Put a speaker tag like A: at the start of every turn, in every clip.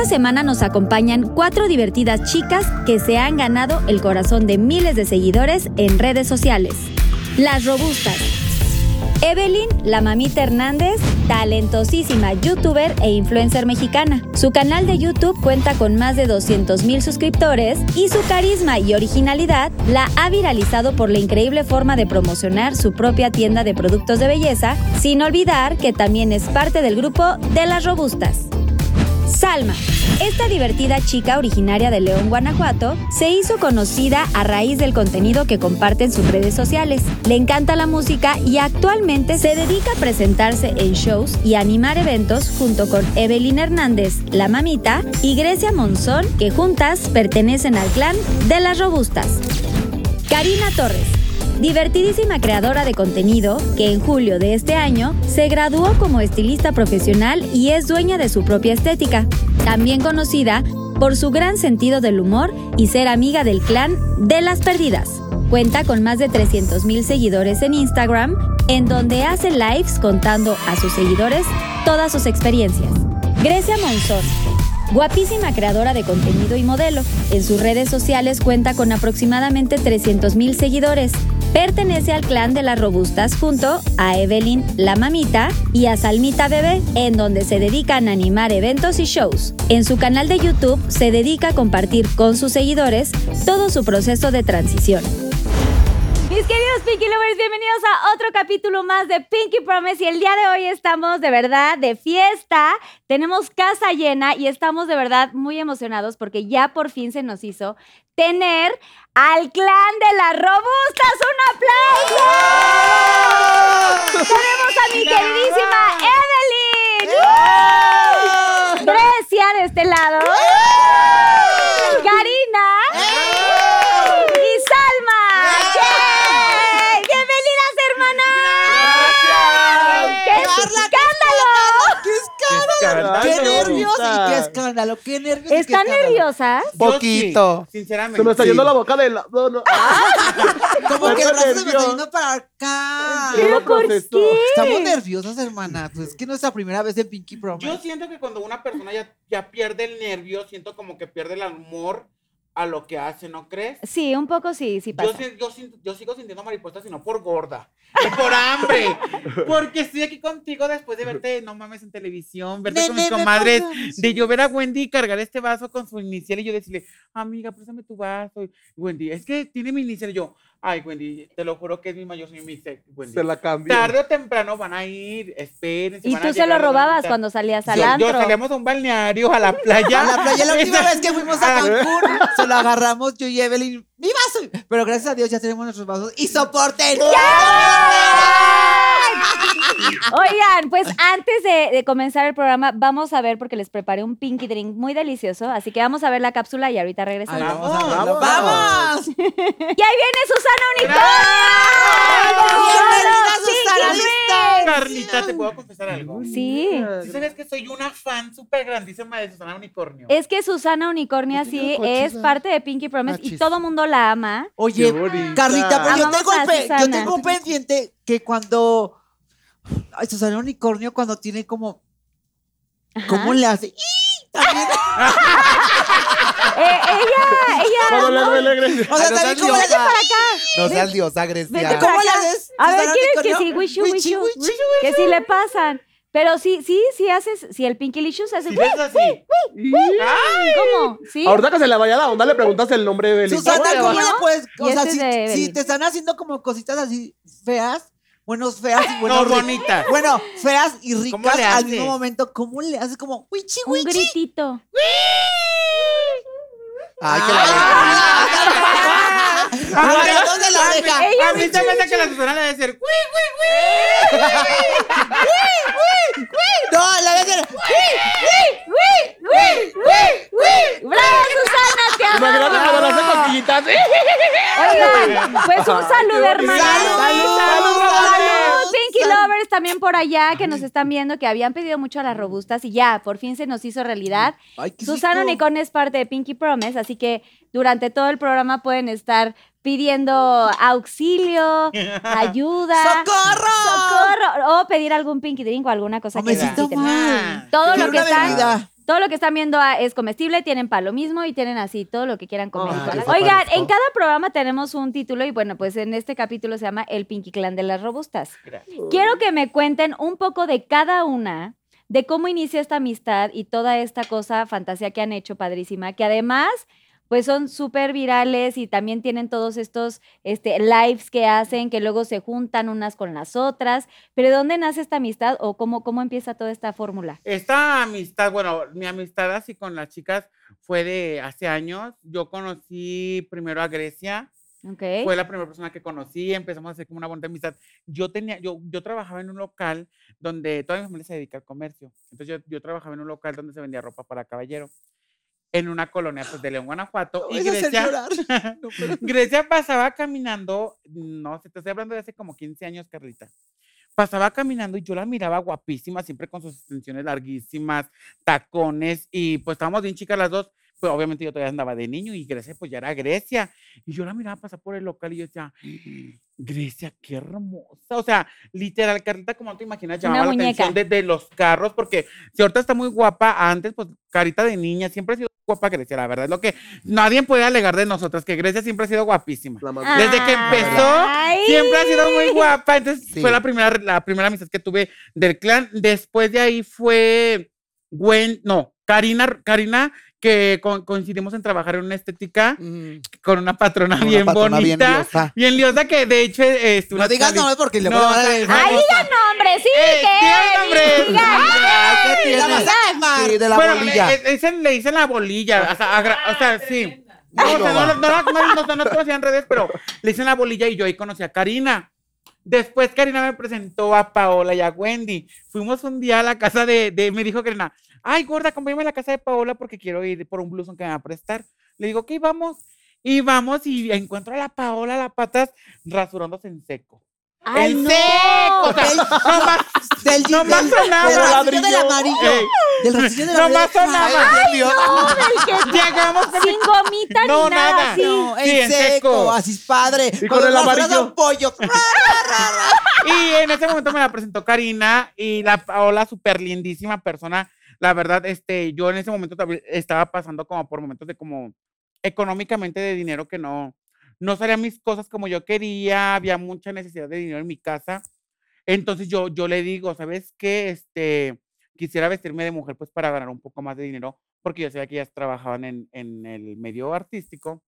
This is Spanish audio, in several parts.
A: Esta semana nos acompañan cuatro divertidas chicas que se han ganado el corazón de miles de seguidores en redes sociales. Las robustas. Evelyn, la mamita Hernández, talentosísima youtuber e influencer mexicana. Su canal de YouTube cuenta con más de 200 mil suscriptores y su carisma y originalidad la ha viralizado por la increíble forma de promocionar su propia tienda de productos de belleza, sin olvidar que también es parte del grupo de las robustas. Salma. Esta divertida chica originaria de León, Guanajuato, se hizo conocida a raíz del contenido que comparte en sus redes sociales. Le encanta la música y actualmente se dedica a presentarse en shows y animar eventos junto con Evelyn Hernández, la mamita, y Grecia Monzón, que juntas pertenecen al clan de las robustas. Karina Torres. Divertidísima creadora de contenido que en julio de este año se graduó como estilista profesional y es dueña de su propia estética, también conocida por su gran sentido del humor y ser amiga del clan de las perdidas. Cuenta con más de 300 mil seguidores en Instagram, en donde hace lives contando a sus seguidores todas sus experiencias. Grecia Monzón, Guapísima creadora de contenido y modelo. En sus redes sociales cuenta con aproximadamente 300 mil seguidores. Pertenece al clan de las robustas junto a Evelyn la mamita y a Salmita Bebé, en donde se dedican a animar eventos y shows. En su canal de YouTube se dedica a compartir con sus seguidores todo su proceso de transición. Mis queridos Pinky Lovers, bienvenidos a otro capítulo más de Pinky Promise y el día de hoy estamos de verdad de fiesta, tenemos casa llena y estamos de verdad muy emocionados porque ya por fin se nos hizo tener al clan de las robustas. ¡Un aplauso! Tenemos a mi queridísima Evelyn. Grecia de este lado. Karina. Y Salma. ¡Yay! ¡Bienvenidas, hermanas! ¡Qué escándalo!
B: ¡Qué escándalo! ¡Qué nervios y qué escándalo! ¡Qué nervios y qué
A: ¿Están
B: escándalo!
A: nerviosas?
B: Poquito.
C: Sí, sinceramente.
D: Se me está
B: Sí.
D: yendo la boca de la. No, no.
B: Como que el brazo se me está yendo para acá.
A: ¿Pero por qué?
B: Estamos nerviosas, hermana. Pues es que no es la primera vez en Pinky Promise.
C: Yo siento que cuando una persona ya, ya pierde el nervio, siento como que pierde el amor a lo que hace, ¿no crees?
A: Sí, un poco sí, sí
C: Yo,
A: pasa.
C: yo, siento- yo sigo sintiendo mariposas, sino por gorda. Y por hambre. Porque estoy aquí contigo después de verte, no mames, en televisión, verte con mis
B: me
C: comadres.
B: pasas.
C: De yo ver a Wendy cargar este vaso con su inicial y yo decirle, amiga, préstame tu vaso. Y, Wendy, es que tiene mi inicial. Y yo, ay, Wendy, te lo juro que es mi mayor, soy mi Wendy.
D: Se la cambió.
C: Tarde o temprano van a ir, esperen.
A: Y tú se lo robabas cuando salías al
C: yo, yo
A: antro.
C: salíamos a un balneario, a la playa.
B: A la playa la última vez que fuimos a
C: a-
B: Cancún, se lo agarramos yo y Evelyn. ¡Mi vaso! Pero gracias a Dios ya tenemos nuestros vasos y soporten.
A: Oigan, pues antes de, de comenzar el programa, vamos a ver, porque les preparé un pinky drink muy delicioso. Así que vamos a ver la cápsula y ahorita
B: Ay,
A: regresamos.
B: vamos a
C: Vamos,
D: vamos.
B: ¡Vamos!
A: Y ahí viene Susana
B: ¡Bienvenida,
A: Unicornio.
B: Susana
A: Pinky
B: Listón!
C: Carlita, ¿te puedo confesar algo?
A: Sí.
C: ¿Sí sabes que soy una fan súper grandísima de Susana Unicornio?
A: Es que Susana Unicornia
D: No
A: sí es parte de Pinky Promise y todo mundo la ama.
B: Oye. Carlita, pero yo tengo, yo tengo un pendiente que cuando. Ay, Susana Unicornio, cuando tiene como.
A: Ajá.
B: ¿Cómo le hace? ¡Ih! También.
A: Eh, ella, ella.
D: Le duele, Grecia.
B: O sea,
E: no
B: también
E: seas
B: cómo le
E: diosa.
B: hace.
E: No seas diosa, Grecia.
A: para
B: ¿Cómo le
A: acá.
B: haces?
A: A ver, ¿quieres que sí? Wishu, wishu. Que sí le pasan. Pero sí, sí, sí haces, si el Pinky Licious hace.
C: Si ves así. ¡Ay!
A: ¿Cómo? ¿Sí?
D: Ahorita que se le vaya la onda, le preguntas el nombre de Evelyn.
B: Susana,
D: ¿Cómo le
B: puedes? O
A: Y
B: sea,
A: este
B: si,
A: de
B: si te están haciendo como cositas así feas, buenos feas y buenos
C: No, bonitas.
B: Bueno, feas y
C: ¿Cómo
B: ricas al mismo momento. ¿Cómo le haces como wichi
A: Un
B: wichi?
A: gritito.
D: Ay, que la
C: Ah,
B: A
C: mí-
B: ver, ¿dónde la deja?
C: A mí se me hace que la Susana le debe decir, "Güey,
B: No, la de hacer.
A: ¡Bravo, Susana! ¡Te amamos!
D: cuando le hace cosquillitas.
A: Oigan, pues un saludo,
B: Salud,
A: salud,
B: salud.
A: salud. Pinky Lovers también por allá que nos están viendo que habían pedido mucho a las robustas y ya, por fin se nos hizo realidad.
B: Ay, qué
A: Susana
B: rico.
A: Nicón es parte de Pinky Promise, así que durante todo el programa pueden estar pidiendo auxilio, ayuda,
B: ¡Socorro!
A: socorro, o pedir algún Pinky Drink o alguna cosa
B: Oh,
A: que
B: me
A: necesiten.
B: mal.
A: Todo
B: Quiero
A: lo que están,
B: bebida.
A: Todo lo que están viendo ah, es comestible, tienen para lo mismo y tienen así todo lo que quieran comer. Oigan, en cada programa tenemos un título y bueno, pues en este capítulo se llama El Pinky Clan de las Robustas.
C: Gracias.
A: Quiero que me cuenten un poco de cada una, de cómo inicia esta amistad y toda esta cosa, fantasía que han hecho, padrísima, que además, pues son súper virales y también tienen todos estos este, lives que hacen, que luego se juntan unas con las otras. Pero ¿de dónde nace esta amistad o cómo, cómo empieza toda esta fórmula?
C: Esta amistad, bueno, mi amistad así con las chicas fue de hace años. Yo conocí primero a Grecia, fue la primera persona que conocí, empezamos a hacer como una bonita amistad. Yo tenía, yo, yo trabajaba en un local donde toda mi familia se dedica al comercio. Entonces yo, yo trabajaba en un local donde se vendía ropa para caballero. En una colonia pues, de León, Guanajuato.
B: Me
C: y Grecia.
B: No.
C: Grecia pasaba caminando, no sé, te estoy hablando de hace como 15 años, Carlita. Pasaba caminando y yo la miraba guapísima, siempre con sus extensiones larguísimas, tacones, y pues estábamos bien chicas las dos. Pues obviamente yo todavía andaba de niño y Grecia pues ya era Grecia. Y yo la miraba pasar por el local y yo decía, Grecia, qué hermosa. O sea, literal, Carlita, como no te imaginas, llamaba la atención de, de los carros, porque si ahorita está muy guapa, antes pues carita de niña, siempre ha sido guapa Grecia, la verdad. Es lo que nadie puede alegar de nosotras, que Grecia siempre ha sido guapísima. Desde que empezó,
A: Ay.
C: siempre ha sido muy guapa. Entonces
B: Sí.
C: fue la primera, la primera amistad que tuve del clan. Después de ahí fue Gwen, no, Karina, Karina, que co- coincidimos en trabajar en una estética
B: Mm.
C: con una patrona
B: Una
C: bien
B: patrona bien
C: bonita.
B: liosa.
C: Bien liosa, que de hecho este,
B: No
C: una
B: digas nombres porque le
C: No,
B: voy a dar el
A: ¡Ay, digan nombres! ¡Sí,
C: Eh, nombres.
A: que digan.
B: Sí, de la
C: bueno,
B: bolilla.
C: Le, le dicen, le dicen la bolilla. O sea, agra- o sea, sí. No, o sea, no, no, no, no, no, no, no conocía en redes, pero le dicen la bolilla y yo ahí conocí a Karina. Después Karina me presentó a Paola y a Wendy. Fuimos un día a la casa de, me dijo Karina, ay gorda, acompáñame a la casa de Paola porque quiero ir por un blusón que me va a prestar. Le digo, ok, vamos. Y vamos y encuentro a la Paola, las patas rasurándose en seco.
A: ¡Ay,
C: en
A: no!
C: seco. O sea, nomás,
B: Del,
C: nomás
B: del,
C: sonaba.
B: del rastrillo del amarillo.
C: Ey.
B: Del rastrillo del amarillo.
C: sonaba.
B: Ay, Dios.
A: No,
C: llegamos con
A: sin gomita
C: No,
A: ni nada,
C: nada.
A: sí.
B: No, en,
C: Sí, en
B: seco,
C: seco.
B: así es padre.
D: Y con el amarillo.
B: un pollo.
C: Y en ese momento me la presentó Karina y la Paola, súper lindísima persona. La verdad, este, yo en ese momento también estaba pasando como por momentos de como económicamente de dinero que no, no salían mis cosas como yo quería, había mucha necesidad de dinero en mi casa. Entonces yo, yo le digo, ¿sabes qué? Este, quisiera vestirme de mujer pues para ganar un poco más de dinero, porque yo sabía que ellas trabajaban en, en el medio artístico.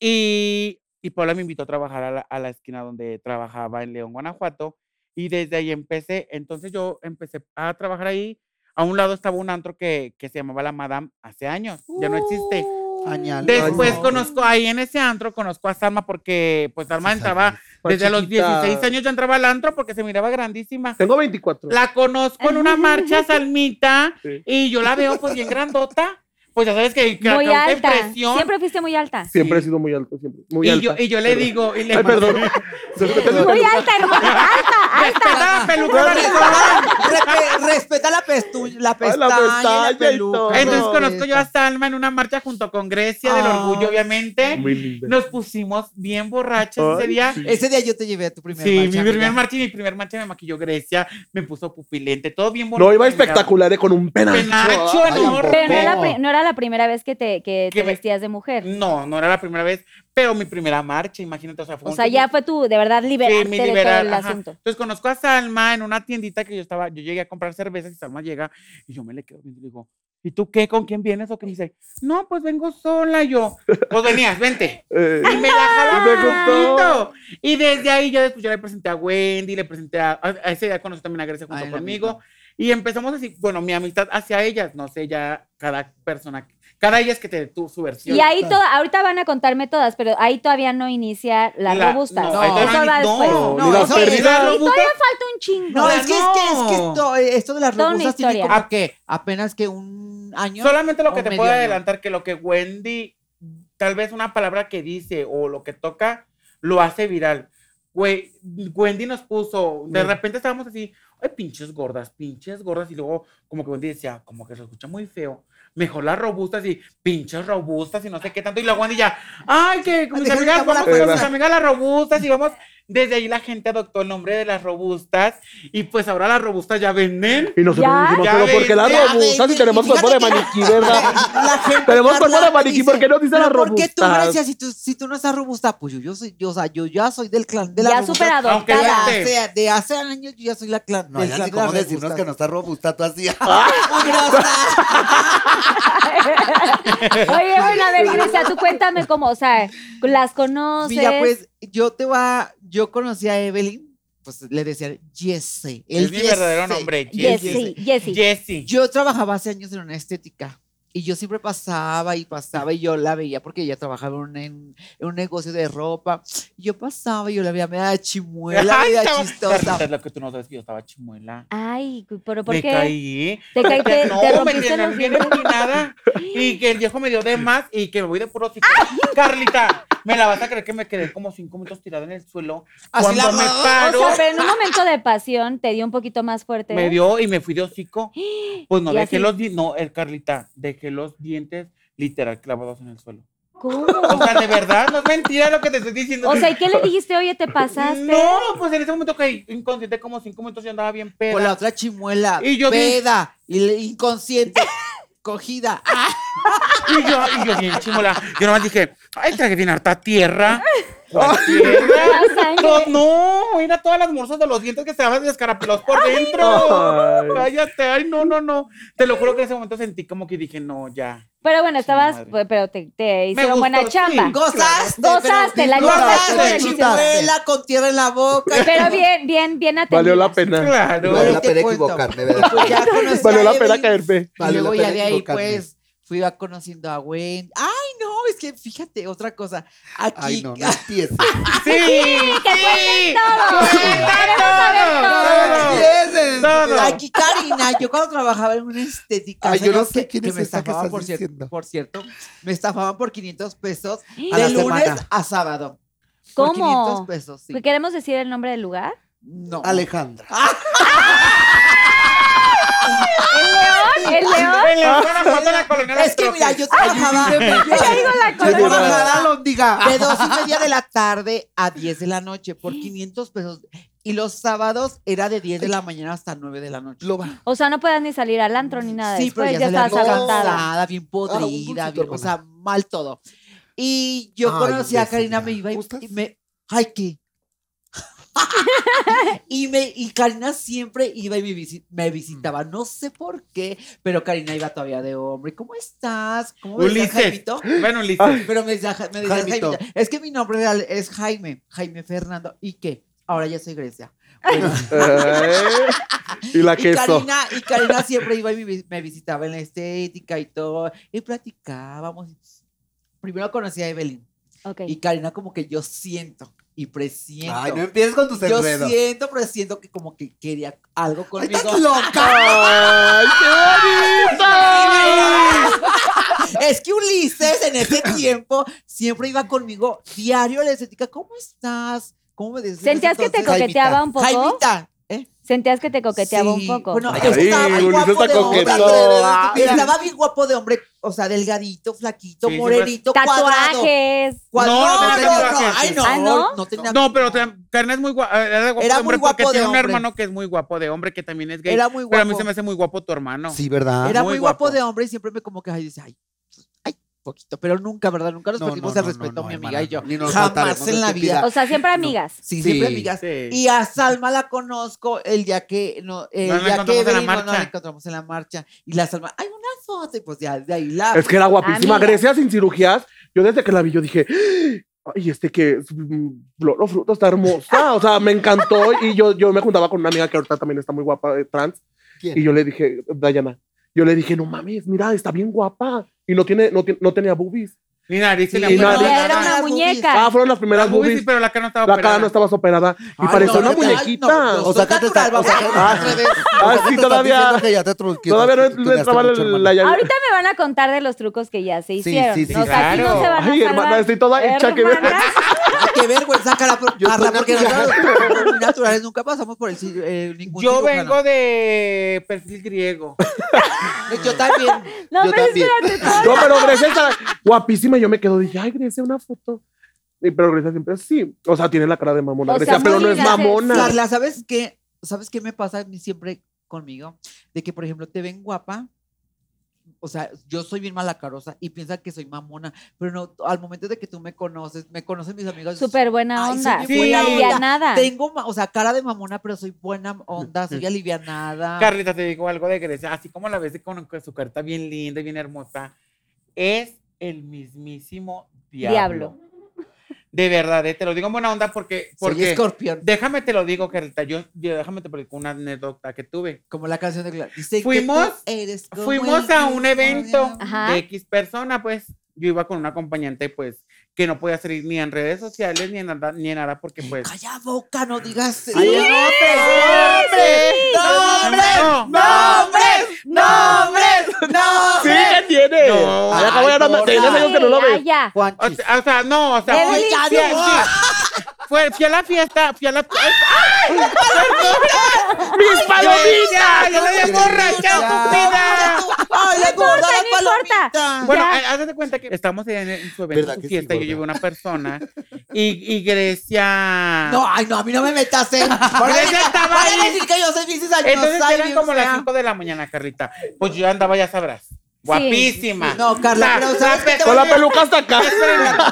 C: Y, y Paula me invitó a trabajar a la, a la esquina donde trabajaba en León, Guanajuato. Y desde ahí empecé. Entonces yo empecé a trabajar ahí. A un lado estaba un antro que, que se llamaba La Madame hace años. Ya no existe.
B: Añal.
C: Después
D: no.
C: conozco ahí en ese antro, conozco a Salma porque pues Salma entraba desde los
D: chiquita.
C: 16 años ya entraba al antro porque se miraba grandísima.
D: Tengo 24.
C: La conozco en una marcha Salmita
D: Sí.
C: y yo la veo pues bien grandota. Pues ya sabes que,
A: Muy alta.
C: impresión.
A: Siempre fuiste muy alta.
D: Siempre
C: Sí.
D: he sido muy alto, siempre. Muy
C: y,
D: alta.
C: yo, y yo le digo, y le
D: Ay, perdón.
A: Muy alta, hermana. Alta, alta.
C: Respeta la peluca,
B: respeta la, pestu- la
D: Ay,
B: pestaña,
D: la
B: peluca.
C: Entonces
D: No,
C: conozco yo a Salma en una marcha junto con Grecia del orgullo, obviamente.
D: Muy linda.
C: Nos pusimos bien borrachas ese día.
D: sí.
B: Ese día yo te llevé a tu primer
C: Sí,
B: marcha,
C: mi
B: amiga.
C: primer marcha y mi primer marcha me maquilló Grecia, me puso pupilente, todo bien bonito.
D: No, iba espectacular, eh, con un penacho.
C: Penacho
D: Ay,
C: enorme.
A: Pero no era, era la primera vez que te, que te
C: me-
A: vestías de mujer.
C: No, no era la primera vez, pero mi primera marcha, imagínate, o sea, fue
A: O sea, ya fue tu, de verdad,
C: Sí,
A: liberarte
C: mi
A: de
C: liberal,
A: todo el
C: ajá.
A: asunto.
C: Entonces conozco a Salma en una tiendita que yo estaba, yo llegué a comprar cervezas y Salma llega y yo me le quedo viendo y digo, ¿y tú qué? ¿Con quién vienes? O que me dice, no, pues vengo sola. Y yo, pues venías, vente.
D: Eh,
C: Y me la
D: gustó.
C: poquito. Y desde ahí ya después ya le presenté a Wendy, le presenté a, a ese día conocí también a Grecia junto
B: Ay,
C: conmigo. Y empezamos así, bueno, mi amistad hacia ellas, no sé, ya cada persona, cada ella es que te dé tu, su versión.
A: Y ahí toda, ahorita van a contarme todas, pero ahí todavía no inicia la,
C: La-
A: robusta.
C: no,
B: ahí
A: Eso
C: todavía
A: va después.
C: no,
B: No,
D: las
B: eso-
A: Y
C: robusta-
A: todavía falta un chingo.
B: No, es que, es que, es que
C: no.
B: esto, esto de las
A: Toda
B: robustas tiene como que apenas que un año.
C: Solamente lo que te puedo
B: año.
C: adelantar que lo que Wendy, tal vez una palabra que dice o lo que toca, lo hace viral. Güey, Wendy nos puso, de repente estábamos así, ay, pinches gordas, pinches gordas, y luego como que Wendy decía, como que se escucha muy feo. Mejor las robustas y pinches robustas y no sé qué tanto. Y luego Wendy ya, ay, que con mis amigas, vamos con mis amigas las robustas y vamos. Desde ahí la gente adoptó el nombre de las robustas y pues ahora las robustas ya venden.
D: Y nosotros
A: Ya.
D: dijimos,
C: Ya
D: pero ¿por qué la
C: ya
D: robusta si tenemos cuerpo de maniquí, verdad?
B: La gente
D: Tenemos cuerpo de maniquí,
B: dice,
D: ¿por qué no dice
B: "¿Pero
D: la
B: ¿Por qué tú,
D: robusta?
B: Grecia, si tú, si tú no estás robusta? Pues yo, yo soy, yo, o sea, yo ya soy del clan de la
A: Ya
B: robusta.
A: súper
C: Aunque
B: De
A: adoptada.
C: ya-
B: hace, de hace años yo ya soy la clan.
E: No,
B: del
E: ya
B: clan
E: ni
B: de las
E: cómo decirnos
B: robustas.
E: que no está robusta, tú así.
A: Oye, bueno, a ver, Grecia, tú cuéntame cómo, o sea, las conoces.
B: Mira, pues yo te voy a, yo conocí a Evelyn, pues le decía Jesse. el
C: Es mi verdadero
B: Jesse.
C: nombre,
A: Jessie, Jessie.
C: Jessie.
B: Yo trabajaba hace años en una estética y yo siempre pasaba y pasaba y yo la veía porque ella trabajaba en un, en, en un negocio de ropa. Y yo pasaba y yo la veía media chimuela,
C: Ay,
B: media
C: estaba-
B: chistosa.
C: Carlita, lo que tú no sabes que yo estaba chimuela.
A: Ay, pero ¿por
C: me
A: qué?
C: caí.
A: Te caí, te,
C: no,
A: te
C: me
A: los
C: bien empinada. Y que el viejo me dio de más y que me voy de puro cico. Carlita, me la vas a creer que me quedé como cinco minutos tirada en el suelo.
B: Así
C: Cuando
B: la
C: me.
A: O
C: paro,
A: sea, pero en un momento de pasión te dio un poquito más fuerte.
C: me dio y me fui de hocico. Pues no dejé
A: así.
C: los no, el Carlita, dejé los dientes literal clavados en el suelo.
A: ¿Cómo?
C: O sea, de verdad, no es mentira lo que te estoy diciendo.
A: O sea, ¿y qué le dijiste? Oye, te pasaste.
C: No, pues en ese momento que inconsciente como cinco minutos yo andaba bien peda.
B: Con la otra chimuela,
C: Y yo
B: peda, y inconsciente, cogida.
C: Y yo, y yo bien chimola. Yo nomás dije, ay, traje bien harta tierra. No, no, mira todas las morsas de los dientes que estaban descarapelados por dentro.
D: Ay.
C: Cállate, ay, no, no, no. Te lo juro que en ese momento sentí como que dije, no, ya.
A: Pero bueno, estabas,
C: madre.
A: pues, pero te, te hicieron
C: gustó,
A: buena
C: sí.
A: chamba.
B: Gozaste.
A: Gozaste,
B: pero-
A: la
B: gozaste,
A: gozaste,
B: chimuela con tierra en la boca.
A: Pero bien, bien, bien atendidas.
D: Valió la pena.
C: Claro.
E: Vale la pena equivocarme, ¿verdad?
B: Pues ya
D: Valió la pena
B: Evelyn.
D: caerme.
B: Y
E: Vale
B: luego ya de ahí, pues, fui a conociendo a Wendy. Ay, no, es que fíjate, otra cosa. Aquí.
E: Ay, no, no empieces.
C: Sí, sí.
A: todo. Queremos saber todo.
C: Todo.
B: Aquí, Karina, yo cuando trabajaba en una estética.
E: Ay, yo no sé
B: que-
E: quién
B: que
E: es
B: me
E: esta que
B: estafaban,
E: estás
B: por cierto,
E: diciendo.
B: por cierto, me estafaban por 500 pesos
E: A la
B: de lunes
E: semana.
B: a sábado. Por 500
A: ¿Cómo?
B: pesos, sí.
A: ¿Queremos decir el nombre del lugar?
B: No.
E: Alejandra.
A: ¿El león?
C: La la colonia
B: Es que mira, yo trabajaba, yo, yo trabajaba de dos y media de la tarde a 10 de la noche por 500 pesos. Y los sábados era de 10 de la mañana hasta 9 de la noche.
E: Lo va.
A: O sea, no puedas ni salir al antro ni nada.
B: Sí, pero
A: Después
B: ya,
A: ya
B: salía
A: estabas
B: bien
A: agotada.
B: cansada, bien podrida, bien- o sea, mal todo. Y yo
E: Ay,
B: conocí a Karina,
E: ya.
B: me iba y me... ¡Ay, qué! y, me, y Karina siempre iba y me, visi- me visitaba. No sé por qué, pero Karina iba todavía de hombre. ¿Cómo estás? ¿Cómo me
C: Ulises.
B: Jaimito?
C: Bueno, Ulises.
B: Pero me decía, me decía
E: Jaimito.
B: Es que mi nombre real es Jaime, Jaime Fernando. ¿Y qué? Ahora ya soy Grecia. Bueno,
D: Eh, y la
B: y
D: queso.
B: Karina, y Karina siempre iba y me visitaba en la estética y todo. Y platicábamos. Primero conocí a Evelyn. Y Karina como que yo siento y presiento.
E: Ay, no empieces con tus
B: yo
E: enredos.
B: siento, presiento que como que quería algo conmigo.
E: estás loca.
D: ¡Ay, qué bonito!
B: Es que Ulises en ese tiempo siempre iba conmigo diario a la estética. ¿Cómo estás? ¿Cómo me decías?
A: ¿Sentías que te coqueteaba un poco?
B: Jaimita. ¿Eh?
A: ¿Sentías que te coqueteaba
B: Sí,
A: un poco?
B: Bueno,
E: Ay,
B: estaba muy
D: Ulises
B: guapo
D: está
B: de hombre.
D: coquetón.
B: Estaba bien guapo de hombre, o sea, delgadito, flaquito,
C: Sí,
B: morenito, cuadrado.
A: Tatuajes.
B: Cuad-
C: No,
B: No,
C: no
B: no,
C: tenía
B: no,
C: tatuajes.
B: ay, no,
A: Ah, ¿no?
B: no tenía-
C: No, pero Karina es muy guapo. Era, guapo
B: Era
C: de hombre
B: muy guapo
C: porque
B: de
C: tiene un hermano que es muy guapo de hombre que también es gay.
B: Era muy
C: Pero a mí
B: guapo.
C: se me hace muy guapo tu hermano.
E: Sí, ¿verdad?
B: Era
C: muy
B: muy guapo
C: guapo.
B: de hombre y siempre me como que ay, dice, ay, poquito, pero nunca, ¿verdad? Nunca nos
E: No,
B: perdimos
E: no,
B: el
E: no,
B: respeto,
E: no,
B: mi amiga y yo.
E: ni nos
B: Jamás en la vida.
A: O sea, siempre amigas.
B: Sí,
E: Sí.
B: siempre amigas.
C: Sí.
B: Y a Salma la conozco el día que no, el día que
C: encontramos en la
B: Evelyn no la encontramos en la marcha. Y la Salma, hay una foto. Y pues ya de ahí la.
D: Es que era guapísima.
A: Amiga.
D: Grecia sin cirugías. Yo desde que la vi, yo dije, ay, este que mm, Floro Fruto está hermosa. O sea, me encantó. Y yo, yo me juntaba con una amiga que ahorita también está muy guapa, eh, trans.
E: ¿Quién?
D: Y yo le dije, Dayana, yo le dije, no mames, mira, está bien guapa. Y no, tiene, no, no tenía boobies.
C: Ni nariz,
B: Sí,
C: ni
D: y
A: No,
D: nariz.
A: era una muñeca.
D: Ah, fueron las primeras
C: Las boobies,
D: boobies.
C: sí, pero la cara no estaba
D: La cara
C: operada.
D: no estaba operada. Y
B: Ay,
D: parecía
B: no,
D: una
B: no,
D: muñequita.
B: no,
E: O sea, que te está,
B: natural,
E: o sea,
D: a-. Ah,
E: sea,
D: sí, todavía- Todavía no,
E: tenías
D: entraba la, la llave.
A: Ahorita me van a contar de los trucos que ya se hicieron.
E: sí, sí,
A: o sea, aquí no
C: claro.
A: se van a
D: Ay, hermana, estoy toda hecha que-
B: Ay, qué vergüenza, cara, porque
E: natural.
B: nosotros naturales, nunca pasamos por el eh, ningún
C: Yo
B: cirujano.
C: vengo de perfil griego.
B: Yo también.
A: No,
E: Yo
A: pero
E: también.
A: espérate.
D: No, pero Grecia está guapísima. Yo me quedo, dije, ay, Grecia, una foto. Y, pero Grecia siempre sí. O sea, tiene la cara de mamona.
A: O
D: Grecia,
A: sea,
D: pero no es mamona.
B: Carla, ¿sabes qué? ¿Sabes qué me pasa a mí siempre conmigo? De que, por ejemplo, te ven guapa. O sea, yo soy bien malacarosa y piensan que soy mamona, pero no, al momento de que tú me conoces, me conocen mis amigos.
A: Súper buena
B: Ay, soy
A: onda.
B: bien
C: Sí.
A: Alivianada.
B: Tengo, o sea, cara de mamona, pero soy buena onda, soy alivianada.
C: Carlita, te digo algo de Grecia. Así como la ves con su carita bien linda y bien hermosa, es el mismísimo diablo.
A: Diablo.
C: De verdad, eh, te lo digo en buena onda porque.
B: soy
C: porque
B: escorpión.
C: déjame te lo digo, Carlita. Yo, yo déjame te platico una anécdota que tuve.
B: Como la canción de Gla- Dice que
C: Fuimos-
B: eres
C: Fuimos a un evento.
A: Ajá.
C: de X persona, pues. Yo iba con una acompañante, pues, que no podía salir ni en redes sociales ni en nada, ni en nada porque, pues.
B: Calla boca, no digas.
C: ¡Ay, no,
B: ¡Nombres!
C: No.
B: ¡Nombres! ¡Nombres! ¡Nombres!
D: Sí, ¿qué tiene?
C: No.
D: Ay, acabo ya no me- que no lo
A: Ya,
D: ves.
A: ya.
C: O sea, o sea, no, o sea,
A: Evelyn,
C: fui,
B: ya
C: fui-
B: no.
C: sí. Fue- fui a la fiesta, fui a la ¡Ay!
D: ¡Mis palomitas!
C: ¡Ya, ya la emborracha, estúpida!
B: ¡Ay, la gorda,
A: importa,
B: la
A: no importa.
B: palomita!
C: Bueno,
A: Ya.
C: eh, haz de cuenta que estamos en, en su evento,
E: ¿Verdad
C: en su
E: que sí,
C: fiesta, yo llevé una persona y, y Grecia...
B: No, ay, no, a mí no me metas en.
C: Porque ella estaba
B: a decir que yo soy. Años.
C: Entonces eran como las
B: sea.
C: 5 de la mañana, Carlita. Pues yo andaba, ya sabrás, guapísima.
B: No, Carla, pero ¿sabes qué te
D: Con la peluca hasta acá.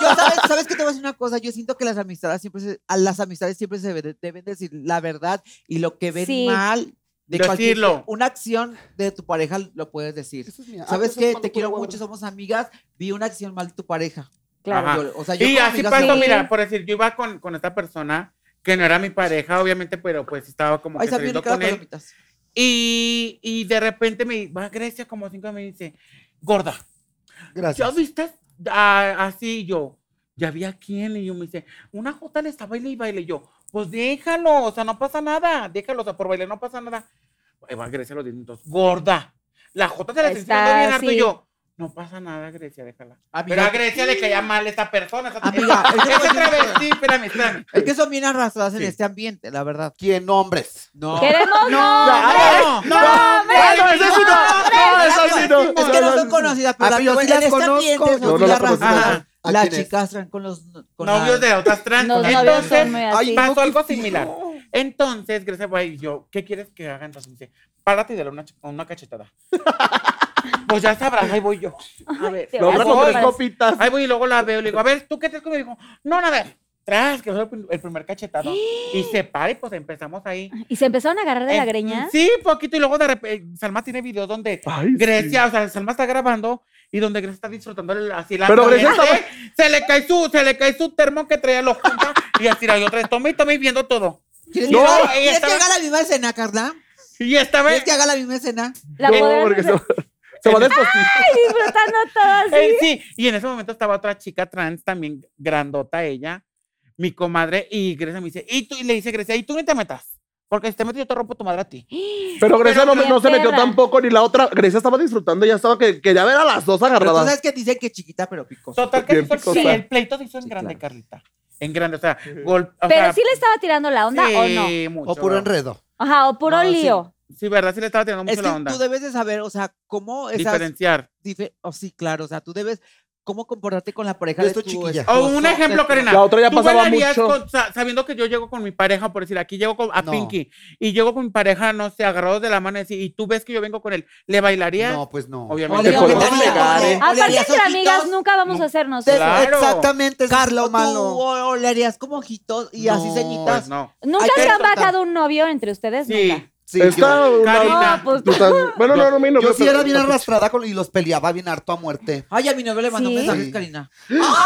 B: Yo sabes, sabes que te voy a decir una cosa, yo siento que las amistades siempre se, a las amistades siempre se debe- deben decir la verdad y lo que ven
A: Sí.
B: mal de
C: Decirlo.
B: una acción de tu pareja lo puedes decir.
E: Eso es mía.
B: ¿Sabes qué? Te quiero mucho, somos amigas, vi una acción mal de tu pareja.
A: Claro.
B: Yo- o sea, yo
C: y así pasó, mira, por decir, yo iba con, con esta persona que no era mi pareja, obviamente, pero pues estaba como
B: Ay,
C: que saliendo con él. Y, y de repente me va a Grecia como cinco y me dice, gorda, ¿ya
E: Gracias.
C: viste? Ah, así yo, ¿ya vi a quién? Y yo me dice, una jota le está baile y baile. Y yo, pues déjalo, o sea, no pasa nada, déjalo, o sea, por bailar no pasa nada. Va a los 10 minutos, gorda, la jota se la está
A: Está
C: bien harto. Y yo, no pasa nada, Grecia, déjala.
B: Amiga,
C: Pero a Grecia le caía mal esta persona, esa,
B: Amiga,
C: esa,
B: es
C: esa travesti, espérame, espérame.
B: Es que son bien arrastradas en
C: Sí.
B: este ambiente, la verdad.
E: ¿Quién nombres?
B: No.
A: Queremos
C: No,
A: no.
C: no,
D: No, no, eso sí no. No, eso sí no.
B: Es que no son conocidas, pero
E: Ah, sí
B: en
E: las
B: este ambiente son
D: No, no
B: bien arrastradas.
C: Ajá.
E: ¿A
B: Las
E: es?
B: chicas traen con los con
C: novios
B: la-
C: de otras trans.
A: Novios
C: Entonces,
A: así.
C: pasó algo similar. Entonces, Grecia va y yo, ¿qué quieres que haga? Entonces me dice, párate y dale una, una cachetada. Pues ya sabrás, ahí voy yo. A ver,
D: con tres copitas.
C: Ahí voy y luego la veo y le digo, a ver, ¿tú qué te conmigo? Dijo, no, nada. Tras, que fue el prim- el primer cachetado. y se para y pues empezamos ahí.
A: Y se empezaron a agarrar de la
C: Eh,
A: greña.
C: Sí, poquito. Y luego de repente, Salma tiene videos donde
D: Ay, sí.
C: Grecia, o sea, Salma está grabando y donde Grecia está disfrutando el- así la
D: Pero Grecia
C: ambiente, se le cae su, se le cae su termo que traía los junta y así la otra vez, tome y tome y viendo todo.
B: ¿Quieres,
C: No,
B: que, haga-
C: ella
B: ¿quieres
C: estaba-
B: que haga la misma escena, Carla?
C: Y esta vez,
B: ¿Quieres que haga la misma escena?
A: La
D: No,
A: podrán
D: porque
A: hacer-
D: se va a despostir.
A: disfrutando todo así.
C: eh, sí, y en ese momento estaba otra chica trans también grandota ella, mi comadre, y Grecia me dice, y tú, y le dice Grecia, y tú ni te metas, porque si te metes yo te rompo tu madre a ti.
D: Pero Grecia no,
A: Pero
D: no se metió tampoco, ni la otra. Grecia estaba disfrutando, ya estaba que quería ver a las dos
B: Pero tú
D: agarradas.
B: sabes que dicen que chiquita, pero picosa.
C: Total, que
D: picosa.
C: sí, el pleito se hizo en
B: Sí,
C: grande,
B: claro.
C: Carlita. En grande, o sea, gol, o
A: Pero
C: sea,
A: sí le estaba tirando la onda o no.
C: sí, mucho.
E: O puro enredo.
A: Ajá, o puro
B: No, sí.
A: lío.
C: Sí, verdad, sí le estaba tirando mucho
B: Es que
C: la onda.
B: tú debes de saber, o sea, cómo esas...
C: Diferenciar.
B: dife- oh, sí, claro, o sea, tú debes cómo comportarte con la pareja de tu
E: chiquilla.
C: O un ejemplo, Karina.
D: La otra ya
C: ¿Tú
D: pasaba mucho.
C: con- sabiendo que yo llego con mi pareja, por decir, aquí llego con, a
E: No.
C: Pinky y llego con mi pareja, no sé, agarrados de la mano y así, y tú ves que yo vengo con él, ¿le bailarías?
E: No, pues no.
C: Obviamente.
D: Te
B: Ole,
D: podemos ¿eh?
B: ole,
A: Aparte entre
B: ojitos,
A: amigas nunca vamos
C: No.
A: a hacer
B: Te-
A: nosotros.
C: Claro.
E: Exactamente,
B: Carla, tú
E: malo.
B: o- o le harías como ojitos y así
E: No,
C: Pues
B: ceñitas.
C: no.
A: ¿Nunca se han bajado un novio entre ustedes?
C: Sí.
A: Nunca.
E: Sí,
D: Está
E: yo,
D: una-
C: Karina.
A: No, pues-
D: tú tan- Bueno, no, no, mi novio,
E: yo sí era bien arrastrada con- y los peleaba bien harto a muerte.
B: Ay, a mi novio le mandó
A: ¿Sí?
B: mensajes. Karina.
C: Estamos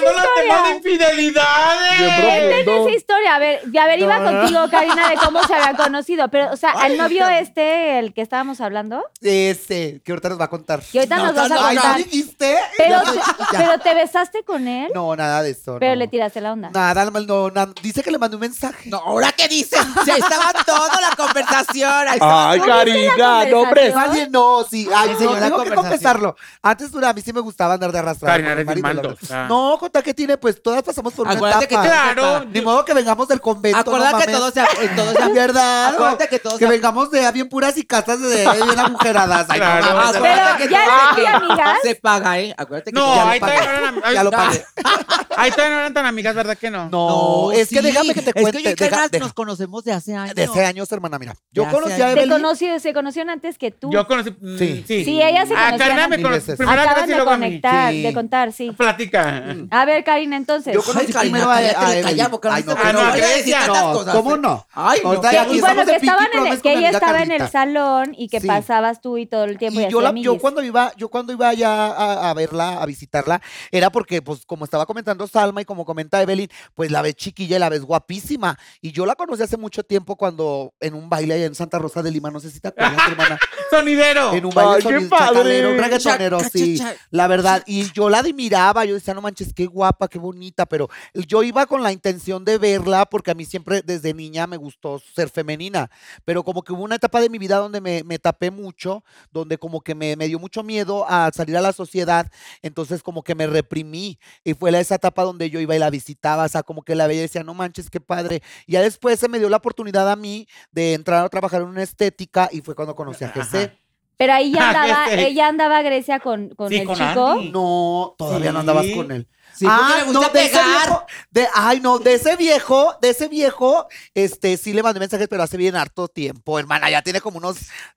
C: sacando los temas de infidelidades.
D: Profundo.
A: esa historia. A ver, a ver, iba contigo, Karina, de cómo se habían conocido. Pero, o sea, al novio este, el que estábamos hablando,
E: Ese, que ahorita nos va a contar.
A: que ahorita nos vas a
E: Ay, ¿no
A: contar.
E: dijiste?
A: Pero,
E: Ya,
A: te-
E: ya.
A: pero te besaste con él,
E: No, nada de eso.
A: pero
E: no.
A: le tiraste la onda.
E: Nada, no, no, nada. Dice que le mandé un mensaje.
B: No, ¿ahora qué dicen? Ya estaba toda la conversación.
D: Ay,
A: ¿Tú viste la
D: Karina, no, hombre.
E: no, sí. Ay,
B: la
E: tengo que
B: conversación.
E: confesarlo. Antes dura, a mí sí me gustaba andar de arrastrar.
C: Karina, eres.
E: No, que tiene, pues todas pasamos por una
B: Acuérdate que
E: etapa.
C: Claro.
E: Ni modo que vengamos del convento.
B: Acuérdate
E: no
B: que
E: mames.
B: todos se, en todos se
E: ¿Verdad?
B: Acuérdate que todos
E: Que vengamos de bien puras y casas de, de bien agujeradas. Ay, no
C: Claro.
E: mames.
B: Acuérdate
A: Pero
B: que
A: ya
B: todo
A: muy amigas.
B: Se paga, ¿eh? Acuérdate que
C: No,
B: todo-
E: Ya lo
C: ahí
E: pagué.
C: no eran,
E: Ya lo pagué.
C: ahí todavía no eran tan amigas, ¿verdad que no?
E: No, es que déjame que te cuente.
B: Es que yo y
E: deja- deja-
B: nos conocemos de hace años.
E: de hace años, hermana, mira. Yo conocí a Evelyn.
A: conoció, se conocieron antes que tú.
C: Yo conocí. mm,
E: Sí.
C: Sí.
A: Sí, ellas se
C: Ah,
A: conocían
C: Karina me
E: veces.
C: Primero a y
A: de
C: luego a mí.
A: de contar, sí.
C: Platica.
A: A ver, Karina, entonces.
E: Yo
B: Karina,
E: primero a,
B: le
E: Evelyn. Ay, no,
C: no,
E: no,
C: a Grecia
B: tantas
E: no,
B: cosas.
E: ¿cómo no?
B: Ay, no,
A: Y bueno, que estaban en, que ella estaba en el salón y que
E: Sí.
A: pasabas tú y todo el tiempo y,
E: Y yo, cuando iba, yo cuando iba ya a, a verla, a visitarla, era porque, pues, como estaba comentando Salma y como comenta Evelyn, pues la ves chiquilla y la ves guapísima. Y yo la conocí hace mucho tiempo cuando en un baile allá en Santa Rosa de Lima, no sé si te acuerdas, hermana.
C: Sonidero.
E: En un baile
D: Ay,
E: chacalero, un reggaetonero, sí. La verdad, y yo la admiraba, yo decía, no manches, qué guapa, qué bonita, pero yo iba con la intención de verla porque a mí siempre desde niña me gustó ser femenina, pero como que hubo una etapa de mi vida donde me, me tapé mucho, donde como que me, me dio mucho miedo a salir a la sociedad, entonces como que me reprimí y fue esa etapa donde yo iba y la visitaba, o sea, como que la veía y decía, no manches, qué padre. Y ya después se me dio la oportunidad a mí de entrar a trabajar en una estética y fue cuando conocí a. GC.
A: Pero ahí ya andaba,
C: Ese.
A: ella andaba a Grecia con, con
C: Sí,
A: el
C: con
A: chico.
C: Andy.
E: No, todavía no andabas
C: Sí.
E: con él.
B: Sí, porque
E: ah,
B: le gusta
E: no, de ese
B: pegar.
E: viejo, de, ay, no, de ese viejo, de ese viejo, este, sí le mandé mensajes, pero hace bien harto tiempo, hermana, ya tiene como unos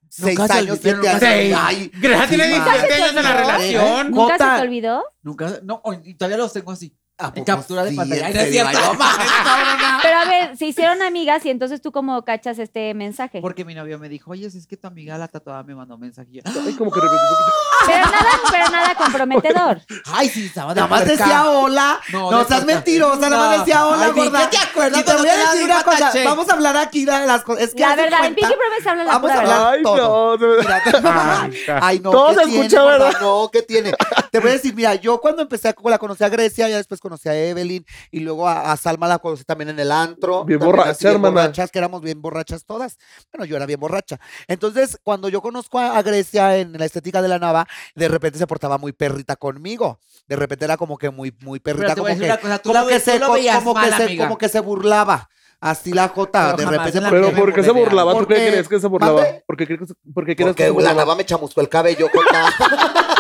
E: seis
B: Nunca se
E: años,
B: olvidó,
E: siete
B: nunca
E: años.
C: se-
E: Ay,
C: Grecia tiene
E: sí,
C: 17
E: ma.
C: años en la
A: olvidó?
C: relación.
A: ¿Nunca se
E: Jota.
A: te olvidó?
B: Nunca, no, y todavía los tengo así.
E: ¿A
B: En
E: poco
B: captura de
E: sí?
B: pantalla.
E: ¿En
B: Ay, no es cierto,
E: Ay, no mames, cabrona.
A: Pero a ver, se hicieron amigas y entonces tú cómo cachas este mensaje.
B: Porque mi novio me dijo, oye, si es que tu amiga la tatuada me mandó mensaje.
D: Ay, como que repetí un poquito.
A: Pero nada, pero nada comprometedor.
B: Ay, sí, estaba de
E: Nada más decía hola.
B: No,
E: No,
B: de
E: seas
B: puerca.
E: mentirosa, nada más
B: No.
E: decía hola,
B: Ay, ¿de
E: gorda.
B: qué te acuerdas
E: Y te voy a
B: te la
E: decir una cosa. Vamos a hablar aquí de las cosas. Es que
A: La
E: haz de
A: verdad, en
E: cuenta-
A: Pinky Promise habla la
E: Vamos
A: pura
E: a
A: verdad.
E: hablar
D: Ay,
E: todo.
D: no.
E: Mira,
C: Ay,
E: no.
D: Todo
E: ¿qué
D: se
E: tiene,
D: escucha,
E: gorda?
D: ¿verdad?
E: No, ¿qué tiene? Te voy a decir, mira, yo cuando empecé a la conocí a Grecia, ya después conocí a Evelyn y luego a, a Salma la conocí también en el antro.
D: Bien borracha,
E: bien
D: hermana.
E: borrachas, que éramos bien borrachas todas. Bueno, yo era bien borracha. Entonces, cuando yo conozco a, a Grecia en la estética de la Nava, de repente se portaba muy perrita conmigo. De repente era como que muy, muy perrita, como que,
B: cosa,
E: como
B: lo
E: que se, como
B: mal,
E: que se, como que se burlaba. Así la Jota,
B: Pero
E: de repente se
D: Pero ¿por qué se burlaba? ¿Tú qué crees que se burlaba? ¿Por qué crees, por qué crees que
E: Porque
D: se
E: la
D: burlaba?
E: Nava me chamuscó el cabello, Jota.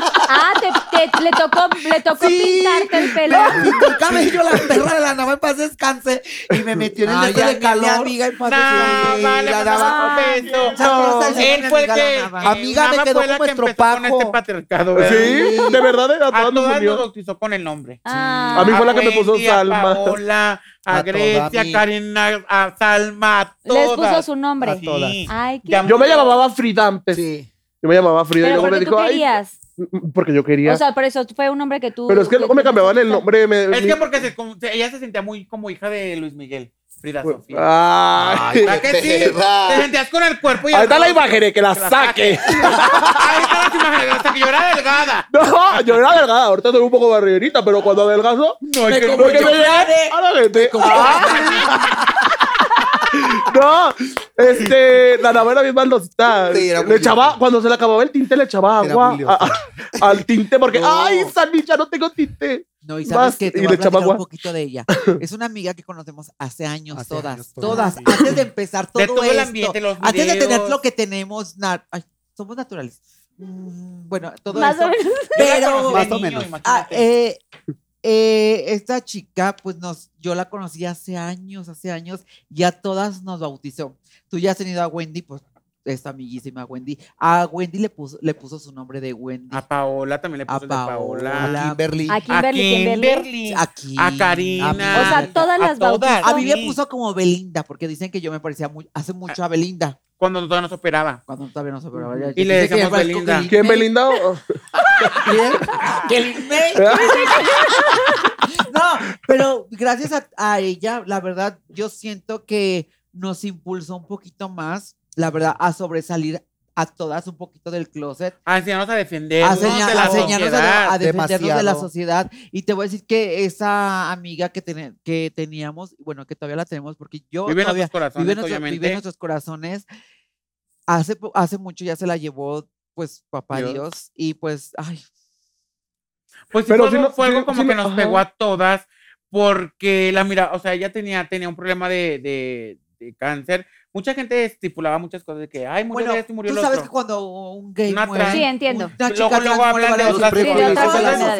A: Ah, te, te- le tocó, le tocó
E: Sí,
A: pintarte el pelo.
E: Me pintó el cabello la perra de la Nava en paz descanse y me metió en el
B: Ay, ya,
E: de
B: mi
E: calor.
B: amiga en paz
C: No, vale,
E: la daba
C: un beso.
B: Saludos al
C: Él fue el que.
B: la Nava.
C: eh,
E: Amiga, me
C: Nava
E: quedó como
C: que empezó con
E: estropajo.
C: este patriarcado, ¿verdad?
D: Sí, de verdad, a
C: A
D: todas nos
C: todas nos bautizó con el nombre.
A: Ah.
D: A mí fue la que me puso
C: a
D: Salma.
C: Paola, a,
E: A
C: Grecia,
E: toda
C: a a Salma, a
A: Les
C: todas.
A: puso su nombre.
E: A todas.
C: Sí.
A: Ay,
D: Yo me llamaba Frida antes.
E: Sí.
D: Yo me llamaba Frida y
A: Pero
D: luego me dijo, ay,
A: querías.
D: Porque yo quería.
A: O sea, por eso fue un nombre que tú.
D: pero es que luego me cambiaban el nombre. me-
C: Es
D: mi-
C: que porque se, como- se- ella se sentía muy como hija de Luis Miguel, Frida
D: Pues,
C: Sofía.
D: Ay,
C: ¿Verdad que sí? Te sentías con el cuerpo y
D: Ahí está la imagen, eh, que la
C: Que la
D: saque.
C: Ahí está las imágenes, hasta que yo era delgada.
D: No, yo era delgada, ahorita estoy un poco barriguerita, pero cuando adelgazo,
C: No, es que
D: me llega
B: madre.
D: a la gente. No, este, la nave era bien maldosita.
E: Sí, era
D: le echaba, cuando se le acababa el tinte, le echaba agua
E: muy
D: a- a- al tinte, porque,
E: No.
D: ay, Salmi, ya no tengo tinte.
B: No, y sabes que te
D: y
B: voy
D: le
B: a
D: echaba
B: platicar un poquito de ella. Es una amiga que conocemos hace años,
E: Hace
B: todas,
E: años,
B: todas,
E: todas.
B: Antes de empezar todo,
C: De todo el ambiente, los
B: antes de tener lo que tenemos, na- ay, somos naturales. Mm, bueno, todo
A: Más
B: eso.
A: o menos.
B: Pero,
E: Más o menos.
B: Ah, eh, eh, esta chica, pues nos, yo la conocí hace años, hace años, y a todas nos bautizó. Tú ya has tenido a Wendy, pues esta amiguísima Wendy. A Wendy le puso, le puso su nombre de Wendy.
C: A Paola también le
B: A
C: puso el de Paola.
B: Paola.
E: Kimberly.
A: A Kimberly, Kimberly.
C: Kimberly. A Karina.
E: A-
A: O sea, todas
C: A
A: las
C: todas.
A: bautizó.
B: A mí me puso como Belinda, porque dicen que yo me parecía muy, hace mucho a Belinda.
C: Cuando todavía no se operaba.
B: Cuando todavía no se operaba. ya-
C: Y le
B: que
C: decíamos
B: parezco
C: Belinda.
B: que
D: ¿Quién. Belinda?
B: ¿Quién? Que Lin May. No, pero gracias a, a ella, la verdad, yo siento que nos impulsó un poquito más, la verdad, a sobresalir a todas un poquito del closet.
C: A enseñarnos a defender
B: a,
C: de
B: seña-
C: la
B: a enseñarnos a, defendernos de la sociedad. Y te voy a decir que esa amiga que, teníamos, bueno, que todavía la tenemos, porque yo
C: Vive en
B: todavía
C: nuestros corazones,
B: vive en, nuestro-
C: obviamente.
B: vive en nuestros corazones. Hace, hace mucho ya se la llevó, pues, papá
C: Dios.
B: Dios. Y pues, ay,
C: Pues sí,
D: Pero
C: fue,
D: no-
C: fue algo como que
D: no-
C: nos
D: ajá.
C: pegó a todas porque la mira, o sea, ella tenía, tenía un problema de, de, de cáncer. Mucha gente estipulaba muchas cosas de que, ay, murió
B: bueno,
C: de esto y murió
B: tú
C: el
B: sabes
C: otro.
B: que cuando un gay
C: Una
B: muere,
C: trans-
A: Sí, entiendo.
B: una
C: Luego-
B: chica
C: luego
B: muere,
C: hablan de
B: los
C: otras
A: cosas.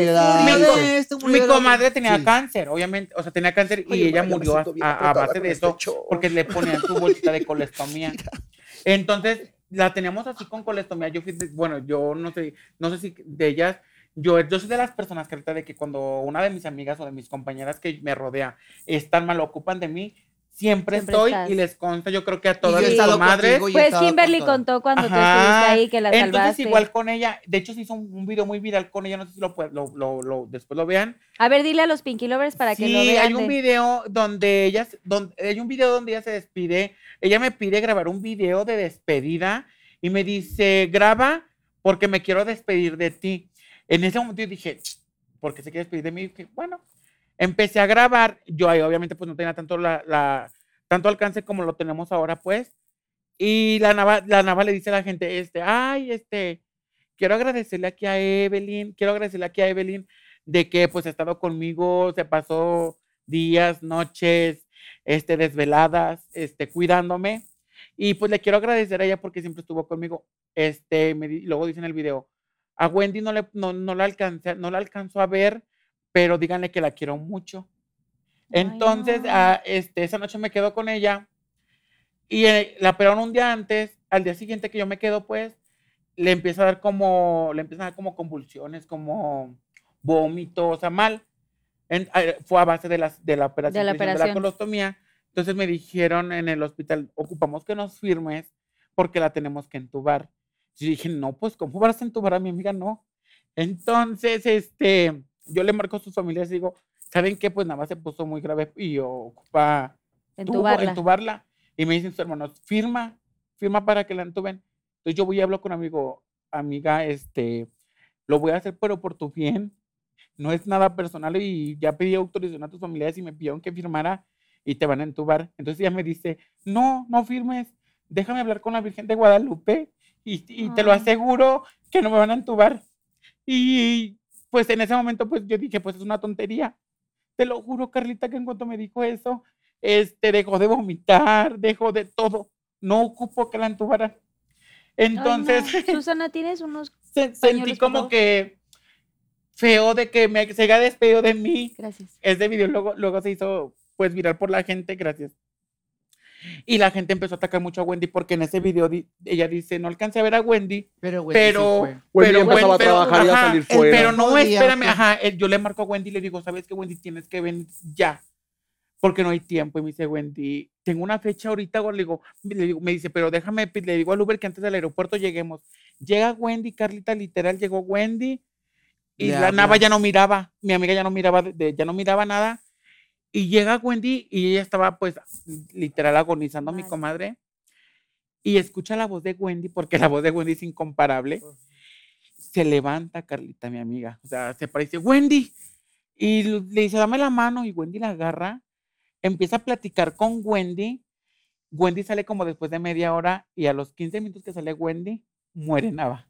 C: Mi comadre tenía
B: Sí.
C: cáncer, obviamente, o sea, tenía cáncer y
D: Oye,
C: ella
D: vaya, me
C: murió a, a- a base de
D: este
C: eso porque le ponían su bolsita de colestomía. Entonces, la teníamos así con colestomía. Yo fui, de- bueno, yo no sé, no sé si de ellas, yo, yo soy de las personas que ahorita de que cuando una de mis amigas o de mis compañeras que me rodea están mal, ocupan de mí, siempre,
A: Siempre
C: estoy
A: estás.
C: y les consta, yo creo que a todas
B: y he
A: Pues Kimberly
B: con
A: contó cuando tú
C: Ajá.
A: estuviste ahí que la
C: Entonces,
A: salvaste.
C: igual con ella, de hecho, se hizo un, un video muy viral con ella, no sé si lo, lo, lo, lo- después lo vean.
A: A ver, dile a los Pinky Lovers para que
C: sí,
A: lo vean.
C: hay un
A: de-
C: video donde ella, se- donde, hay un video donde ella se despide. Ella me pide grabar un video de despedida y me dice, graba porque me quiero despedir de ti. En ese momento yo dije, ¿por qué se quiere despedir de mí? Y dije, bueno, empecé a grabar. Yo ahí obviamente pues no tenía tanto, la, la- tanto alcance como lo tenemos ahora pues. Y la Nava, la Nava le dice a la gente, este, ay, este, quiero agradecerle aquí a Evelyn, quiero agradecerle aquí a Evelyn de que pues ha estado conmigo, se pasó días, noches, este, desveladas, este, cuidándome. Y pues le quiero agradecer a ella porque siempre estuvo conmigo. Este, me luego dice en el video, a Wendy no le, no, no la alcancé, no la alcanzó a ver, pero díganle que la quiero mucho.
A: Ay,
C: Entonces,
A: no.
C: ah, este, esa noche me quedo con ella y eh, la operaron un día antes, al día siguiente que yo me quedo, pues, le empieza a dar como, le empiezan a dar como convulsiones, como vómito, o sea, mal. En- eh, fue a base de, las, de la operación,
A: la
C: que hicieron de
A: operación.
C: la colostomía. Entonces me dijeron en el hospital, ocupamos que nos firmes porque la tenemos que entubar. Yo dije, no, pues, ¿cómo vas a entubar a mi amiga? No. Entonces, este, yo le marco a sus familias y digo, ¿saben qué? Pues nada más se puso muy grave y ocupa tubo,
A: Entubarla.
C: entubarla. Y me dicen sus hermanos, firma, firma para que la entuben. Entonces yo voy y hablo con un amigo, amiga, este, lo voy a hacer, pero por tu bien. No es nada personal y ya pedí autorización a tus familiares y me pidieron que firmara y te van a entubar. Entonces ella me dice, no, no firmes, déjame hablar con la Virgen de Guadalupe y, y te lo
A: Ay.
C: aseguro que no me van a entubar. Y pues en ese momento pues yo dije, pues es una tontería. Te lo juro, Carlita, que en cuanto me dijo eso, este, dejó de vomitar, dejó de todo. No ocupó que la entubaran.
A: Ay,
C: Entonces,
A: no. Susana, ¿tienes unos?
C: se- sentí como que feo de que me, se haya despedido de mí.
A: Gracias.
C: Ese video luego, luego se hizo pues viral por la gente, gracias. Y la gente empezó a atacar mucho a Wendy porque en ese video di- ella dice, no alcancé a ver a Wendy,
B: Pero, Wendy sí
C: pero,
B: fue.
D: Wendy
C: pero, Wen-
D: a
C: pero,
D: trabajar y a
C: ajá,
D: salir
C: el-
D: fuera.
C: pero no, espérame, ajá, el- yo le marco a Wendy y le digo, ¿sabes qué, Wendy? Tienes que venir ya, porque no hay tiempo. Y me dice, Wendy, tengo una fecha ahorita, güey", le digo, le digo, me dice, pero déjame, le digo al Uber que antes del aeropuerto lleguemos. Llega Wendy, Carlita, literal, llegó Wendy, y la Nava ya no miraba, mi amiga ya no miraba, de- ya no miraba nada, y llega Wendy y ella estaba, pues, literal agonizando, mi comadre, y escucha la voz de Wendy, porque la voz de Wendy es incomparable se levanta Carlita, mi amiga. O sea, se parece, Wendy. Y le dice, dame la mano. Y Wendy la agarra. Empieza a platicar con Wendy. Wendy sale como después de media hora. Y a los 15 minutos que sale Wendy, muere Nava.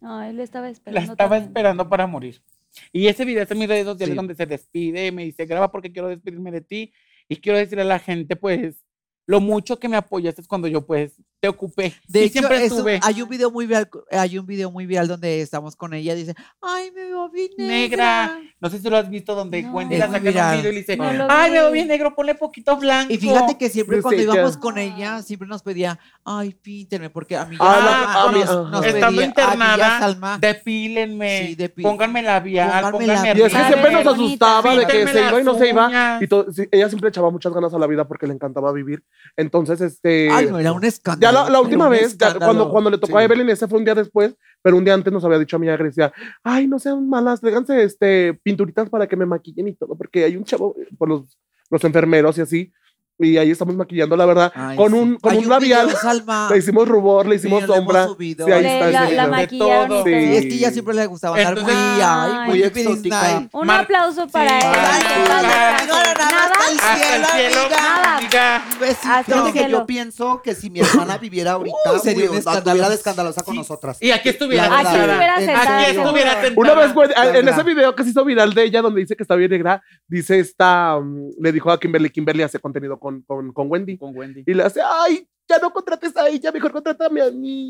A: Ay, le estaba
C: La
A: esperando.
C: estaba
A: también.
C: esperando para morir. Y ese video está en mis redes sociales
B: Sí.
C: donde se despide. Me dice, graba porque quiero despedirme de ti. Y quiero decirle a la gente, pues, lo mucho que me apoyaste es cuando yo, pues, te ocupé.
B: De hecho,
C: siempre
B: eso-
C: estuve.
B: hay un video muy viral, hay un video muy viral donde estamos con ella, dice, ay, me veo bien
C: Negra.
B: negra.
C: No sé si lo has visto donde
A: No.
C: Wendy la saca un video y le dice,
A: No
C: ay, me veo bien negro, ponle poquito blanco.
B: Y fíjate que siempre
D: Sí,
B: cuando
D: sí,
B: íbamos
D: ya.
B: con ella, siempre nos pedía, ay, píntenme, porque a mí ya
D: Ah,
B: Salma nos, nos
C: Estando
B: pedía,
C: internada,
B: "A mí ya Salma,
C: Depílenme,
B: Sí, depi-
C: pónganme labial,
B: pónganme
C: pónganme
B: labial.
D: Y es que siempre nos asustaba de que se iba y no se iba. Y ella siempre echaba muchas ganas a la vida porque le encantaba vivir. Entonces, este.
B: ay, no, era un escándalo.
D: Ya la, última vez, ya cuando, cuando le tocó a
B: Sí.
D: Evelyn, ese fue un día después, pero un día antes nos había dicho a mi amiga Grecia, ay, no sean malas, tráiganse este, pinturitas para que me maquillen y todo, porque hay un chavo eh, por los, los enfermeros y así, y ahí estamos maquillando, la verdad,
B: Ay,
D: con
B: sí.
D: un, con
B: Hay
D: un labial,
B: video, Salma.
D: le hicimos rubor, le hicimos
B: Sí,
D: sombra, sí, ahí
A: Le-
D: está
A: la, la maquillaron.
D: Sí.
B: Y es que ella siempre le gustaba andar muy, ay,
E: exótica.
A: Un
C: Mar-
A: aplauso para
C: Sí.
A: ella.
C: Nada,
A: descanse.
B: nada,
A: Nada.
B: hasta el cielo, amiga.
E: Fíjate que yo pienso que si mi hermana viviera ahorita,
B: Uy, sería
E: escandalosa con nosotras.
C: Y aquí estuviera
A: Aquí
C: sentada.
A: estuviera.
C: Aquí sentada.
D: Una vez, güey,
E: La
D: en ese video que se hizo viral de ella, donde dice que está bien negra, dice esta, mm, le dijo a Kimberly, Kimberly hace contenido con, con, con Wendy,
C: Con Wendy.
D: y le hace, ay, ya no contrates a ella, mejor contrátame a mí.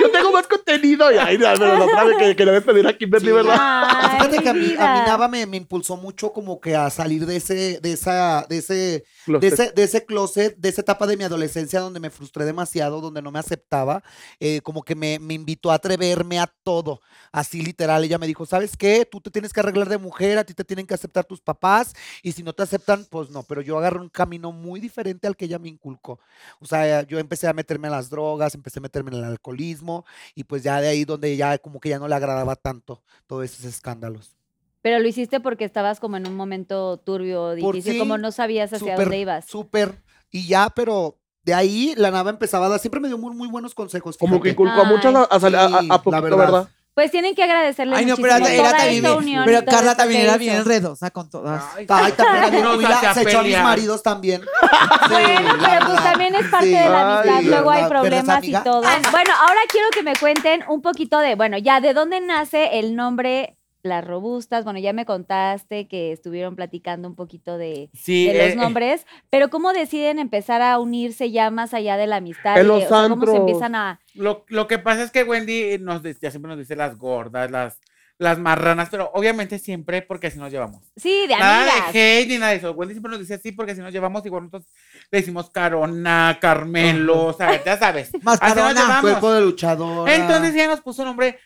D: Yo tengo más contenido. Y ay, no, no, no, otra vez que, que le debes pedir a Kimberly,
E: Sí.
D: ¿verdad?
A: Ay,
E: Fíjate que a mí, a mí Nava me, me impulsó mucho como que a salir de ese, de esa, de ese, de
D: Closet.
E: ese, de ese closet, de esa etapa de mi adolescencia donde me frustré demasiado, donde no me aceptaba, eh, como que me, me invitó a atreverme a todo, así literal. Ella me dijo, ¿sabes qué? Tú te tienes que arreglar de mujer, a ti te tienen que aceptar tus papás, y si no te aceptan, pues no, pero yo agarré un camino muy diferente al que ella me inculcó. O sea, yo empecé a meterme en las drogas, empecé a meterme en el alcoholismo, y pues ya de ahí donde ya como que ya no le agradaba tanto todos esos escándalos.
A: Pero lo hiciste porque estabas como en un momento turbio, difícil,
E: sí,
A: como no sabías hacia dónde ibas.
E: Súper. Y ya, pero de ahí la nava empezaba a dar, siempre me dio muy, muy buenos consejos.
D: Como que inculcó a muchas a,
E: la. ¿verdad?
A: Pues tienen que agradecerle
B: Ay, no, pero era, era también
A: unión
B: pero Carla también era bien enredosa con todas.
C: Ay,
E: Ay, también Mira,
C: hace
E: se echó a mis maridos también.
A: Bueno, pero pues también es parte
E: Sí.
A: de la amistad,
D: Ay,
A: luego hay
E: ¿verdad? ¿Verdad,
A: problemas y todo. Bueno, ahora quiero que me cuenten un poquito de, bueno, ya de dónde nace el nombre Las Robustas. Bueno, ya me contaste que estuvieron platicando un poquito de,
C: Sí,
A: de
C: eh,
A: los nombres, pero ¿cómo deciden empezar a unirse ya más allá de la amistad?
D: En los
A: o sea, ¿Cómo se empiezan a...?
C: Lo, lo que pasa es que Wendy nos decía, siempre nos dice las gordas, las, las marranas, pero obviamente siempre porque así nos llevamos.
A: Sí, de
C: Nada
A: amigas.
C: de hate ni nada de eso. Wendy siempre nos dice así porque así nos llevamos. Igual nosotros le decimos Carona, Carmelo, o sea, ya sabes. Así nos
B: Mascarona.
C: llevamos.
E: Cuerpo de luchadora.
C: Entonces ella nos puso nombre.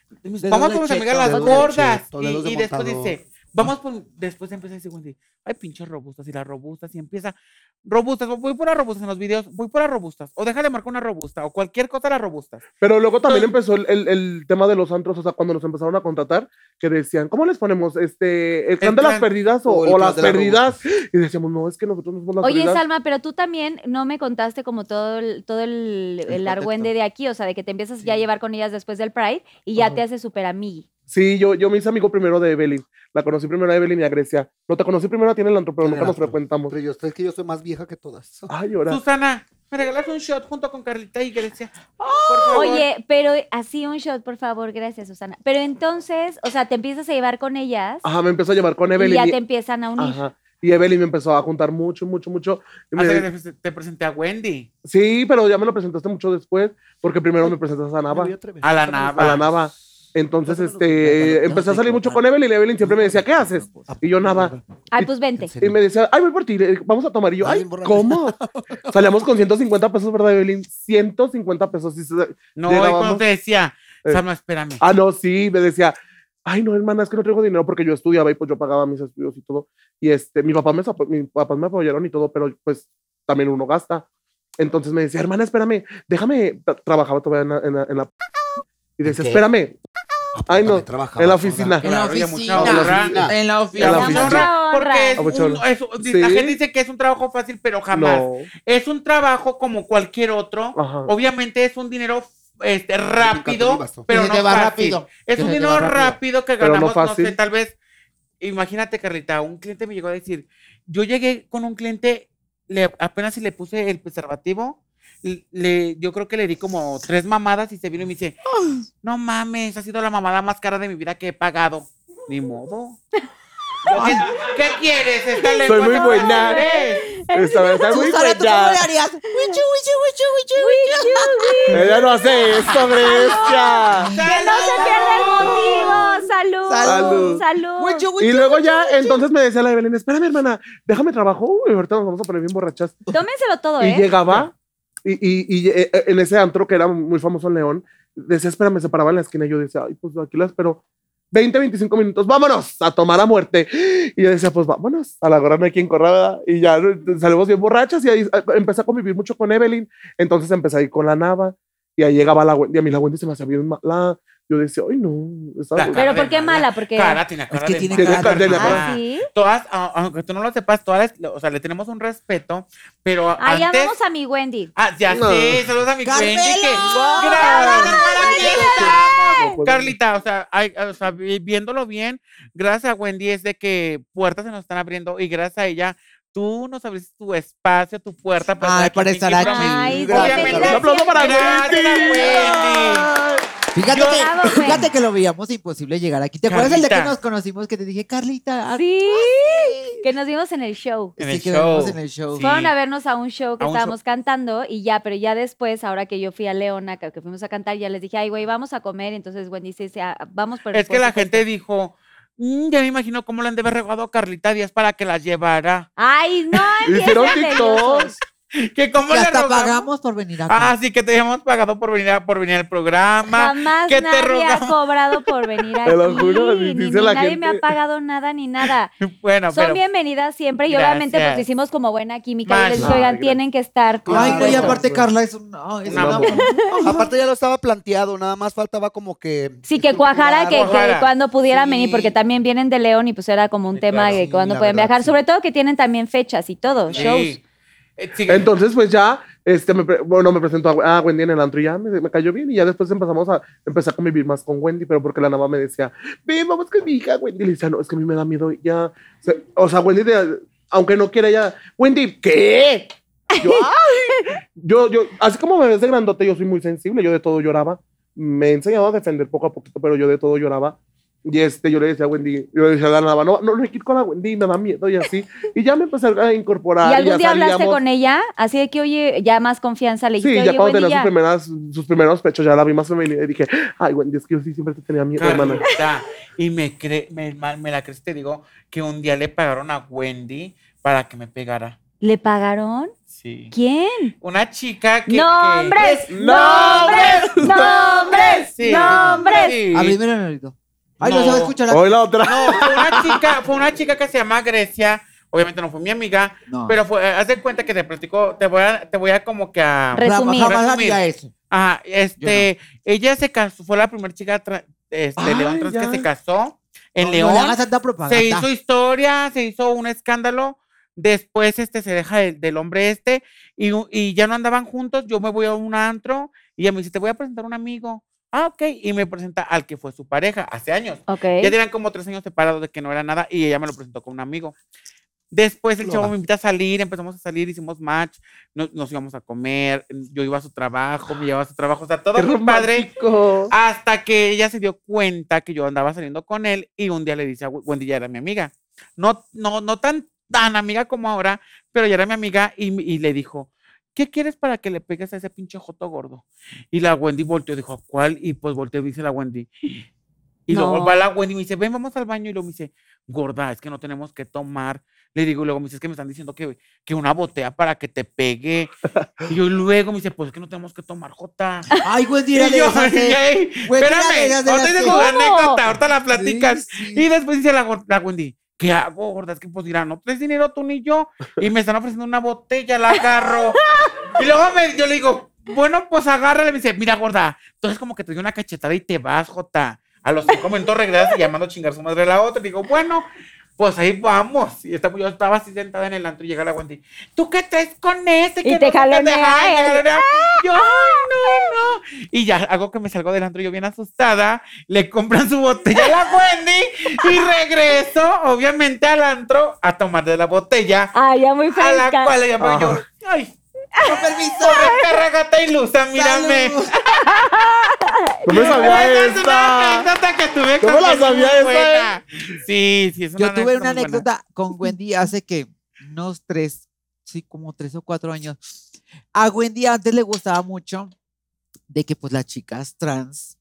C: Vamos con mis amigas las
E: de
C: gordas.
E: cheto,
C: Y,
E: dedos de
C: y después dice, vamos por. Después empieza a decir Wendy, ay, pinches robustas. Y las robustas. Y empieza, robustas. Voy por las robustas en los videos. Voy por las robustas. O déjale marcar una robusta. O cualquier cosa de las robustas.
D: Pero luego también
C: Ay.
D: empezó el, el- el tema de los antros, o sea, cuando nos empezaron a contratar, que decían, ¿cómo les ponemos? Este, ¿El clan de las perdidas o,
E: o el
D: o las perdidas? Y decíamos, no, es que nosotros no somos las
A: Oye,
D: perdidas.
A: Salma, pero tú también no me contaste como todo el, todo el, el,
E: contexto.
A: argüende de aquí, o sea, de que te empiezas ya a llevar con ellas después del Pride y ya
D: Ajá.
A: te haces súper amigui.
D: Sí, yo, yo me hice amigo primero de Evelyn. La conocí primero a Evelyn y a Grecia. No te conocí primero a ti en el antro, pero nunca nos frecuentamos.
E: Pero yo es que yo soy más vieja que todas.
D: Ay, ahora.
C: Susana, ¿me regalas un shot junto con Carlita y Grecia? Por favor.
A: Oye, pero así un shot, por favor, gracias, Susana. Pero entonces, o sea, te empiezas a llevar con ellas
D: Ajá, me empezó a llevar con
A: y
D: Evelyn.
A: ya
D: y-
A: te empiezan a unir.
D: Ajá. Y Evelyn me empezó a juntar mucho, mucho, mucho. Y me-
C: Hasta que te, te presenté a Wendy.
D: Sí, pero ya me lo presentaste mucho después, porque primero me presentaste a Nava.
E: a
C: la Nava.
D: a la. Nava. Entonces, este, empecé a salir mucho con Evelyn y Evelyn siempre me decía, ¿qué haces? Y yo nada.
A: Ay, pues vente.
D: Y me decía, ay, voy por ti, vamos a tomar. Y yo,
E: Ay.
D: ¿cómo? Salíamos con 150 pesos, ¿verdad, Evelyn? 150 pesos. Y se-
C: No, y cuando te decía,
D: Eh.
C: Salma, espérame.
D: Ah, no, sí, me decía, ay, no, hermana, es que no traigo dinero porque yo estudiaba y pues yo pagaba mis estudios y todo. Y este, mi papá me, mis papás me apoyaron y todo, pero pues también uno gasta. Entonces me decía, hermana, espérame, déjame, tra- trabajaba todavía en la, en la- en la- y decía, espérame, ay, no, en la oficina.
B: En la oficina. En la oficina.
C: porque es un- es la gente dice que es un trabajo fácil, pero jamás.
D: No,
C: Es un trabajo como cualquier otro.
D: Ajá.
C: Obviamente es un dinero este, rápido, pero no fácil.
B: rápido.
C: Es un dinero rápido.
B: rápido.
C: que
D: no
C: ganamos, no, sé, tal vez. Imagínate, Carlita, un cliente me llegó a decir, yo llegué con un cliente, le, apenas si le puse el preservativo, le, yo creo que le di como tres mamadas y se vino y me dice, no mames, ha sido la mamada más cara de mi vida que he pagado. Ni modo. ¿Qué, qué quieres? Esta lengua
D: muy
C: no
D: buena. Esta vez está muy
B: Susana, ¿tú cómo le
D: buena.
B: harías? Wichu, wichu, wichu, wichu, wichu.
D: Ella no hace esto, Grecia.
A: Que no se pierda el motivo. Salud.
D: Salud.
A: Salud.
D: Y luego ya, entonces me decía la Evelyn, espérame, hermana, déjame trabajo. Uy, ahorita nos vamos a poner bien borrachas.
A: Tómenselo todo,
D: Y
A: ¿eh?
D: llegaba, y, y, y eh, eh, en ese antro que era muy famoso en León, decía, espérame, se paraba en la esquina y yo decía, ay, pues aquí la espero. 20, 25 minutos, vámonos a tomar a muerte. Y yo decía, pues vámonos, a la gorra no hay quien corra. Y ya eh, salimos bien borrachas y ahí empecé a convivir mucho con Evelyn. Entonces empecé a ir con la Nava y ahí llegaba la Wendy. Y a mí la Wendy se me hacía bien mala. Yo decía, ay, no.
C: La
A: Pero ¿por qué mala? Porque-
C: Cara, tiene cara
B: que
C: de
B: tiene
C: mala.
D: cara de mala.
A: Ah, sí.
C: Todas, aunque tú no lo sepas, todas, o sea, le tenemos un respeto, pero
A: Ah, ya vamos a mi Wendy.
C: Ah, ya
D: No.
C: sé, saludos a mi
B: ¡Carmela!
C: Wendy que...
B: ¡Wow!
C: Gracias, hermana. Carlita, o sea, hay- o sea, vi- viéndolo bien, gracias a Wendy es de que puertas se nos están abriendo y gracias a ella tú nos abriste tu espacio, tu puerta para,
B: Ay,
C: estar
B: para estar aquí.
A: Ay,
B: Gracias,
C: Obviamente,
D: Un aplauso para Wendy.
C: Wendy.
B: Fíjate,
C: Yo-
B: que,
A: Bravo, Wendy.
B: fíjate que lo veíamos imposible llegar aquí. ¿Te acuerdas el día que
C: Carlita.
B: nos conocimos que te dije, Carlita? ah,
A: Sí. Que nos vimos en el show.
C: En
B: sí,
C: el
B: que vimos
C: show.
B: en el show.
C: Sí.
A: Fueron a vernos a un show que
C: A un
A: estábamos cantando y ya, pero ya después, ahora que yo fui a Leona, que, que fuimos a cantar, ya les dije, ay, güey, vamos a comer. Entonces Wendy dice, "Ah, vamos por
C: Es que
A: por
C: la
A: supuesto".
C: gente dijo, "Mm, ya me imagino cómo le han de haber regado a Carlita Díaz para que las llevara.
A: Ay, no,
D: Hicieron
A: empiecen
D: TikToks.
C: Que cómo
B: Y
C: le
B: hasta
C: rogamos?
B: pagamos por venir aquí.
C: Ah, sí, que te habíamos pagado por venir, a- por venir al programa.
A: Jamás
C: que te
A: nadie ha cobrado por venir aquí.
D: Te lo juro,
A: ni,
D: dice
A: ni
D: la
A: nadie me ha pagado nada ni nada.
C: Bueno,
A: Son
C: pero
A: bienvenidas siempre y obviamente pues hicimos como buena química. Y les
D: Ay,
A: oigan, tienen que estar.
B: Ay, no, y
A: supuesto".
B: aparte Carla es un... oh, es
C: Un
B: un
C: amor.
B: amor.
E: Aparte ya lo estaba planteado, nada más faltaba como que...
A: Sí, que cuajara, que, que cuando pudieran
E: Sí.
A: venir, porque también vienen de León y pues era como un
C: Sí,
A: tema
C: claro.
A: de
E: Sí,
A: cuando pueden
E: verdad,
A: viajar.
E: sí.
A: Sobre todo que tienen también fechas y todo,
C: Sí.
A: shows.
C: Eh, sí,
D: Entonces, pues ya, este, me, bueno, me presentó a, a Wendy en el antro y ya me, me cayó bien. Y ya después empezamos a empezar a convivir más con Wendy, pero porque la nava me decía, ven, vamos con mi hija, Wendy. Y le decía, no, es que a mí me da miedo ya. O sea, Wendy, de- aunque no quiera ya, Wendy, ¿qué? Yo, ay. yo, yo, así como me ves de grandote, yo soy muy sensible, yo de todo lloraba. Me he enseñado a defender poco a poquito, pero yo de todo lloraba. Y este, yo le decía a Wendy, yo le decía a la nava, no, no, no hay que ir con la Wendy, me da miedo y así. Y ya me empecé a incorporar.
A: ¿Y algún
D: ya
A: día hablaste con ella? Así de que, oye, ya más confianza le
D: Sí,
A: dijiste,
D: ya
A: oye,
D: cuando
A: Wendy,
D: tenía
A: ya.
D: sus, primeras, sus primeros pechos, ya la vi más femenina y dije, ay, Wendy, es que yo sí siempre te tenía miedo, hermana.
C: Carlita, y me, cre me, me la crees, te digo, que un día le pagaron a Wendy para que me pegara.
A: ¿Le pagaron?
C: Sí.
A: ¿Quién?
C: Una chica que... que-
A: ¡Nombres!
C: ¡Nombres!
A: ¡Nombres!
C: Sí,
A: ¡Nombres!
C: sí.
B: Abrímelo en el oído. Ay, no,
C: No.
B: se va a escuchar.
D: Hoy la otra.
C: No, fue una chica, fue una chica que se llama Grecia. Obviamente no fue mi amiga,
B: No.
C: pero fue, haz de cuenta que te platico, te voy a, te voy a como que a...
A: Re- resumir.
C: Resumir.
B: eso.
C: Ajá, este, ella se casó, fue la primera chica tra- este,
D: Ay,
C: León trans que se casó en
B: No,
C: León. Se hizo historia, se hizo un escándalo. Después este se deja del, del hombre este y, y ya no andaban juntos. Yo me voy a un antro y ella me dice, te voy a presentar a un amigo. Ah, ok. Y me presenta al que fue su pareja hace años.
A: Ok.
C: Ya tenían como tres años separados de que no era nada y ella me lo presentó con un amigo. Después el chavo me invita a salir, empezamos a salir, hicimos match, nos, nos íbamos a comer, yo iba a su trabajo, me llevaba a su trabajo, o sea, todo muy padre. Hasta que ella se dio cuenta que yo andaba saliendo con él y un día le dice a Wen- Wendy, ya era mi amiga. No, no, no tan, tan amiga como ahora, pero ya era mi amiga y le dijo, ¿qué quieres para que le pegues a ese pinche joto gordo? Y la Wendy volteó dijo, ¿a cuál? Y pues volteó y dice la Wendy. Y luego
A: No.
C: va la Wendy y me dice, ven, vamos al baño. Y luego me dice, gorda, es que no tenemos que tomar. Le digo, y luego me dice, es que me están diciendo que, que una botella para que te pegue. Y yo luego me dice, pues es que no tenemos que tomar, Jota.
B: Ay, güey,
C: yo,
B: de
C: "Ey,
B: Güey,
C: espérame, ahorita anécdota, ahorita la platicas.
B: Sí, sí.
C: Y después dice la Wendy, ¿qué hago, gorda? Es que pues dirá, no traes dinero tú ni yo. Y me están ofreciendo una botella, la agarro. y luego yo le digo, bueno, pues agárrale. Me dice, mira, gorda, entonces como que te doy una cachetada y te vas, Jota. A los cinco minutos regresas y llamando a chingar su madre a la otra. Y digo, bueno, pues ahí vamos. Y estaba- yo estaba así sentada en el antro y llega la Wendy, ¿tú qué traes con este?
A: Y te jalonea.
C: Yo, ay, no, no. Y ya hago que me salgo del antro yo bien asustada. Le compran su botella a la Wendy y regreso, obviamente, al antro a tomar de la botella.
A: Ah, ya muy
C: A
A: fresca.
C: la cual le llamo yo, ay,
B: Con permiso.
C: corre, perra gata ilusa, mírame.
D: Me sabía
C: Esa es una
D: esta.
C: anécdota que tuve
D: ¿Cómo
C: con
D: la
C: Wendy
D: sabía esa,
C: buena. Sí, sí, es una
B: Yo tuve una anécdota con Wendy hace que unos tres, sí, como tres o cuatro años. A Wendy antes le gustaba mucho de que pues las chicas trans,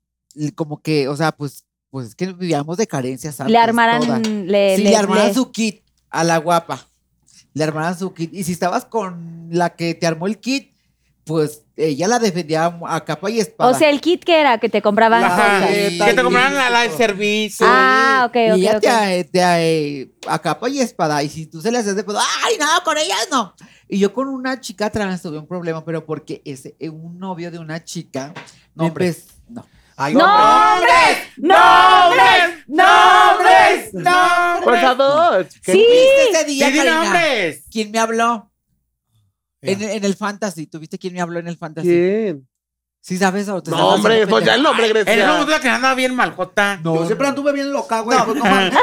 B: como que, o sea, pues, pues es que vivíamos de carencias antes.
A: Le armaran, le,
B: Sí,
A: le-
B: le armaran
A: le-
B: su kit a la guapa. Le armaran su kit. Y si estabas con la que te armó el kit, pues ella la defendía a capa y espada.
A: O sea, el kit que era que te compraban
C: Ajá, que te compraran
B: listo.
C: la, la- el servicio.
A: Ah, ok,
B: y
A: ok,
B: ella
A: ok.
B: te, te, eh, a capa y espada. Y si tú se le haces de pedo, ¡ay, no! Con ellas no. Y yo con una chica trans tuve un problema, pero porque ese, eh, un novio de una chica.
E: Nombres.
B: empe- No.
A: ¡Nombres! ¡Nombres! ¡Nombres!
C: ¡Nombres!
D: Por favor.
B: ¿Qué
A: Sí.
B: viste ese día, Karina?
C: nombres.
B: ¿Quién me habló? En el fantasy. ¿Tuviste quién me habló en el fantasy?
D: ¿Quién?
B: ¿Sí sabes? o te
D: No, hombre, pues ya el nombre, Grecia.
C: momento la que andaba bien mal, Jota.
B: No,
E: Yo siempre anduve bien loca, güey.
B: No,
E: pues,
B: no,
E: no mames.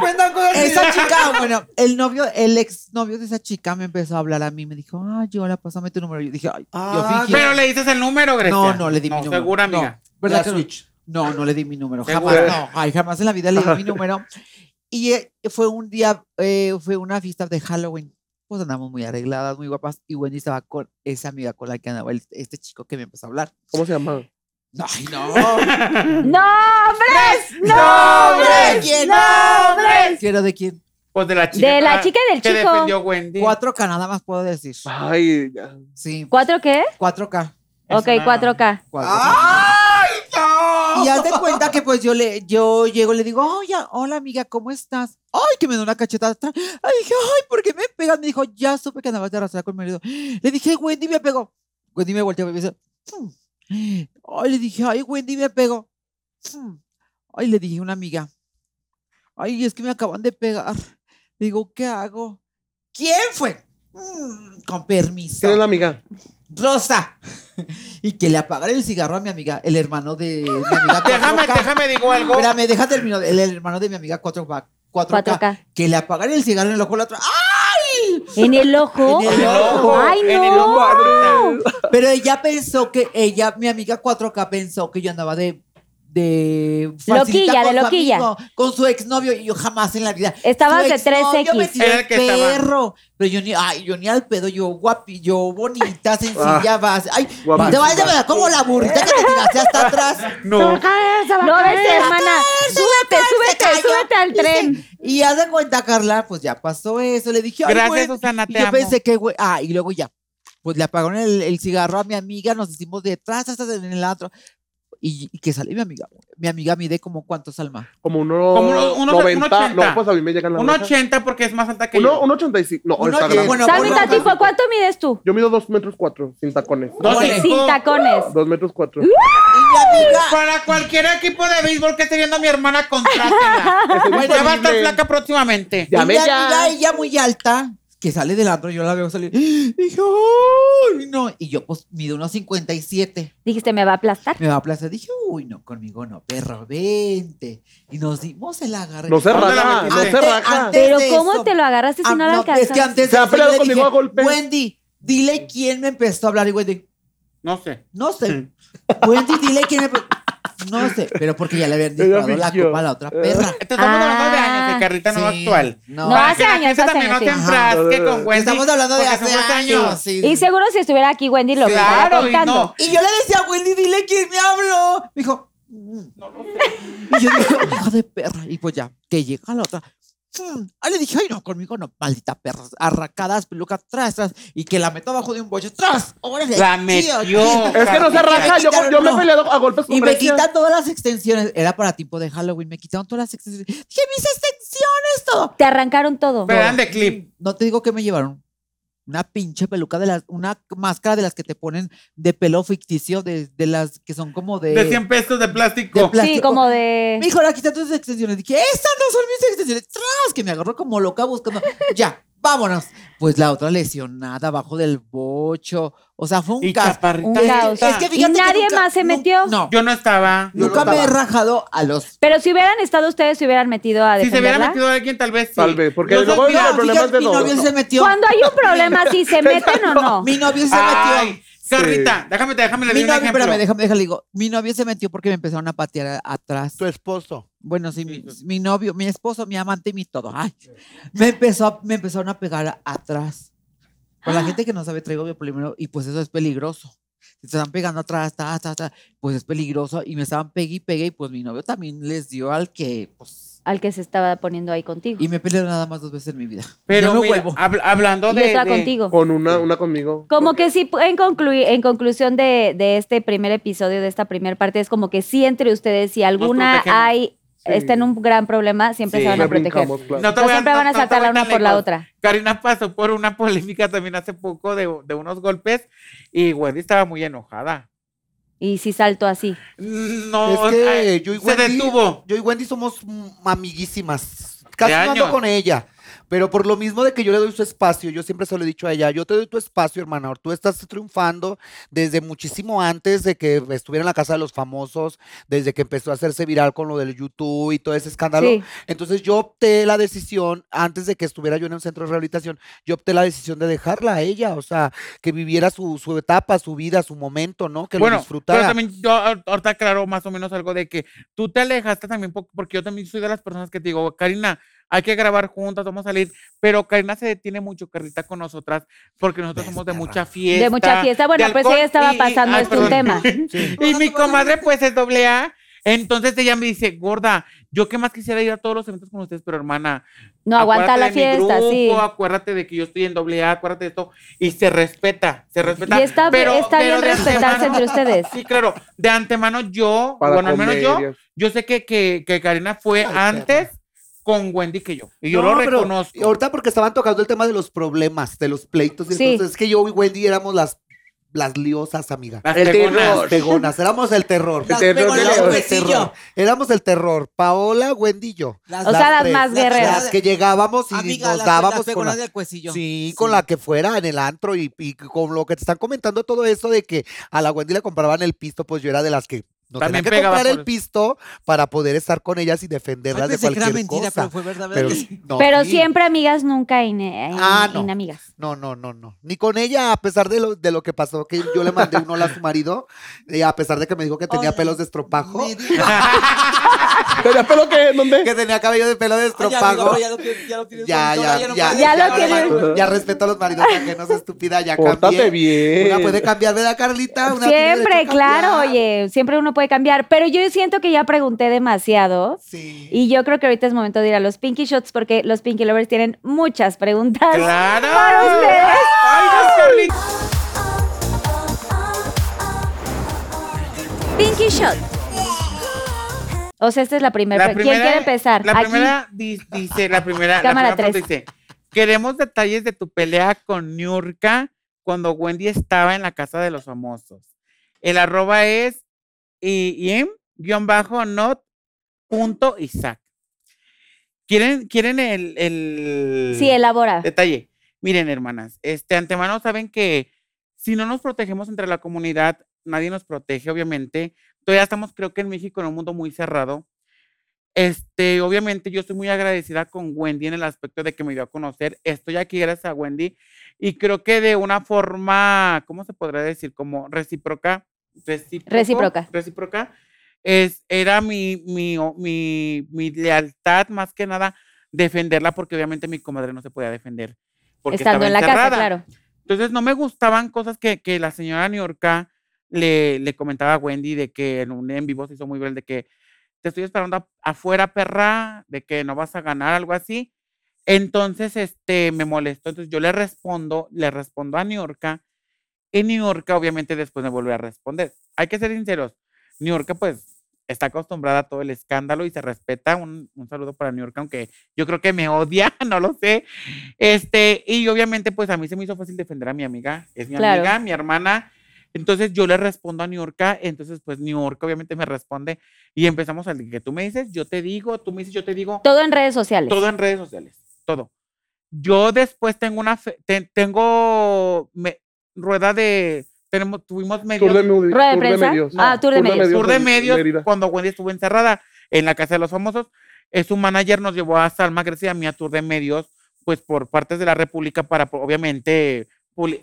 B: Verdad.
E: el-
B: Esa chica, bueno, el novio, el ex novio de esa chica me empezó a hablar a mí, me dijo, ah, hola, pásame tu número. Yo dije, ay, yo
E: Ah,
B: fingí.
C: Pero le dices el número, Grecia.
B: No, no le di mi número.
C: segura,
B: No,
C: amiga.
B: ¿Verdad
E: La
B: que no?
E: Switch.
B: No, no le di mi número,
C: ¿Segura?
B: jamás, no, ay, jamás en la vida le di mi número. Y eh, fue un día, eh, fue una fiesta de Halloween. Pues andamos muy arregladas, muy guapas. Y Wendy estaba con esa amiga con la que andaba el- este chico que me empezó a hablar.
D: ¿Cómo se llama?
B: Ay, no.
A: ¡Nombres!
B: ¿De
A: ¡Nombres!
B: quién?
A: ¡Nombres!
B: Quiero de quién.
C: Pues de la chica.
A: De la chica y del
C: que
A: chico.
C: defendió Wendy.
B: Cuatro K nada más puedo decir.
D: Ay, ya.
B: Sí,
A: ¿Cuatro qué?
B: 4K.
A: Ok,
C: Es una-
A: 4K.
B: 4K. Y haz de cuenta que pues yo le, yo llego y le digo, oye, hola amiga, ¿cómo estás? Ay, que me da una cachetada atrás. Ay, dije, ay, ¿por qué me pegas? Me dijo, ya supe que andabas de arrastrar con mi marido. Le dije, Wendy me pegó. Wendy me volteó y me dice, "Hmm". ay, le dije, ay, Wendy me pegó. "Hmm". Ay, le dije a una amiga, ay, es que me acaban de pegar. Le digo, ¿qué hago? ¿Quién fue? "Mm, con permiso.
D: ¿Quién es la amiga?
B: Rosa. y que le apagara el cigarro a mi amiga, el hermano de mi amiga.
C: Déjame,
B: 4K.
C: déjame digo algo.
B: Espérame, deja terminar. El hermano de mi amiga 4K. 4K,
A: 4K.
B: Que le apagara el cigarro en el ojo al otro. ¡Ay!
A: ¿En el ojo?
B: En el ojo.
A: ¡Ay,
C: En el
A: no!
C: ojo.
B: Pero ella pensó que, ella, mi amiga 4K pensó que yo andaba de. De
A: Loquilla, de loquilla.
B: amigo, con su exnovio y yo jamás en la vida.
A: Estabas de
B: exnovio me
A: 3X.
B: tiró
C: Era
B: el
C: el
B: perro. Pero yo ni, ay, yo ni al pedo, yo guapi, yo bonita, sencilla, vas. Ay,
D: Guapísima.
B: te vas a como la burrita que te tiraste hasta atrás.
C: No.
A: No, vete, hermana. Súbete, súbete, súbete al tren.
B: Y haz de cuenta, Carla, pues ya pasó eso. Le dije, ay,
C: Gracias,
B: güey.
C: Susana,
B: Y
C: te
B: yo
C: amo.
B: pensé que, güey, ah, y luego ya, pues le apagaron el, el cigarro a mi amiga, nos hicimos detrás, hasta en el otro. Y, y que sale mi amiga. Mi amiga mide como cuántos alma.
D: Como uno,
C: Como uno- uno-
D: 90.
C: 1.80.
D: No, pues a mí me llegan las
C: Un
D: orejas.
C: 80 porque es más alta que
D: Uno,
C: yo.
D: un 85. No,
B: Uno
D: está grande.
B: bueno,
A: Samita,
B: ponle-
A: tipo, ¿cuánto mides tú?
D: Yo mido 2 metros 4 sin tacones.
C: Dos.
A: Sin tacones.
D: 2 metros 4.
B: Y mi amiga,
C: Para cualquier equipo de béisbol que esté viendo a mi hermana, contrátela. ya va a estar flaca próximamente.
B: y mi
D: ya.
B: amiga, ella muy alta, que sale del antro, yo la veo salir. Dije, uy, no. Y yo, pues, mido unos 57.
A: Dijiste, ¿me va a aplastar?
B: Me va a aplazar. Dije, uy, no, conmigo no, perro, vente. Y nos dimos el agarre.
D: No se
C: ¿Dónde la
D: raja, no se
B: Antes-
D: raja.
A: Pero ¿cómo
B: eso-
A: te lo agarraste si
B: Ah,
A: no lo
B: no,
A: alcanzas?
B: es que antes
D: Se ha peleado
B: le
D: conmigo
B: dije,
D: a golpes.
B: Wendy, dile quién me empezó a hablar. Y Wendy,
C: No sé.
B: no sé. Wendy, dile quién me... No sé, pero porque ya le habían disparado la copa a la otra perra.
C: Estamos hablando de
A: Ah,
C: años, de carrita no
B: Sí,
C: actual.
B: No,
A: No, hace años, hace
C: también no
A: años,
C: enfrasque con Wendy.
B: estamos hablando de hace años. sí.
A: Y seguro si estuviera aquí Wendy lo estaría
C: Claro, y
A: contando.
C: no.
B: Y yo le decía a Wendy, dile quién me habló. Me dijo, "Mm". y yo dije, hija de perra. Y pues ya, que llega la otra. "Mm". Ah, le dije, ay, no, conmigo no, maldita perra. Arracadas, pelucas, tras, tras. Y que la meto abajo de un boche, tras. Órale,
C: La metió.
B: tío.
D: Es que no se raja. Yo, yo me he peleado a golpes con
B: Y me quitan todas las extensiones. Era para tiempo de Halloween. Me quitaron todas las extensiones. Dije, mis extensiones, todo.
A: Te arrancaron todo.
C: Pero de clip.
B: No te digo que me llevaron. Una pinche peluca de las, una máscara de las que te ponen de pelo ficticio, de, de las que son como de.
C: De 100 pesos de plástico.
B: de plástico.
A: Sí, como de...
B: Me dijo, la quita tus extensiones. Dije, estas no son mis extensiones. ¡Tras! Que me agarró como loca buscando. ya, vámonos. Pues la otra lesionada abajo del bocho. O sea, fue un.
A: Un
B: Es que-
A: caos.
B: es que
A: ¿Y
B: que
A: nadie
B: nunca-
A: más se metió?
B: No.
C: Yo no estaba.
D: Yo
B: nunca
D: no
B: me he rajado a los.
A: Pero si hubieran estado ustedes, se hubieran metido a
C: Si se hubiera metido alguien, tal vez sí.
D: Tal vez, porque no,
C: mira,
D: el problema
B: fíjate,
D: es de
B: mi
D: dos.
B: novio se metió.
A: Cuando hay un problema, si se meten o no.
B: Mi novio se
C: Ay,
B: metió.
C: Carrita, déjame, déjame le
B: Mi
C: un
B: novio,
C: ejemplo.
B: espérame, déjame, déjame, digo. Mi novio se metió porque me empezaron a patear a- atrás.
E: Tu esposo.
B: Bueno, sí, mi, mi novio, mi esposo, mi amante y mi todo. Ay, me empezó, a- me empezaron a pegar atrás. Con la gente que no sabe, traigo biopolímero y pues eso es peligroso. Si te están pegando atrás, ta, ta, ta, pues es peligroso. Y me estaban pegue y pegue y pues mi novio también les dio al que, pues...
A: Al que se estaba poniendo ahí contigo.
B: Y me pelearon nada más dos veces en mi vida.
C: Pero
B: no
C: mira,
B: vuelvo.
C: habl- hablando de, de-
A: contigo.
D: Con una, una conmigo.
A: Como que sí, en, conclu- en conclusión de, de este primer episodio, de esta primera parte, es como que sí entre ustedes, si alguna hay. Está en un gran problema, siempre
C: Sí.
A: se van a proteger.
D: claro.
C: No te voy a-
A: siempre
C: no-
A: van a
C: no voy
A: la una por la otra.
C: Karina pasó por una polémica también hace poco de, de unos golpes y Wendy estaba muy enojada.
A: Y si salto así.
C: No,
E: Es que
C: ay,
E: yo y
C: se
E: Wendy-
C: detuvo.
E: Yo y Wendy somos amiguísimas. Casi no ando con ella. Pero por lo mismo de que yo le doy su espacio, yo siempre se lo he dicho a ella, yo te doy tu espacio, hermana. Tú estás triunfando desde muchísimo antes de que estuviera en la casa de los famosos, desde que empezó a hacerse viral con lo del YouTube y todo ese escándalo.
A: Sí.
E: Entonces yo opté la decisión, antes de que estuviera yo en un centro de rehabilitación, yo opté la decisión de dejarla a ella, o sea, que viviera su, su etapa, su vida, su momento, ¿no? Que lo
C: Bueno, pero
E: disfrutara.
C: también yo ahor- ahorita aclaro más o menos algo de que tú te alejaste también po- porque yo también soy de las personas que te digo, Karina, hay que grabar juntas, vamos a salir, pero Karina se detiene mucho, Carlita, con nosotras, porque nosotros somos de mucha fiesta.
A: De mucha fiesta. Bueno, pues ella estaba
C: y-
A: pasando
C: ay,
A: este
C: perdón.
A: tema.
C: Y mi comadre, pues, es doble A. Entonces ella me dice, gorda, yo qué más quisiera ir a todos los eventos con ustedes, pero hermana.
A: No aguanta la
C: de mi
A: fiesta,
C: grupo,
A: sí.
C: Acuérdate de que yo estoy en doble A, acuérdate de esto. Y se respeta, se respeta.
A: Y está,
C: pero-
A: está
C: pero
A: bien respetarse
C: antemano-
A: entre ustedes.
C: Sí, claro. De antemano yo,
D: Para
C: bueno, al menos yo, yo sé que, que, que Karina fue
E: Ay,
C: antes con Wendy que yo. Y yo
E: No,
C: lo
E: pero
C: reconozco.
E: Ahorita porque estaban tocando el tema de los problemas, de los pleitos. y
A: Sí.
E: Entonces es que yo y Wendy éramos las, las liosas, amiga.
C: Las
D: El
C: pegonas.
D: terror.
E: Pegonas, éramos el terror.
B: Las
D: terror
B: el.
E: Éramos el terror. Éramos el terror. Paola, Wendy y yo.
B: Las-
A: O sea, las
E: tres.
A: más guerreras.
E: Las que llegábamos y
B: Amiga,
E: nos
B: las-
E: dábamos
B: las
E: con
B: pegonas
E: la,
B: del cuecillo.
E: Sí, con la que fuera en el antro y, y con lo que te están comentando todo eso de que a la Wendy le compraban el pisto, pues yo era de las que no
C: También
E: tenía que
C: pegaba
E: comprar
C: por
E: el pisto para poder estar con ellas y
B: Ay,
E: defenderlas de
B: pensé que era
E: cualquier
B: mentira,
E: cosa.
B: pero fue verdad.
E: Pero,
A: siempre amigas, nunca
E: Ah, no.
A: inamigas.
E: No, no, no, no. Ni con ella, a pesar de lo, de lo que pasó, que yo le mandé un hola a su marido, y a pesar de que me dijo que tenía pelos de estropajo,
D: ¿Tenía pelo que? ¿Dónde?
E: que tenía cabello de pelo de
B: Ay, amigo, ya lo tienes- ya lo tienes
E: Ya, ya,
B: no
E: ya,
A: Ya lo tienes.
E: Ya respeto a los maridos ajenos, estúpida, ya cambié.
D: bien.
E: Una puede cambiar, ¿verdad, Carlita? Una
A: Siempre, claro, oye, siempre uno puede cambiar. Pero yo siento que ya pregunté demasiado.
E: Sí.
A: Y yo creo que ahorita es momento de ir a los Pinky Shots porque los Pinky Lovers tienen muchas preguntas
C: ¡Claro!
A: para ustedes.
C: ¡Ay, no, Carlita!
A: Pinky Shot. O sea, esta es la primera.
C: La
A: ¿Quién
C: primera-
A: quiere empezar?
C: La
A: Aquí.
C: primera di- dice, la primera, la
A: Cámara
C: primera pregunta
A: tres.
C: dice, queremos detalles de tu pelea con Niurka cuando Wendy estaba en la casa de los famosos. El arroba es im guion bajo not punto Isaac. ¿Quieren, quieren el, el
A: Sí, elabora.
C: detalle? Miren, hermanas, este antemano saben que si no nos protegemos entre la comunidad, nadie nos protege, obviamente. Todavía estamos, creo que en México, en un mundo muy cerrado. Este, obviamente, yo estoy muy agradecida con Wendy en el aspecto de que me dio a conocer. Estoy aquí gracias a Wendy y creo que de una forma, ¿cómo se podría decir? Como recíproca. recíproco,
A: Recíproca.
C: Recíproca. Es, era mi, mi, mi, mi lealtad, más que nada, defenderla, porque obviamente mi comadre no se podía defender. Porque
A: Estando
C: estaba
A: en la casa,
C: encerrada.
A: claro.
C: Entonces no me gustaban cosas que, que la señora Niorca le, le comentaba a Wendy de que en un en vivo se hizo muy bien de que te estoy esperando afuera, perra, de que no vas a ganar, algo así. Entonces, este, me molestó. Entonces yo le respondo, le respondo a Niorca y Niorca obviamente después me vuelve a responder. Hay que ser sinceros. Niorca pues está acostumbrada a todo el escándalo y se respeta. Un, un saludo para Niorca, aunque yo creo que me odia, no lo sé. Este, y obviamente, pues a mí se me hizo fácil defender a mi amiga. Es mi
A: Claro.
C: amiga, mi hermana. Entonces yo le respondo a Niorca, entonces pues Niorca obviamente me responde y empezamos al que tú me dices, yo te digo, tú me dices, yo te digo,
A: Todo en redes sociales.
C: todo en redes sociales, todo. Yo después tengo una, fe- te- tengo me- rueda de, tenemos, tuvimos medio
D: Tour de, mu-
A: ¿Rueda de
D: tour de
A: prensa?
D: medios.
A: Ah, tour de medios.
C: tour de medios
D: Mérida.
C: cuando Wendy estuvo encerrada en la casa de los famosos. eh, su manager nos llevó a Salma Grecia y a mí a tour de medios, pues por partes de la República para obviamente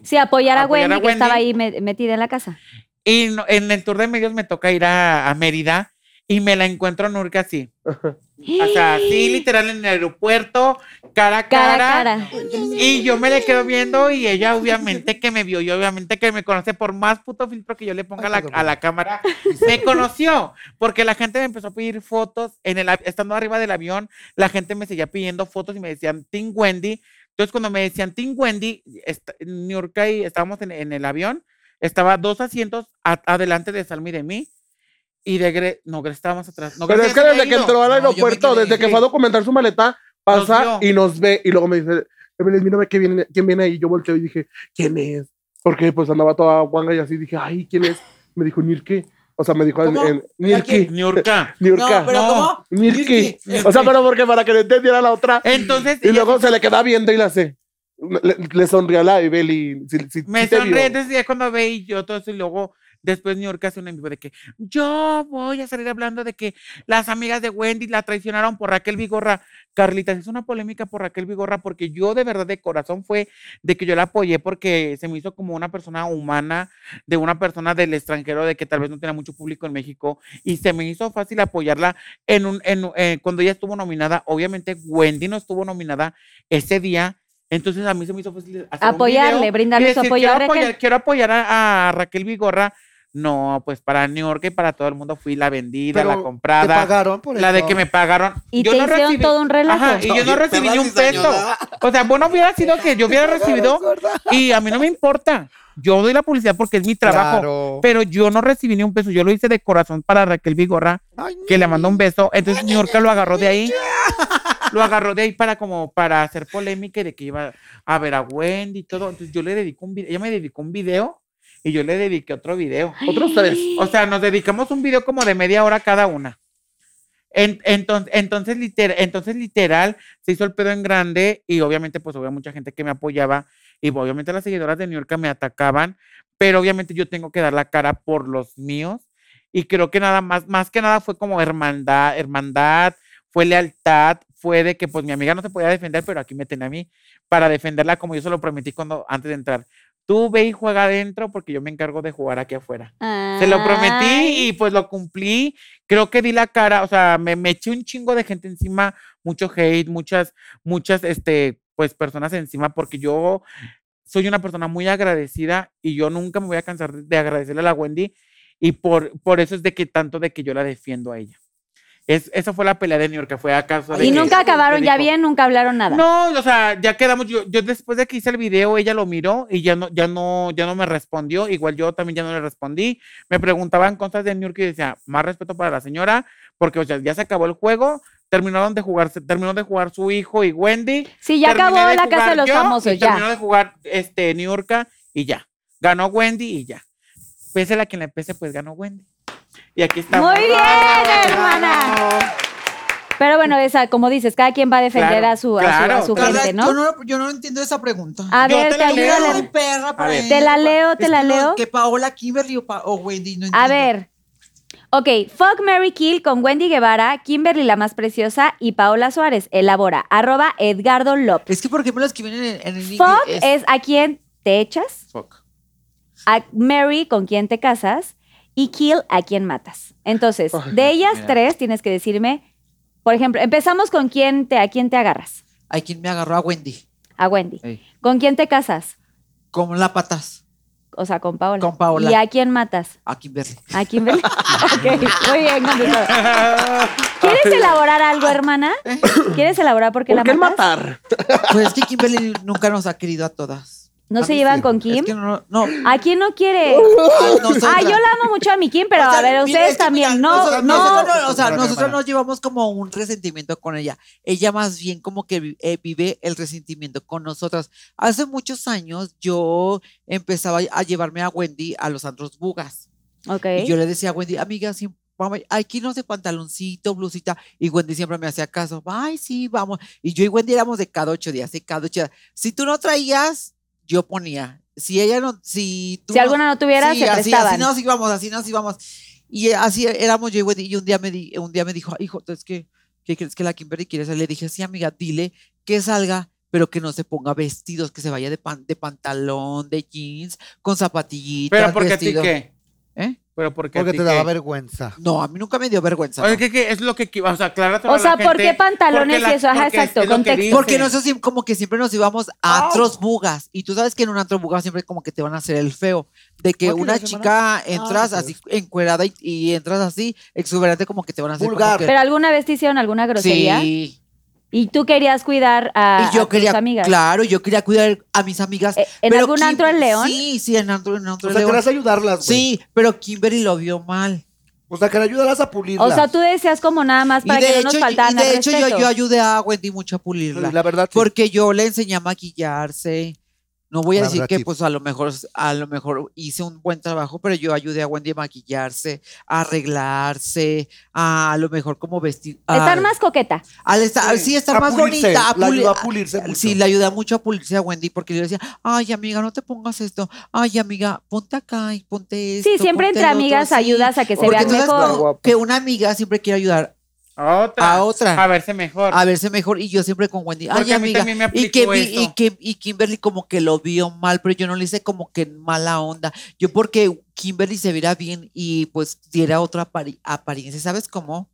A: Sí, apoyar a
C: Apoyar
A: Wendy,
C: a
A: que estaba ahí me- metida en la casa.
C: Y en el tour de medios me toca ir a, a Mérida y me la encuentro a Nurka así. O sea, así literal en el aeropuerto, cara a
A: Cara
C: cara.
A: a cara.
C: Y yo me le quedo viendo y ella obviamente que me vio y obviamente que me conoce por más puto filtro que yo le ponga a la, a la cámara. Me conoció porque la gente me empezó a pedir fotos en el estando arriba del avión, la gente me seguía pidiendo fotos y me decían Team Wendy. Entonces cuando me decían Team Wendy, est- Niurka y estábamos en, en el avión, estaba dos asientos a- adelante de Salmi y de mí. Y de Gre, no, Gre estaba más atrás. No,
D: Pero es que desde que entró al
B: No,
D: aeropuerto,
B: quedé,
D: desde que
C: sí.
D: fue a documentar su maleta, pasa
C: Nos
D: y nos ve y luego me dice, Evelyn, mírame quién viene, quién viene ahí. Yo volteo y dije, ¿quién es? Porque pues andaba toda guanga y así dije, ay, ¿quién es? Me dijo, Nirke. O sea, me dijo en,
B: ¿Cómo?
D: en Nirke.
C: Niurka.
D: Niurka.
B: No, pero
C: No,
B: ¿cómo?
D: Nirke. O sea, pero porque para que le entendiera la otra.
C: Entonces,
D: Y luego se le queda viendo y la hace. Le, le sonrió a la Evelyn. Sí, sí,
C: me
D: vio.
C: sonríe, entonces ya cuando ve y yo todo eso y luego después New York hace un en vivo de que yo voy a salir hablando de que las amigas de Wendy la traicionaron por Raquel Vigorra. Carlita, es una polémica por Raquel Vigorra porque yo de verdad de corazón fue de que yo la apoyé porque se me hizo como una persona humana, de una persona del extranjero, de que tal vez no tenía mucho público en México y se me hizo fácil apoyarla en un, en, eh, cuando ella estuvo nominada. Obviamente Wendy no estuvo nominada ese día. Entonces a mí se me hizo fácil hacer un
A: Apoyarle,
C: video
A: brindarle
C: y
A: su apoyo a
C: quiero
A: Raquel.
C: apoyar, quiero apoyar a, a Raquel Vigorra. No, pues para New York y para todo el mundo fui la vendida, la
E: Pero, ¿Te
C: comprada,
E: pagaron por
C: la de que me pagaron.
A: Y
C: Yo
A: te
C: no
A: hicieron
C: recibí-
A: todo un relajo.
C: Ajá, y yo no recibí ni un peso. O sea, bueno, hubiera sido que yo hubiera recibido y a mí no me importa. Yo doy la publicidad porque es mi trabajo.
E: Claro.
C: Pero yo no recibí ni un peso. Yo lo hice de corazón para Raquel Vigorra,
E: Ay,
C: que le mandó un beso. Entonces New York lo agarró de ahí. Lo agarró de ahí para como para hacer polémica y de que iba a ver a Wendy y todo. Entonces yo le dedico un video. Ella me dedicó un video y yo le dediqué otro video.
D: Otros tres.
C: O sea, nos dedicamos un video como de media hora cada una. En- entonces, entonces, literal, entonces, literal, se hizo el pedo en grande y obviamente, pues, había mucha gente que me apoyaba y obviamente las seguidoras de New York me atacaban, pero obviamente yo tengo que dar la cara por los míos y creo que nada más, más que nada fue como hermandad, hermandad, fue lealtad, fue de que pues mi amiga no se podía defender, pero aquí me tenía a mí para defenderla como yo se lo prometí cuando antes de entrar. Tú ve y juega adentro porque yo me encargo de jugar aquí afuera. Se lo prometí y pues lo cumplí. Creo que di la cara, o sea, me, me eché un chingo de gente encima, mucho hate, muchas, muchas, este, pues personas encima, porque yo soy una persona muy agradecida y yo nunca me voy a cansar de agradecerle a la Wendy y por, por eso es de que tanto de que yo la defiendo a ella. Es, esa fue la pelea de New York, que fue a causa de
A: Y nunca acabaron ya bien, nunca hablaron nada.
C: no, o sea, ya quedamos. Yo, yo después de que hice el video, ella lo miró y ya no, ya no, ya no me respondió. Igual yo también ya no le respondí. Me preguntaban cosas de New York y decía, más respeto para la señora, porque o sea, ya se acabó el juego. Terminaron de jugar, se- terminó de jugar su hijo y Wendy.
A: Sí, ya acabó la casa de los
C: yo,
A: famosos,
C: y Terminó
A: ya.
C: de jugar este New York y ya. Ganó Wendy y ya. Pese a quien le pese, pues ganó Wendy. Y aquí estamos.
A: Muy bien, hermana. Pero bueno, esa, como dices, cada quien va a defender
C: Claro,
A: a su, a su- a su gente,
B: Yo
A: ¿no?
B: yo no entiendo esa pregunta.
A: A
C: Yo
A: ver,
C: te la leo.
A: Te la leo, te
B: Es
A: la leo.
B: Que Paola Kimberly o, Pa- o Wendy, no entiendo.
A: A ver. Ok, Fuck Mary Kill con Wendy Guevara, Kimberly la más preciosa y Paola Suárez. Elabora. Arroba Edgardo López.
B: Es que, por ejemplo, las que vienen en, en el
A: Fuck
B: es-
A: es a quien te echas,
C: Fuck.
A: a Mary con quien te casas y Kill a quien matas. Entonces, de ellas
B: mira.
A: tres tienes que decirme, por ejemplo, empezamos con quién te, a quién te agarras.
B: Hay quien me agarró a Wendy.
A: A Wendy.
B: Ey.
A: ¿Con quién te casas?
B: Con la patas.
A: O sea, con Paola.
B: Con Paola.
A: ¿Y a quién matas?
B: A Kimberly.
A: ¿A Kimberly? ok, muy bien contestado. ¿Quieres elaborar algo, hermana? ¿Quieres elaborar por qué
D: ¿Por
A: la
D: qué
A: matas?
D: matar?
B: Pues es que Kimberly nunca nos ha querido a todas.
A: ¿No
B: A
A: se llevan
B: sí.
A: con
B: Es
A: Kim?
B: que no, no.
A: ¿A quién no quiere? Ah, yo la amo mucho a mi Kim, pero
B: O sea,
A: a ver, ustedes
B: es que
A: también.
B: mira,
A: no,
B: nosotros-
A: no.
B: nosotros no, o sea, nosotros nos llevamos como un resentimiento con ella. Ella más bien como que eh, vive el resentimiento con nosotras. Hace muchos años yo empezaba a llevarme a Wendy a los antros bugas.
A: Ok.
B: Y yo le decía a Wendy, amiga, sí, vamos, aquí no sé pantaloncito, blusita. Y Wendy siempre me hacía caso. Ay, sí, vamos. Y yo y Wendy éramos de cada ocho días, de cada ocho días. Si tú no traías, yo ponía. Si ella no, si tú
A: Si alguna no tuviera,
B: sí,
A: se
B: así,
A: prestaban.
B: así nos íbamos, así nos íbamos. Y así éramos yo y Wendy. Y un día me, di- un día me dijo, "Ay, hijo, es que, ¿qué crees que la Kimberly quiere salir? Le dije, sí, amiga, dile que salga, pero que no se ponga vestidos, que se vaya de, pan, de pantalón, de jeans, con zapatillitas.
C: Pero porque a ti
B: vestido".
C: qué?
B: ¿Eh?
C: Pero porque,
E: Porque te daba vergüenza.
B: No, a mí nunca me dio vergüenza.
C: Oye,
B: no.
C: ¿qué, qué es lo que o sea, acláratelo
A: O
C: a la
A: sea, ¿por qué pantalones y eso? Ajá, exacto,
C: es
A: contexto.
B: Porque nosotros como que siempre nos íbamos a antros bugas. Y tú sabes que en un antro buga siempre como que te van a hacer el feo. De que
E: ¿Por qué
B: una chica entras
E: Ah,
B: así encuerada y, y entras así exuberante como que te van a hacer
E: Vulgar.
B: que-
A: ¿Pero alguna vez te hicieron alguna grosería?
B: Sí.
A: Y tú querías cuidar a,
B: y yo
A: a tus amigas.
B: claro, yo quería cuidar a mis amigas.
A: Eh, ¿en
B: pero
A: algún antro en León?
B: Sí, sí, en antro, en antro
E: O sea,
B: León.
E: querías ayudarlas, güey.
B: Sí, pero Kimberly lo vio mal.
E: O sea, querías ayudarlas a pulirlas.
A: O sea, tú decías como nada más
B: Y
A: para que no nos
B: y
A: faltaran
B: de hecho yo, yo ayudé a Wendy mucho a pulirla.
E: La verdad, sí.
B: Porque yo le enseñé a maquillarse. No voy a decir que pues a lo mejor a lo mejor hice un buen trabajo, pero yo ayudé a Wendy a maquillarse, a arreglarse, a, a lo mejor como vestir. a-
A: Estar más coqueta.
B: al estar,
E: Sí,
B: sí, estar
E: a
B: más
E: pulirse,
B: bonita.
E: la
B: puli-
E: ayudó a pulirse mucho.
B: Sí, le ayudé mucho a pulirse a Wendy porque yo le decía, ay amiga, no te pongas esto. Ay amiga, ponte acá y ponte esto.
A: Sí, siempre entre
B: el otro",
A: amigas
B: sí.
A: ayudas a que se vean mejor.
B: que una amiga siempre quiere ayudar
C: A otra.
B: a otra.
C: A verse mejor.
B: a verse mejor y yo siempre con Wendy, ay
C: a mí
B: amiga,
C: también me
B: y que, mi- y que y Kimberly como que lo vio mal, pero yo no le hice como que mala onda. Yo porque Kimberly se viera bien y pues diera otra apari- apariencia, ¿sabes cómo?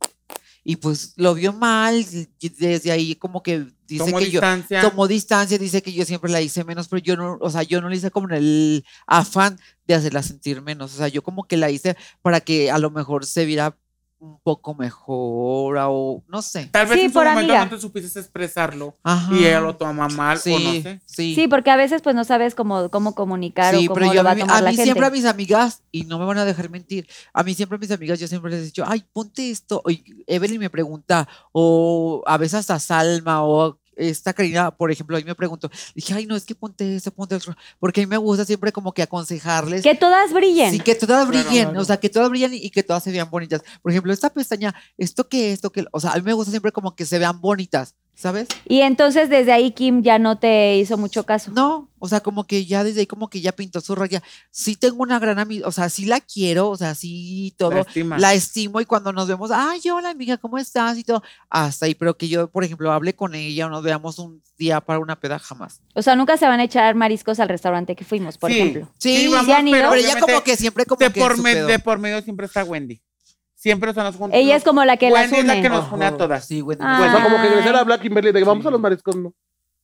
B: Y pues lo vio mal y desde ahí como que dice
C: Tomó
B: que yo
C: distancia.
B: tomó distancia, dice que yo siempre la hice menos, pero yo no, o sea, yo no le hice como el afán de hacerla sentir menos, o sea, yo como que la hice para que a lo mejor se viera un poco mejor o no sé.
C: Tal vez
A: Sí,
C: en su
A: por
C: momento
A: amiga.
C: no te supiste expresarlo
B: Ajá.
C: y ella lo toma mal
B: sí,
C: o no sé.
B: Sí,
A: Sí, porque a veces pues no sabes cómo, cómo comunicar
B: Sí,
A: o cómo
B: pero
A: lo
B: yo
A: va
B: a
A: a
B: mí,
A: tomar
B: a
A: la
B: mí
A: gente.
B: siempre a mis amigas, y no me van a dejar mentir, a mí siempre a mis amigas, yo siempre les he dicho, ay, ponte esto, o Evelyn me pregunta, o a veces hasta Salma, o esta Karina, por ejemplo, a mí me preguntó, dije, ay, no, es que ponte esto, ponte otro, porque a mí me gusta siempre como que aconsejarles.
A: Que todas brillen.
B: Sí, que todas
C: Claro,
B: brillen,
C: claro.
B: o sea, que todas brillen y, y que todas se vean bonitas. Por ejemplo, esta pestaña, esto que esto que, o sea, a mí me gusta siempre como que se vean bonitas, ¿sabes?
A: Y entonces desde ahí Kim ya no te hizo mucho caso.
B: No, o sea, como que ya desde ahí como que ya pintó su raya. Sí tengo una gran amiga, o sea, sí la quiero, o sea, sí todo.
C: La estima.
B: La estimo y cuando nos vemos, ay, hola amiga, ¿cómo estás? Y todo, hasta ahí, pero que yo, por ejemplo, hable con ella o nos veamos un día para una peda, jamás.
A: O sea, nunca se van a echar mariscos al restaurante que fuimos, por
C: Sí.
A: ejemplo.
B: Sí,
C: vamos,
A: ¿sí han ido?
B: Pero ella como que siempre como
C: de,
B: que
C: por me- de por medio siempre está Wendy. Siempre están los juntos.
A: Ella es como la que las
C: Wendy es la
A: une.
C: que nos une a todas.
B: Sí, güey.
A: Ah.
D: O sea, como que
A: Ay.
D: Grecia habla a Kimberly de que vamos a los mariscos, ¿no?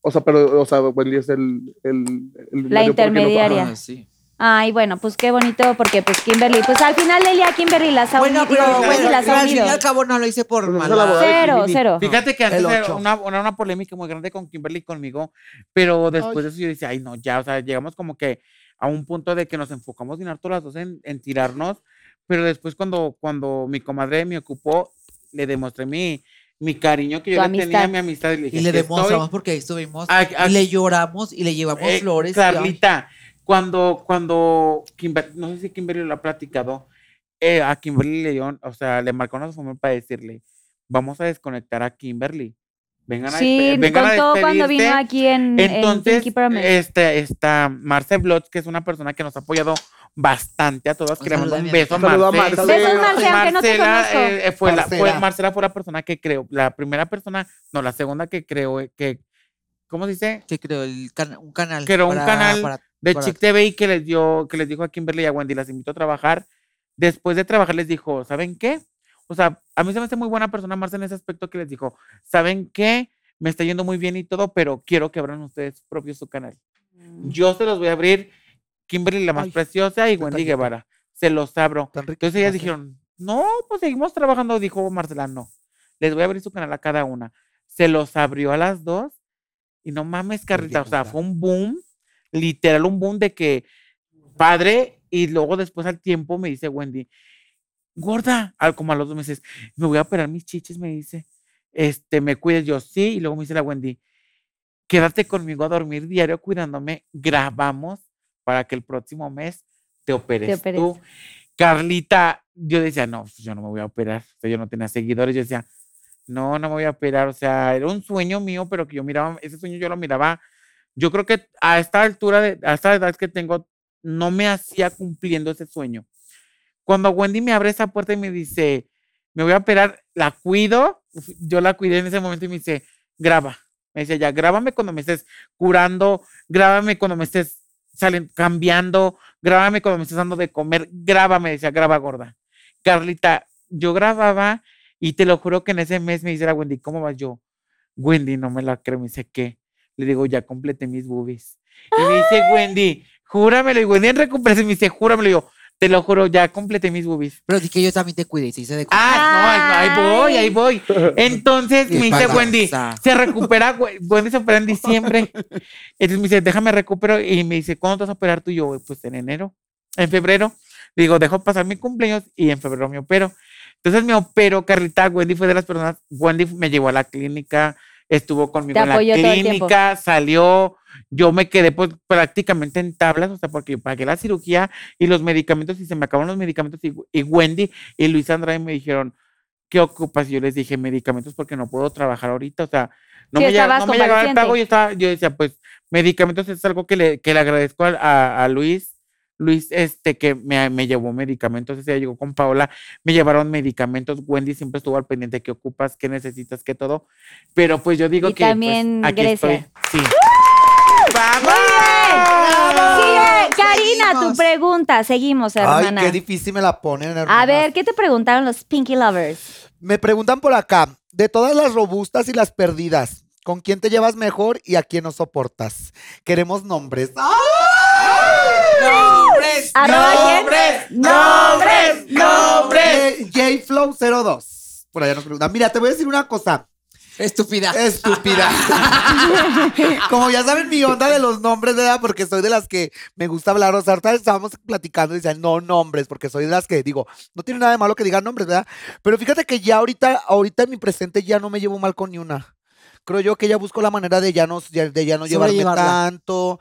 D: O sea, pero, o sea, Wendy es el. el, el
A: La
D: medio porque no-
A: intermediaria.
B: Ah, sí.
A: Ay, bueno, pues qué bonito, porque pues Kimberly, pues al final Elia Kimberly las ha
B: Bueno,
A: unido,
B: pero,
A: digo,
B: bueno,
A: Wendy las
B: pero
A: ha
B: al fin y
A: unido.
B: al cabo no lo hice por
D: Pues, de
A: Cero, cero.
C: Fíjate que antes
B: El
C: era
B: ocho.
C: una, era una polémica muy grande con Kimberly y conmigo, pero después de eso yo decía, ay no, ya, o sea, llegamos como que a un punto de que nos enfocamos bien harto las dos en, en tirarnos, pero después cuando, cuando mi comadre me ocupó, le demostré mi, mi cariño que yo le tenía, mi amistad, y le dije,
B: Y le demostramos porque ahí estuvimos.
C: A- a-
B: y le lloramos y le llevamos
C: Eh,
B: flores. y,
C: Carlita, cuando, cuando Kimber- no sé si Kimberly lo ha platicado, eh, a Kimberly le dio, o sea, le marcó una familia para decirle, vamos a desconectar a Kimberly. Vengan a,
A: Sí,
C: despe- vengan a
A: contó cuando vino
C: despedirse".
A: aquí en, en
C: Entonces,
A: Promise.
C: este, esta Marce Blotz, que es una persona que nos ha apoyado bastante a todas,
B: Un
C: que le mando
B: saludo a
C: un beso a
D: a
C: Marce.
D: Marce.
A: Besos, Marce, aunque no te
C: Marcela,
A: conozco.
C: eh, eh, fue la, fue-
E: Marcela.
C: Marcela fue la persona que creó, la primera persona, no, la segunda que creó, eh, que, ¿cómo se dice?
B: que creó el cana- un canal.
C: Creó un canal
B: para-
C: de
B: para-
C: Chick TV y que les dio, que les dijo a Kimberly y a Wendy, las invito a trabajar. Después de trabajar les dijo, ¿saben qué? O sea, a mí se me hace muy buena persona Marce en ese aspecto que les dijo, ¿saben qué? Me está yendo muy bien y todo, pero quiero que abran ustedes propios su canal. Yo se los voy a abrir, Kimberly la más
E: Ay,
C: preciosa y Wendy. Guevara. Se los abro. Entonces ellas dijeron, no, pues seguimos trabajando, dijo Marcela, no. Les voy a abrir su canal a cada una. Se los abrió a las dos y no mames, Carlita, o sea, fue un boom, literal un boom de que padre y luego después al tiempo me dice Wendy, gorda, al- como a los dos meses, me voy a operar mis chiches, me dice, este, me cuides yo, sí, y luego me dice la Wendy, quédate conmigo a dormir diario cuidándome, grabamos para que el próximo mes te operes,
A: operes.
C: tú. Carlita, yo decía, no, pues yo no me voy a operar, o sea, yo no tenía seguidores, yo decía, no, no me voy a operar, o sea, era un sueño mío, pero que yo miraba, ese sueño yo lo miraba, yo creo que a esta altura, de, a esta edad que tengo, no me hacía cumpliendo ese sueño. Cuando Wendy me abre esa puerta y me dice, me voy a operar, la cuido, yo la cuidé en ese momento y me dice, graba. Me dice, ya, grábame cuando me estés curando, grábame cuando me estés salen cambiando, grábame cuando me estás dando de comer, grábame, decía, graba gorda. Carlita, yo grababa y te lo juro que en ese mes me dice la Wendy, ¿cómo vas yo? Wendy, no me la creo, me dice, ¿qué? Le digo, ya completé mis boobies. Y me dice, Wendy, júramelo. Y Wendy en recuperación me dice, júramelo. Y yo, te lo juro, ya completé mis boobies.
B: Pero di que yo también te cuidé y se hice de
C: Ah, no, ahí voy, ahí voy. Entonces
B: ¿Qué
C: me dice
B: pasa?
C: Wendy, se recupera, we- Wendy se opera en diciembre. Entonces me dice, déjame recupero. Y me dice, ¿cuándo te vas a operar tú? Y yo, pues en enero, en febrero. Le digo, dejo pasar mi cumpleaños y en febrero me opero. Entonces me opero, Carlita. Wendy fue de las personas, Wendy me llevó a la clínica, estuvo conmigo en la clínica, salió. Yo me quedé pues prácticamente en tablas, o sea, porque pagué la cirugía y los medicamentos y se me acabaron los medicamentos y, y Wendy y Luis Andrade me dijeron, ¿qué ocupas? Y yo les dije, medicamentos porque no puedo trabajar ahorita, o sea, no
A: Sí,
C: me, llega-
A: estabas
C: no me llegaba el pago, yo, estaba, yo decía, pues, medicamentos es algo que le, que le agradezco a, a- a Luis, Luis, este, que me, me llevó medicamentos, ese día llegó con Paola, me llevaron medicamentos, Wendy siempre estuvo al pendiente, ¿qué ocupas? ¿Qué necesitas? ¿Qué todo? Pero pues yo digo
A: Y
C: que, pues,
A: también
C: aquí
A: Grecia.
C: estoy, sí. ¡Vamos!
A: Sigue, Karina, tu pregunta. Seguimos,
E: Ay,
A: hermana.
E: qué difícil me la ponen,
A: A
E: hermanas.
A: ver, ¿qué te preguntaron los Pinky Lovers?
E: Me preguntan por acá, de todas las robustas y las perdidas, ¿con quién te llevas mejor y a quién no soportas? Queremos nombres.
C: ¡Nombres!
A: Quién?
C: ¡Nombres! ¡Nombres! ¡Nombres!
E: Eh, JFlow02. Por allá nos preguntan. Mira, te voy a decir una cosa.
B: Estúpida.
E: Estúpida. Como ya saben mi onda de los nombres, ¿verdad? Porque soy de las que me gusta hablar. O sea, ahorita estábamos platicando y decían, no nombres, porque soy de las que digo, no tiene nada de malo que digan nombres, ¿verdad? Pero fíjate que ya ahorita, ahorita en mi presente ya no me llevo mal con ni una. Creo yo que ya busco la manera de ya no, de ya no llevarme tanto.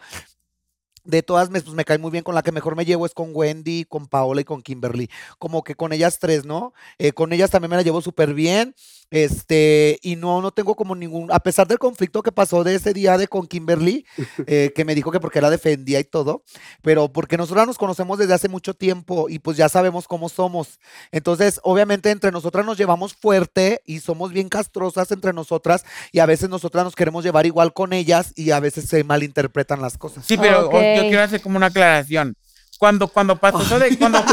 E: De todas, me, pues me cae muy bien. Con la que mejor me llevo es con Wendy, con Paola y con Kimberly. Como que con ellas tres, ¿no? Eh, con ellas también me la llevo súper bien. Este, y no, no tengo como ningún, a pesar del conflicto que pasó de ese día de con Kimberly, eh, que me dijo que porque la defendía y todo, pero porque nosotras nos conocemos desde hace mucho tiempo y pues ya sabemos cómo somos. Entonces, obviamente entre nosotras nos llevamos fuerte y somos bien castrosas entre nosotras y a veces nosotras nos queremos llevar igual con ellas y a veces se malinterpretan las cosas.
C: Sí, pero. Yo quiero hacer como una aclaración. Cuando, cuando pasó eso de. Cuando,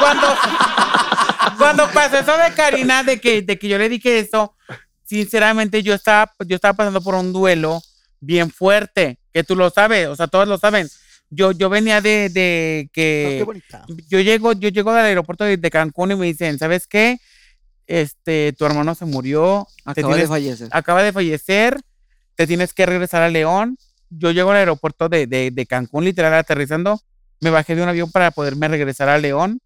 C: cuando, cuando pasó eso de Karina, de que, de que yo le dije eso, sinceramente yo estaba, yo estaba pasando por un duelo bien fuerte, que tú lo sabes, o sea, todos lo saben. Yo, yo venía de, de que
E: qué bonita.
C: yo llego, yo llego del aeropuerto de, de Cancún y me dicen, ¿sabes qué? Este, tu hermano se murió,
B: Acaba de fallecer.
C: acaba de fallecer, te tienes que regresar a León. Yo llego al aeropuerto de, de, Cancún, literal, aterrizando. Me bajé de un avión para poderme regresar a León.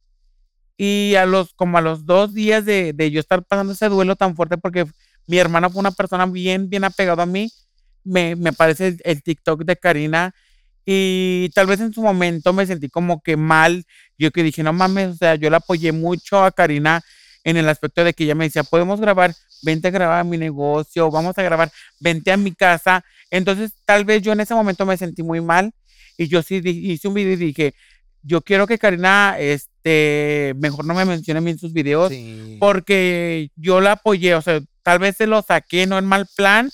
C: Y a los, como a los dos días de, de yo estar pasando ese duelo tan fuerte, porque mi hermana fue una persona bien, bien apegada a mí, me, me parece el, el TikTok de Karina. Y tal vez en su momento me sentí como que mal. Yo que dije, no mames, o sea, yo la apoyé mucho a Karina en el aspecto de que ella me decía, podemos grabar, vente a grabar a mi negocio, vamos a grabar, vente a mi casa. Entonces, tal vez yo en ese momento me sentí muy mal y yo sí hice un video y dije, yo quiero que Karina, este, mejor no me mencione a mí en sus videos
E: Sí.
C: porque yo la apoyé, o sea, tal vez se lo saqué, no en mal plan,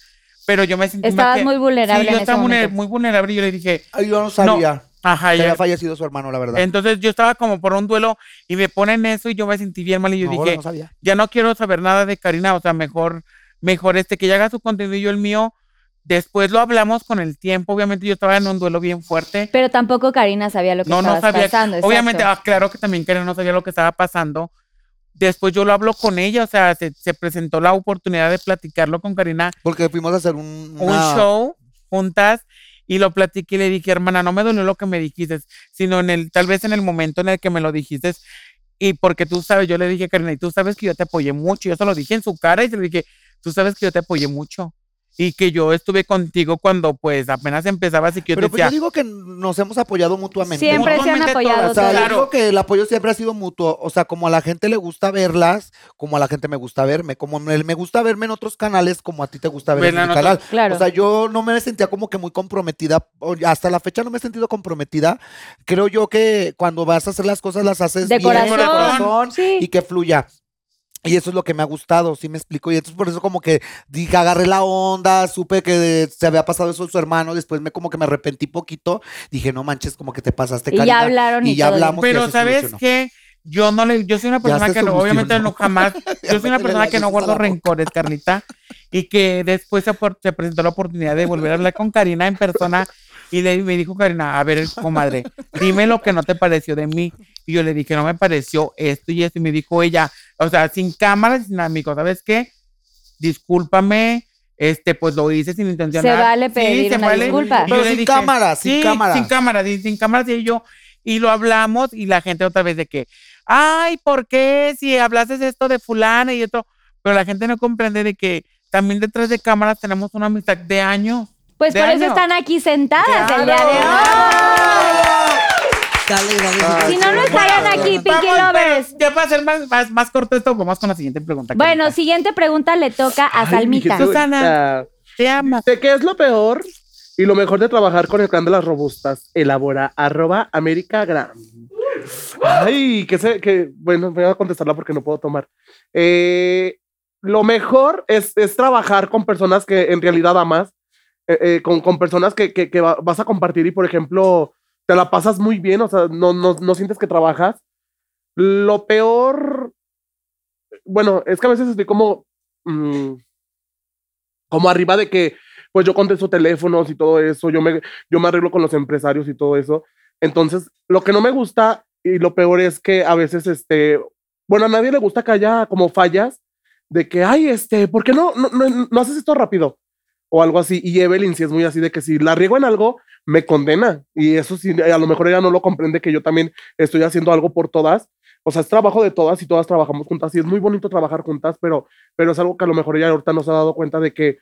C: pero yo me sentí mal
A: Estabas
C: que-
A: muy vulnerable
C: Sí,
A: en
C: yo
A: ese
C: estaba muy vulnerable y yo le dije,
E: Ay, yo no sabía
C: ajá,
E: que
C: ya-
E: había fallecido su hermano, la verdad.
C: entonces yo estaba como por un duelo y me ponen eso y yo me sentí bien mal y yo
E: No,
C: dije,
E: no sabía.
C: ya no quiero saber nada de Karina, o sea, mejor, mejor este que ella haga su contenido y yo el mío. Después lo hablamos con el tiempo, obviamente yo estaba en un duelo bien fuerte.
A: Pero tampoco Karina sabía lo que
C: No, no
A: estabas
C: sabía.
A: pasando.
C: Obviamente, ah, claro que también Karina no sabía lo que estaba pasando. Después yo lo hablo con ella, o sea, se, se presentó la oportunidad de platicarlo con Karina,
E: Porque fuimos a hacer un,
C: un
E: una-
C: show juntas y lo platiqué y le dije, hermana, no me dolió lo que me dijiste, sino en el, tal vez en el momento en el que me lo dijiste. Y porque tú sabes, yo le dije, Karina, y tú sabes que yo te apoyé mucho. Yo se lo dije en su cara y se dije, tú sabes que yo te apoyé mucho. Y que yo estuve contigo cuando pues apenas empezabas y que yo
E: Pero
C: te
E: pues yo digo que nos hemos apoyado mutuamente.
A: Siempre se han
C: Mutuamente
A: apoyado
E: O sea,
A: todas.
E: yo
C: Claro.
E: digo que el apoyo siempre ha sido mutuo. O sea, como a la gente le gusta verlas, como a la gente me gusta verme. Como me, me gusta verme en otros canales, como a ti te gusta verme en
C: Verla
E: mi
C: en
E: canal.
A: Claro.
E: O sea, yo no me sentía como que muy comprometida. Hasta la fecha no me he sentido comprometida. Creo yo que cuando vas a hacer las cosas, las haces
A: De
E: bien,
A: corazón.
E: de corazón
A: Sí.
E: y que fluya. Y eso es lo que me ha gustado, sí me explico. Y entonces por eso como que dije, agarré la onda, supe que se había pasado eso a su hermano, después me como que me arrepentí poquito. Dije, no manches, como que te pasaste,
A: Y ya
E: Karina.
A: hablaron y
E: ya
A: todo bien.
E: hablamos. y ya
C: Pero
E: se
C: ¿sabes qué? Yo no le, yo soy una persona que no, obviamente no jamás, yo soy una persona que no guardo rencores, Carlita, y que después se, por- se presentó la oportunidad de volver a hablar con Karina en persona y le, me dijo Karina, a ver, comadre, dime lo que no te pareció de mí. Y yo le dije, no me pareció esto y esto, y me dijo ella, o sea, sin cámaras, sin amigos, ¿sabes qué? Discúlpame, este, pues lo hice sin intención.
A: Se vale pedir una disculpa.
C: Y yo
E: Pero
C: le
E: sin
C: dije,
E: cámaras, sin
C: sí,
E: cámaras.
C: Sin cámaras, sin, sin cámaras, y yo, y lo hablamos, y la gente otra vez de que, ay, ¿por qué? Si hablases esto de fulana y esto, pero la gente no comprende de que también detrás de cámaras tenemos una amistad de años.
A: Pues
C: de
A: por eso están aquí sentadas el día de hoy.
B: Dale, dale.
D: Ay,
A: Si no, no estarían aquí, Pinky
C: Vamos,
A: Lovers.
C: ya para hacer más, más, más corto esto, vamos con la siguiente pregunta.
A: Bueno, siguiente pregunta le toca a
D: Ay,
A: Salmita.
C: Susana. te ama.
D: ¿De qué es lo peor y lo mejor de trabajar con el clan de las robustas? Elabora arroba Americagram. Ay, que sé, que, bueno, voy a contestarla porque no puedo tomar. Eh, lo mejor es, es trabajar con personas que en realidad amas, eh, eh, con, con personas que, que- que va- vas a compartir y, por ejemplo, te la pasas muy bien, o sea, no, no, no sientes que trabajas. Lo peor, bueno, es que a veces estoy como, mm, como arriba de que, pues yo contesto teléfonos y todo eso, yo me, yo me arreglo con los empresarios y todo eso. Entonces, lo que no me gusta y lo peor es que a veces, este, bueno, a nadie le gusta que haya como fallas de que, ay, este, ¿por qué no, no, no, no haces esto rápido? O algo así. Y Evelyn sí es muy así de que si la riego en algo, me condena. Y eso sí, a lo mejor ella no lo comprende que yo también estoy haciendo algo por todas. O sea, es trabajo de todas y todas trabajamos juntas. Y es muy bonito trabajar juntas, pero, pero es algo que a lo mejor ella ahorita no se ha dado cuenta de que,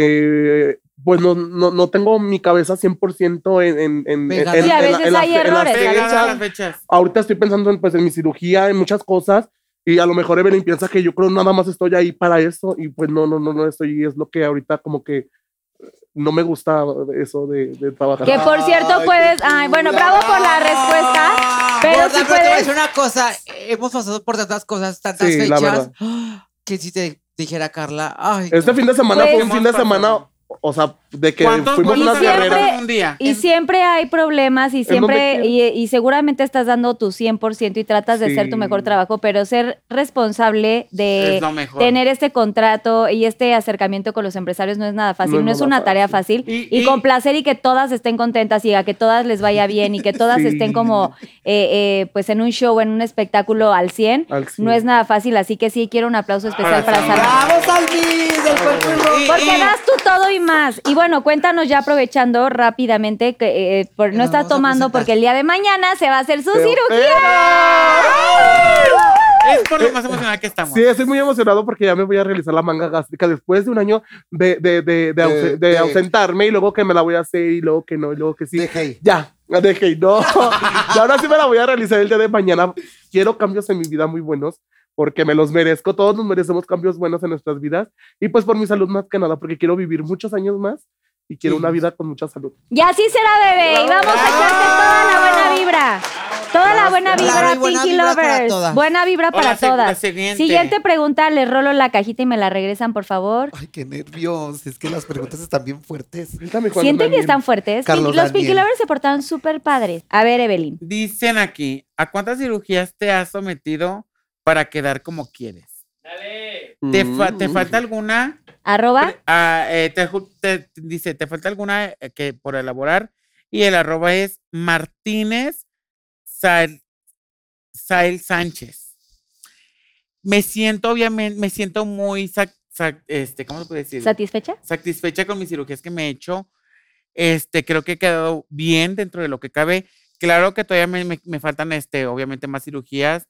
D: eh, pues no, no, no tengo mi cabeza 100% en, en, en,
B: Pegada.
D: en-
A: Sí, a
D: en la-
A: veces
D: en las-
A: hay
D: las
A: errores,
C: Pegada a
D: fechas.
C: las fechas.
D: Ahorita estoy pensando en, pues, en mi cirugía, en muchas cosas. Y a lo mejor Evelyn piensa que yo creo nada más estoy ahí para eso. Y pues no, no, no, no estoy. Y es lo que ahorita como que no me gusta eso de, de trabajar.
A: Que por cierto
E: Ay,
A: puedes. Ay, bueno, bravo por la respuesta. Pero
B: Gorda,
A: si
B: pero te voy a
A: puedes.
B: decir una cosa. Hemos pasado por tantas cosas, tantas
D: Sí,
B: fechas. Que si te dijera Carla, ay.
D: Este
B: no.
D: fin de semana
A: Pues-
D: fue un fin de semana, o sea, de que
C: ¿Cuántos
D: fuimos
C: buenos
A: siempre-
C: en un día?
A: Y
B: En-
A: siempre hay problemas y siempre, y, y seguramente estás dando tu 100% y tratas de hacer tu mejor trabajo, pero ser responsable de
C: Es lo mejor.
A: tener este contrato y este acercamiento con los empresarios no es nada fácil,
D: No
A: no,
D: es
A: una tarea
D: fácil.
C: Y-
A: Y,
C: y-
A: complacer y que todas estén contentas y a que todas les vaya bien y que todas
D: Sí.
A: estén como eh, eh, pues en un show, en un espectáculo al 100,
D: Al 100.
A: no es nada fácil, así que sí quiero un aplauso especial
C: Para
A: para.
C: Salma.
E: ¡Bravo, Salmi! Del
A: Porque
C: y-
A: das tú todo y más. Y bueno, cuéntanos ya aprovechando rápidamente que eh, por-
B: Que
A: no
B: nos
A: está
B: vamos a
A: tomando porque el día de mañana se va a hacer su
D: Pero-
A: cirugía.
C: Es por lo más emocionada que estamos.
D: Sí, estoy muy emocionado porque ya me voy a realizar la manga gástrica después de un año de, de, de, de, ause-
E: De-
D: de
E: de-
D: ausentarme y luego que me la voy a hacer y luego que no, y luego que sí.
E: Deja ahí.
D: Ya, dejé, no. y ahora sí me la voy a realizar el día de mañana. Quiero cambios en mi vida muy buenos porque me los merezco. Todos nos merecemos cambios buenos en nuestras vidas y pues por mi salud más que nada, porque quiero vivir muchos años más y quiero una vida con mucha salud.
A: Y así será, bebé. Y vamos a echarte toda la buena vibra. Toda la buena vibra,
B: Claro, y buena
A: Pinky
B: vibra para
A: Lovers. Buena vibra para todas.
C: siguiente.
A: Siguiente pregunta, les rolo la cajita y me la regresan, por favor.
E: Ay, qué nervios. Es que las preguntas están bien fuertes.
A: ¿Sienten que están fuertes?
E: Carlos
A: los Pinky. Lovers se portaron súper padres. A ver, Evelyn.
C: Dicen aquí, ¿a cuántas cirugías te has sometido para quedar como quieres? ¿Te, fa-
D: Mm.
C: te falta alguna?
A: Arroba.
C: Ah, eh, te te- dice, ¿te falta alguna eh, que por elaborar? Y el arroba es Martínez Sal, Sael Sánchez. Me siento, obviamente, me siento muy, sac- sac- este, ¿cómo se puede decir?
A: ¿Satisfecha?
C: satisfecha con mis cirugías que me he hecho. Este, creo que he quedado bien dentro de lo que cabe. Claro que todavía me, me- me faltan, este, obviamente, más cirugías.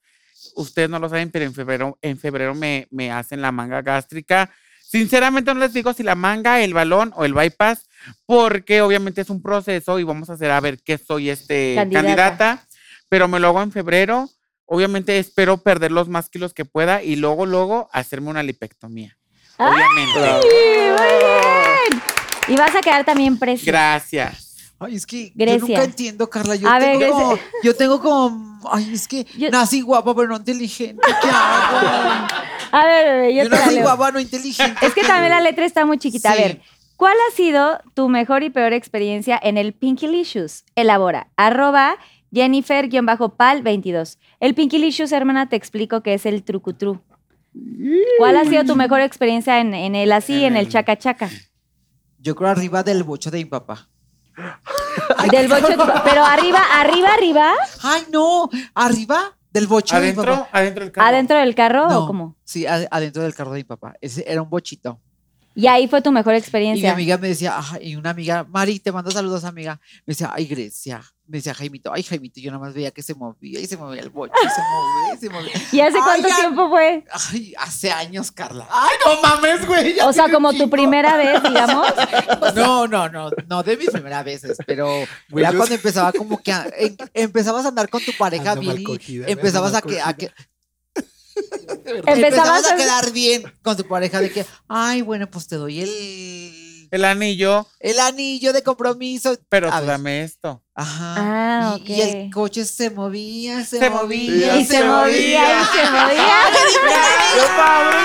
C: Ustedes no lo saben, pero en febrero, en febrero me, me hacen la manga gástrica. Sinceramente no les digo si la manga, el balón o el bypass, porque obviamente es un proceso y vamos a hacer a ver qué soy este
A: Candidata.
C: candidata. pero me lo hago en febrero. Obviamente espero perder los más kilos que pueda y luego, luego hacerme una lipectomía.
A: ¡Ay!
C: Obviamente.
A: Sí, muy bien. Y vas a quedar también preciosa.
C: Gracias.
B: Ay, es que
A: Grecia.
B: yo nunca entiendo, Carla. Yo,
A: A ver,
B: tengo, como,
A: Grecia.
B: yo tengo como. Ay, es que
A: Yo-
B: nací guapa, pero no inteligente. ¿Qué hago?
A: A ver, bebé, yo
B: Yo
A: te
B: no soy
A: leo.
B: guabano inteligente.
A: Es que también la letra está muy chiquita. A ver, ¿cuál ha sido tu mejor y peor experiencia en el Pinkylicious? Elabora. Arroba Jennifer-Pal22. El Pinkylicious, hermana, te explico que es el trucutru. ¿Cuál ha sido tu mejor experiencia en, en el así, en el chaca chaca?
B: Yo creo arriba del bocho de mi papá.
A: Del bocho, de tu pa- pero arriba, arriba, arriba,
B: Ay, no, arriba del bocho de mi
C: Adentro,
B: papá.
C: adentro del carro.
A: adentro del carro
B: No,
A: o cómo?
B: Sí, ad- adentro del carro de mi papá. Ese era un bochito.
A: Y ahí fue tu mejor
B: Y mi
A: experiencia.
B: amiga me decía, "Ajá", y una amiga, Mari, te mando saludos, amiga. Me decía, ay, Grecia. Me decía Jaimito, ay, Jaimito. Yo nada más veía que se movía y se movía el bocho y se movía y se movía.
A: ¿Y hace cuánto tiempo fue?
B: Ay, hace años, Carla. Ay, no mames, güey.
A: O sea, como tu primera vez, digamos.
B: No, no, no, no de mis primeras veces, pero ya cuando empezaba como que a- en- empezabas a andar con tu pareja,
E: Ando cogida,
B: empezabas a que,
E: mal
B: a que
A: Empezabas
B: empezabas
A: a-
B: a quedar bien con tu pareja de que, ay, bueno, pues te doy el
C: El anillo,
B: el anillo de compromiso.
C: pero
B: A
C: tú
B: ver.
C: dame esto.
B: Ajá.
A: Ah,
B: y, y el coche se movía, se,
C: Se
B: movía,
C: movía,
A: Y se movía, y se movía.
B: ¡Qué padre!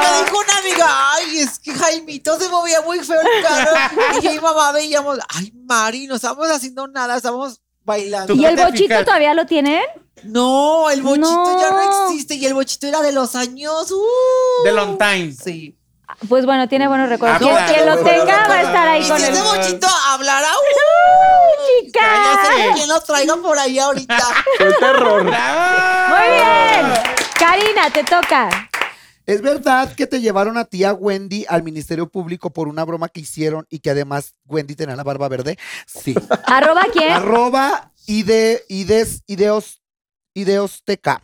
B: Me dijo una amiga, ay, es que Jaimito se movía muy feo el carro. Y yo y mamá veíamos, ay, Mari, no estábamos haciendo nada, estábamos bailando.
A: ¿Y el bochito
C: fijas.
A: todavía lo tienen?
B: No, el bochito ya no
A: No.
B: existe y el bochito era de los años. uh,
C: De long time.
B: Sí.
A: Pues bueno, tiene buenos recuerdos.
C: Ah,
A: Quien,
C: claro.
A: quien lo tenga va a estar ahí
B: Y
A: con
B: si
A: el
B: ese bochito hablará, uh,
A: chica.
B: ya sé quién lo traiga por ahí ahorita.
D: Fue terror.
A: Muy bien. Karina, te toca.
E: ¿Es verdad que te llevaron a ti a Wendy al Ministerio Público por una broma que hicieron y que además Wendy tenía la barba verde? Sí.
A: ¿Arroba quién?
E: Arroba ide, ides, ideos, ideosteca.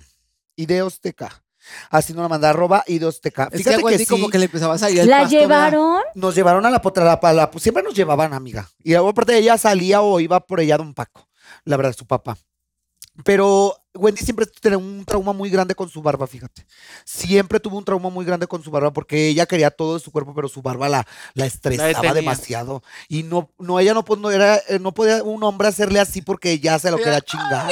E: Ideosteca. Así nos la manda, arroba ideosteca.
B: Es que
E: Fíjate
B: a
E: que,
B: Wendy
E: sí,
B: como que le empezaba a salir el
A: ¿La
B: pasto, ¿verdad?
A: llevaron?
E: nos llevaron a la potra, la, la- siempre nos llevaban, amiga. Y luego aparte ella salía o iba por ella Don Paco, la verdad, su papá. Pero Wendy siempre tenía un trauma muy grande con su barba, fíjate. Siempre tuvo un trauma muy grande con su barba porque ella quería todo de su cuerpo, pero su barba la, la estresaba
C: detenía.
E: demasiado. Y no, no, ella no, pues, no era, eh, no podía un hombre hacerle así porque ya se lo quería chingar.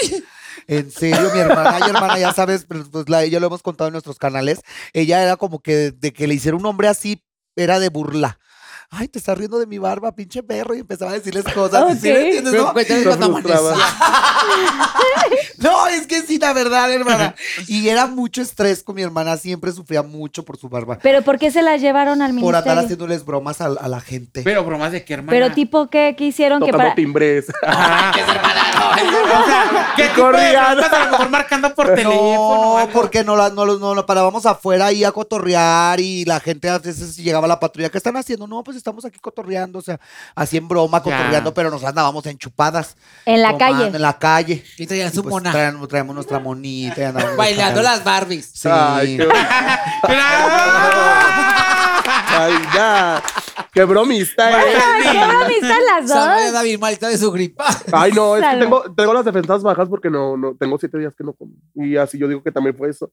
E: En serio, mi hermana, hermana, ya sabes, pero, pues la, ya lo hemos contado en nuestros canales. Ella era como que de que le hiciera un hombre así, era de burla. Ay, te estás riendo de mi barba, pinche perro, y empezaba a decirles cosas. ¿sí me
A: Ok.
E: entiendes,
B: Pero
E: no? No, es que sí, la verdad, hermana. Y era mucho estrés con mi hermana, siempre sufría mucho por su barba.
A: ¿Pero por qué se la llevaron al
E: Por
A: ministerio?
E: andar haciéndoles bromas a, a la gente.
C: Pero bromas de qué, hermana.
A: Pero tipo, ¿qué, qué hicieron? Que
D: Tocando
A: para...
D: timbres.
C: O sea, ¿qué tipo de
D: Corriendo.
C: bromas? A lo mejor marcando por teléfono.
E: No, porque no la, no, lo- no, lo parábamos afuera ahí a cotorrear y la gente a veces llegaba a la patrulla. ¿Qué están haciendo? No, pues estamos aquí cotorreando, o sea, así en broma,
C: Ya.
E: cotorreando, pero nos andábamos enchupadas.
A: En la
E: tomando
A: calle.
E: En la calle.
B: Y traían
E: Y
B: su
E: pues
B: mona.
E: traíamos, traíamos nuestra monita y andábamos
B: Bailando las Barbies.
E: Sí.
D: Ay, qué, ay, ya. Qué bromista, eh.
A: Ay, qué bromistas las dos.
B: David malita de su gripa.
D: Ay, no, es que tengo, tengo las defensas bajas porque no, no, tengo siete días que no como. Y así yo digo que también fue eso.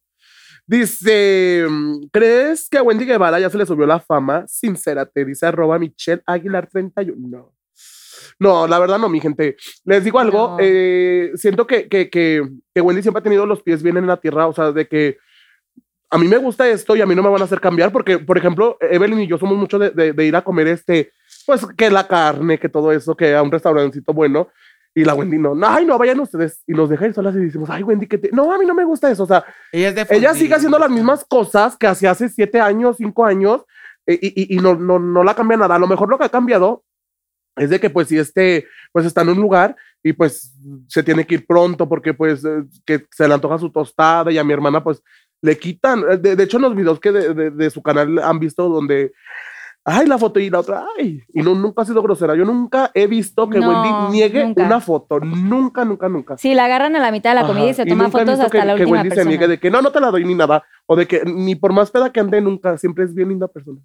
D: Dice, mm, ¿crees que a Wendy Guevara ya se le subió la fama? Sincérate, dice arroba Michelle Aguilar 31. No. No, la verdad no, mi gente. Les digo algo,
B: No.
D: eh, siento que, que, que, que Wendy siempre ha tenido los pies bien en la tierra, o sea, de que a mí me gusta esto y a mí no me van a hacer cambiar porque, por ejemplo, Evelyn y yo somos mucho de, de- de ir a comer este, pues que la carne, que todo eso, que a un restaurancito bueno. Y la Wendy no, no, ay, no, vayan ustedes. Y nos deja ir solas y decimos, ay, Wendy, que te... No, a mí no me gusta eso. O sea,
C: Ella es de
D: ella sigue haciendo las mismas cosas que hacía hace siete años, cinco años, eh, y, y- y no, no, no la cambia nada. A lo mejor lo que ha cambiado es de que, pues, si este, pues, está en un lugar y, pues, se tiene que ir pronto porque, pues, eh, que se le antoja su tostada y a mi hermana, pues, le quitan. De, de hecho, en los videos que de, de- de su canal han visto donde, ay, la foto y la otra, ay, y no, nunca ha sido grosera. Yo nunca he visto que
A: No,
D: Wendy niegue
A: nunca.
D: una foto. Nunca, nunca, nunca.
A: Sí, la agarran a la mitad de la comida y se toma
D: nunca he
A: fotos hasta
D: que,
A: la
D: que
A: última
D: Wendy se niegue de que no, no te la doy ni nada. O de que ni por más peda que ande nunca, siempre es bien linda persona.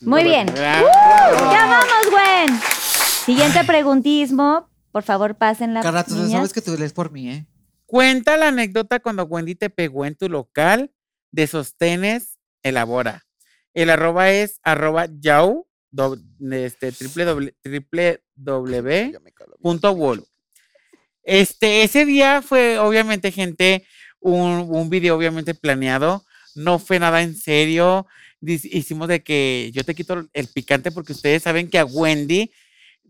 A: Muy bien.
C: Bravo.
A: ¡Ya vamos, Gwen! Siguiente preguntismo. Por favor, pasen la
B: Carla, tú
A: niñas.
B: sabes que tú lees por mí, ¿eh?
C: Cuenta la anécdota cuando Wendy te pegó en tu local de sostenes, elabora. El arroba es arroba yau, este, triple doble- triple W punto wall. Este, ese día fue obviamente gente, un, un video obviamente planeado no fue nada en serio. Hicimos de que yo te quito el picante porque ustedes saben que a Wendy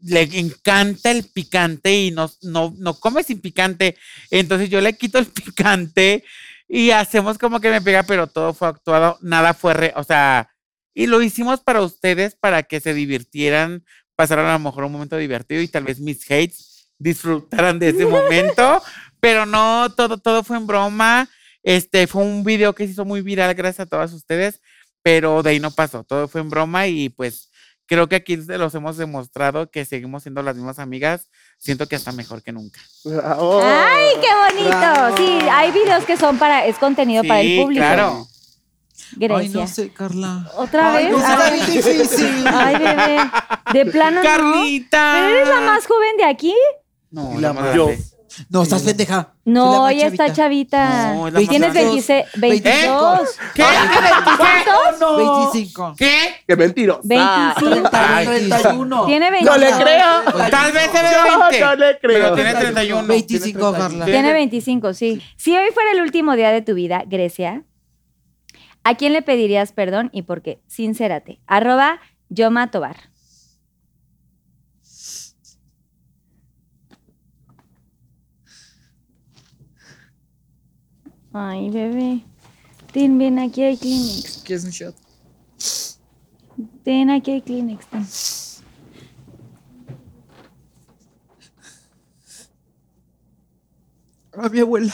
C: le encanta el picante y no, no, no come sin picante. Entonces yo le quito el picante y hacemos como que me pega, pero todo fue actuado, nada fue, re- o sea, y lo hicimos para ustedes, para que se divirtieran, pasaran a lo mejor un momento divertido y tal vez mis hates disfrutaran de ese momento, pero no, todo, todo fue en broma. Este fue un video que se hizo muy viral gracias a todas ustedes, pero de ahí no pasó, todo fue en broma y pues creo que aquí se los hemos demostrado que seguimos siendo las mismas amigas, siento que hasta mejor que nunca.
A: ¡Ay, qué bonito!
B: Bravo.
A: Sí, hay videos que son para, es contenido para el
C: Sí,
A: público.
C: claro.
A: Grecia.
B: Ay, no sé, Carla.
A: ¿Otra
B: Ay,
A: vez?
B: no, está
A: Ay.
B: bien difícil.
A: Ay, bebé. De plano no.
C: Carlita.
A: ¿Pero eres la más joven de aquí?
C: No, la
B: la
C: más
D: Yo.
B: No, estás pendeja.
A: No, ella está chavita.
C: No, es la más
A: Tienes
C: grande.
A: 26,
B: 25.
A: 22.
C: ¿Qué?
A: ¿Cuántos?
B: 25.
C: ¿Qué?
D: Qué mentirosa.
A: 25.
C: Ay,
B: 31.
A: Tiene
D: No le
A: 25.
D: creo.
C: Tal vez se ve
D: Yo
C: 20.
D: no le creo.
C: Pero tiene 31.
B: 25, Carla.
A: Tiene 25, sí. Si hoy fuera el último día de tu vida, Grecia, ¿a quién le pedirías perdón y por qué? Sincérate. Arroba Yoma Tobar. Ay, bebé. Ten, ven, aquí hay Kleenex.
B: ¿Qué es un shot?
A: Ten, aquí hay Kleenex. ten.
B: A mi abuela.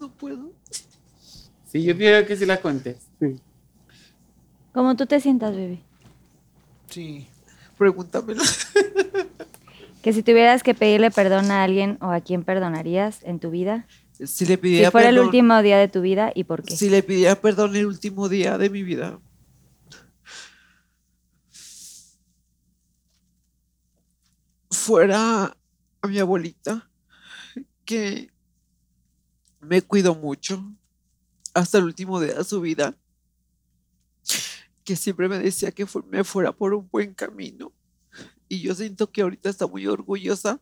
B: No puedo.
C: Sí, yo quiero que sí la cuentes.
A: Como tú te sientas, bebé.
B: Sí. Pregúntamelo.
A: Que si tuvieras que pedirle perdón a alguien o a quién perdonarías en tu vida.
B: Si le
A: Si
B: pidiera
A: fuera el
B: perdón-
A: último día de tu vida y por qué.
B: Si le pidiera perdón el último día de mi vida. Fuera a mi abuelita, que me cuidó mucho hasta el último día de su vida, que siempre me decía que me fuera por un buen camino. Y yo siento que ahorita está muy orgullosa.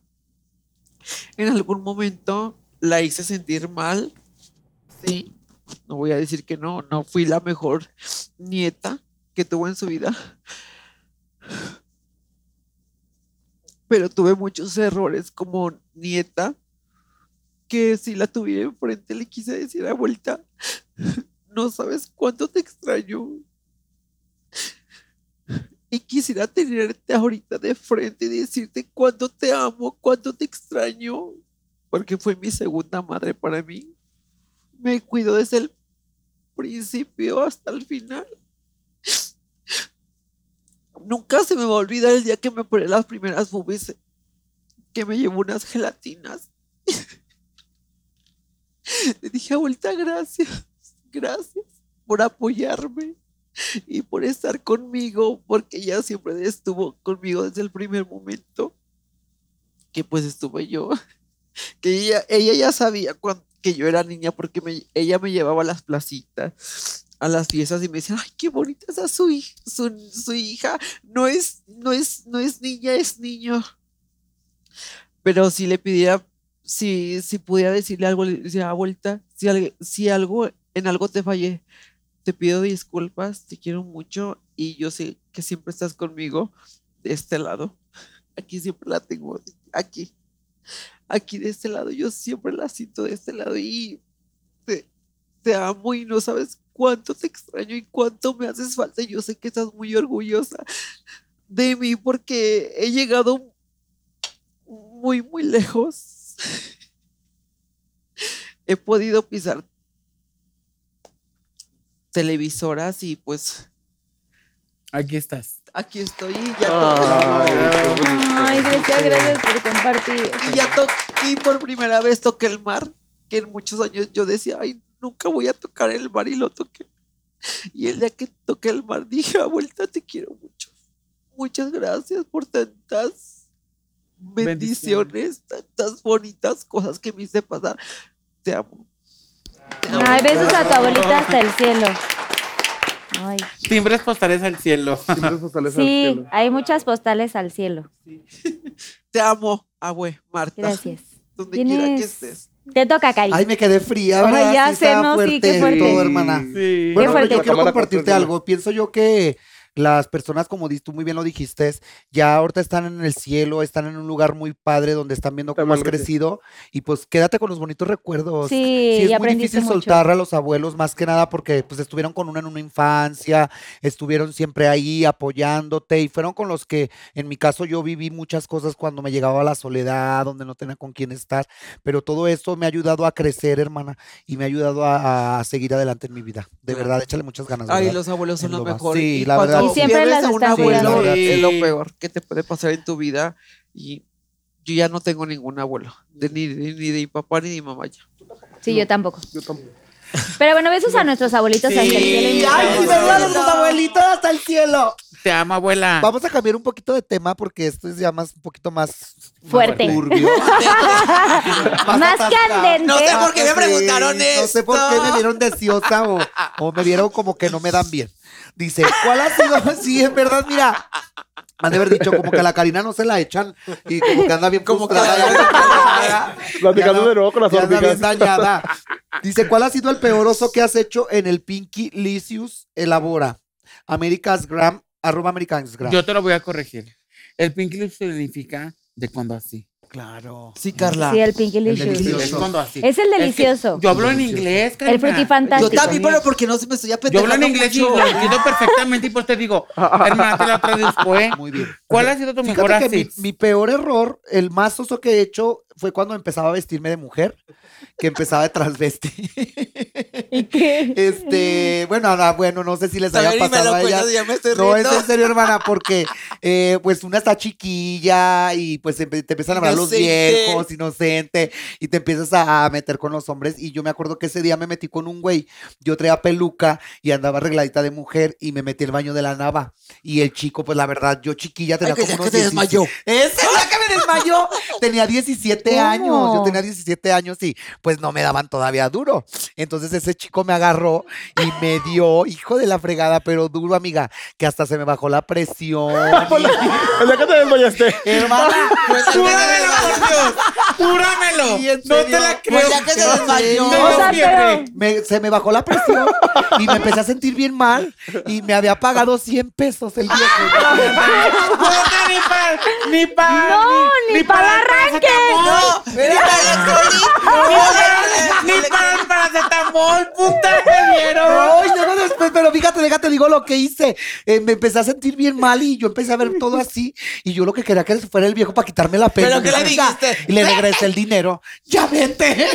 B: En algún momento la hice sentir mal, Sí, no voy a decir que no, no fui la mejor nieta que tuvo en su vida. Pero tuve muchos errores como nieta que si la tuviera enfrente le quise decir abuelita, no sabes cuánto te extraño. Y quisiera tenerte ahorita de frente y decirte cuánto te amo, cuánto te extraño, porque fue mi segunda madre para mí me cuidó desde el principio hasta el final. Nunca se me va a olvidar el día que me pone las primeras boobies, que me llevó unas gelatinas. Le dije, abuelita, gracias, gracias por apoyarme y por estar conmigo, porque ella siempre estuvo conmigo desde el primer momento que pues estuve yo que ella, ella ya sabía cuan- que yo era niña porque ella me llevaba a las placitas, a las fiestas y me decía, ay, qué bonita esa su, su, su hija, no es, no es, no es niña, es niño. Pero si le pidiera, si, si pudiera decirle algo, le decía, vuelta, si, al- si algo, en algo te fallé, te pido disculpas, te quiero mucho y yo sé que siempre estás conmigo de este lado. Aquí siempre la tengo, aquí aquí de este lado, yo siempre la siento de este lado y te, te amo y no sabes cuánto te extraño y cuánto me haces falta. Yo sé que estás muy orgullosa de mí porque he llegado muy, muy lejos. He podido pisar televisoras y pues
C: Aquí estás.
B: aquí estoy y ya toqué-
D: Ay,
A: Grecia, gracias por compartir.
B: Y ya toqué, y por primera vez toqué el mar, que en muchos años yo decía, ay, nunca voy a tocar el mar y lo toqué. Y el día que toqué el mar dije, abuelita, te quiero mucho. Muchas gracias por tantas bendiciones, tantas bonitas cosas que me hice pasar. Te amo. Te amo.
A: Ay, besos a tu abuelita hasta el cielo. Ay,
C: Timbres postales al cielo.
D: Siempre postales al
A: sí,
D: cielo.
A: hay muchas postales al cielo.
B: Te amo, abue, Marta.
A: Gracias.
B: donde quiera que estés.
A: Te toca, Cari.
E: Ay, me quedé fría, ¿verdad?
A: ya sé, no, sí, qué
E: fuerte
A: fuerte.
E: todo, hermana.
C: Sí.
E: Bueno,
A: fuerte.
E: pero yo quiero compartirte algo. Pienso yo que las personas, como tú muy bien lo dijiste, ya ahorita están en el cielo, están en un lugar muy padre donde están viendo cómo has crecido y pues quédate con los bonitos recuerdos.
A: Sí,
E: Sí,
A: y
E: es muy difícil
A: mucho.
E: soltar a los abuelos más que nada porque pues estuvieron con una en una infancia, estuvieron siempre ahí apoyándote y fueron con los que en mi caso yo viví muchas cosas cuando me llegaba la soledad, donde no tenía con quién estar, pero todo esto me ha ayudado a crecer, hermana, y me ha ayudado a, a seguir adelante en mi vida. De verdad, échale muchas ganas.
B: Ay,
E: ¿verdad?
B: los abuelos son lo mejor.
E: sí,
B: y
E: la
B: cuando.
A: Y siempre
B: pierdes
A: las
B: a un
A: están
B: abuelo
E: cuidando.
B: es lo peor que te puede pasar en tu vida. Y yo ya no tengo ningún abuelo. De, ni, ni, ni de mi papá ni de mi mamá ya.
A: Sí, yo tampoco.
D: Yo tampoco.
A: Pero bueno, besos a nuestros abuelitos hasta el
C: Sí.
A: cielo. y
E: Ay, sí,
A: gracias.
E: verdad, nuestros abuelitos hasta el cielo.
C: Te amo, abuela.
E: Vamos a cambiar un poquito de tema porque esto es ya más un poquito más
A: Fuerte.
E: turbio.
A: Más
E: atascado.
A: candente.
B: No sé por qué me
E: Sí,
B: preguntaron
E: No sé por qué me vieron deseosa o, o me vieron como que no me dan bien. Dice, ¿cuál ha sido? Sí, en verdad, mira. Han de haber dicho como que a la Karina no se la echan y como que anda bien
B: Como que
E: frustrada.
D: Platicando de nuevo con las
E: ya anda bien
D: hormigas.
E: dañada. Dice, ¿cuál ha sido el peor oso que has hecho en el Pinky Licious Elabora? America's Gram, arroba America's Gram.
C: Yo te lo voy a corregir. El pink lip significa de cuando así.
E: Claro.
B: Sí, Carla.
A: Sí, el Pinky
E: El
A: Licious.
C: Es cuando así.
A: Es el
C: que
A: delicioso.
C: yo hablo en inglés,
A: El
C: Karina.
A: Fruity
B: Yo
A: Fantástico.
B: también, pero porque no se me estoy
C: Yo
B: apeteciendo
C: hablo en inglés y
B: mucho.
C: lo entiendo perfectamente y pues te digo, hermana, te lo traduzco, ¿eh?
E: Muy bien.
C: ¿Cuál ha sido tu mejor
E: que mi,
C: así?
E: mi peor error, el más oso que he hecho, fue cuando empezaba a vestirme de mujer, que empezaba de transvesti.
A: ¿Y qué?
E: Este, bueno, no, bueno, no sé si les haya
B: ver,
E: pasado a ellas.
B: cuentas, ya me estoy
E: No, es en serio, hermana, porque eh, pues una está chiquilla y pues te empiezan a hablar los viejos, inocente, y te empiezas a, a meter con los hombres. Y yo me acuerdo que ese día me metí con un güey, yo traía peluca y andaba arregladita de mujer y me metí al baño de la nava. Y el chico, pues la verdad, yo chiquilla tenía
B: que
E: como
B: ya que
E: unos
B: se
E: 17
B: desmayó.
E: ese día que me desmayó, tenía 17
A: ¿Cómo?
E: años. Yo tenía 17 años y pues no me daban todavía duro. Entonces ese chico me agarró y me dio, hijo de la fregada, pero duro, amiga, que hasta se me bajó la presión.
D: El día que te desmayaste.
E: Hermana,
B: Pues,
C: ¡Júramelo,
B: desmayó.
C: por Dios! ¡Júramelo!
E: Sí, en
C: No te la creo.
B: Pues ya que se
E: No
B: desmayó.
C: Me
A: O
C: dio
A: sea,
C: fiebre.
A: pero-
E: me- se me bajó la presión y me empecé a sentir bien mal y me había pagado 100 pesos el viejo.
C: Puta, ni para ni pa,
A: No, ni para el arranque.
B: No, mira,
C: Ni para el paracetamol, puta, me dieron.
E: Ay, luego después, pero fíjate, déjate, digo lo que hice. Eh, me empecé a sentir bien mal y yo empecé a ver todo así. Y yo lo que quería que fuera el viejo para quitarme la pena.
B: ¿Pero qué le dijiste?
E: Y le regresé el dinero. ¡Ya vete!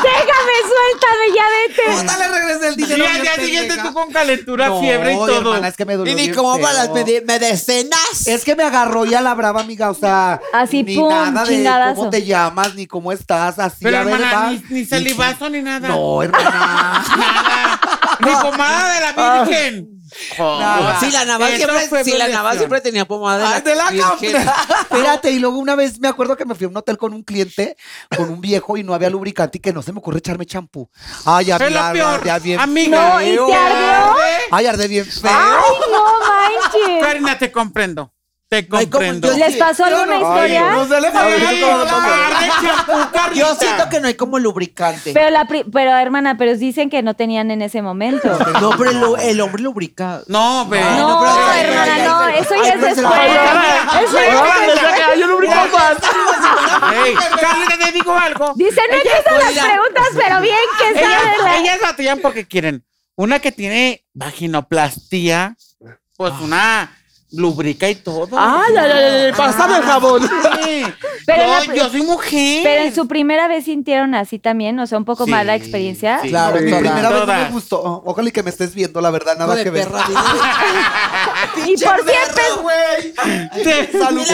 A: Déjame, suéltame, ya vete.
E: Puta, le regresé el
C: Y
E: dinero.
C: al
E: bien
C: día siguiente tú con calentura,
E: No,
C: fiebre y todo.
E: hermana, es que me dolió
B: Y ni
E: feo.
B: para las medicinas.
E: Es que me agarró ya la brava, amiga. O sea,
A: Así,
E: ni
A: pum,
E: nada de
A: chingadazo.
E: cómo te llamas, ni cómo estás, así.
C: Pero
E: a ver,
C: hermana,
E: va.
C: ni, ni salivazo ni nada.
E: No, hermana.
C: Nada. Ni pomada de la Virgen.
E: Nada.
B: Sí, la naval siempre,
C: fue
B: sí, la naval siempre tenía pomada de la,
E: Ay, de la. Espérate, y luego una vez me acuerdo que me fui a un hotel con un cliente, con un viejo, y no había lubricante y que no se me ocurre echarme champú. Ay,
C: Es
E: amiga,
C: lo peor.
E: ardea bien
C: Amiga.
A: No, ¿y
E: feo.
A: te ardió?
E: Ay, arde bien feo.
A: Ay, no manches.
C: Karina, te comprendo. Te
B: No como-
C: comprendo.
B: yo-
A: ¿Les pasó alguna historia?
E: no se
C: Ay.
B: Yo siento que no hay como lubricante.
A: Pero, la pri- pero hermana, pero dicen que no tenían en ese momento.
B: no, pero el, hombre lubrica.
C: No,
A: No,
B: no, pero- ay,
A: hermana,
B: ay,
A: no, eso ya es después. Eso ya
D: Ah,
A: es
D: un lubricante más.
C: Ey, Carlita, te digo algo.
A: Dice, no empiezan las preguntas, pero bien que
C: Ellas,
A: saben la...
C: ellas batallan porque quieren. Una que tiene vaginoplastia, pues una lubrica y todo.
D: Ay, ay, ay, ay, pásame el jabón.
C: Sí.
A: Pero
C: yo,
A: la-
C: yo soy mujer.
A: Pero en su primera vez sintieron así también, o sea, un poco
C: Sí,
A: más la experiencia.
C: sí.
B: Claro,
E: Mi
B: toda.
E: primera vez no me gustó. Ojalá y que me estés viendo, la verdad, nada que ver.
A: Y por siempre,
E: güey.
C: Te-
E: Salud.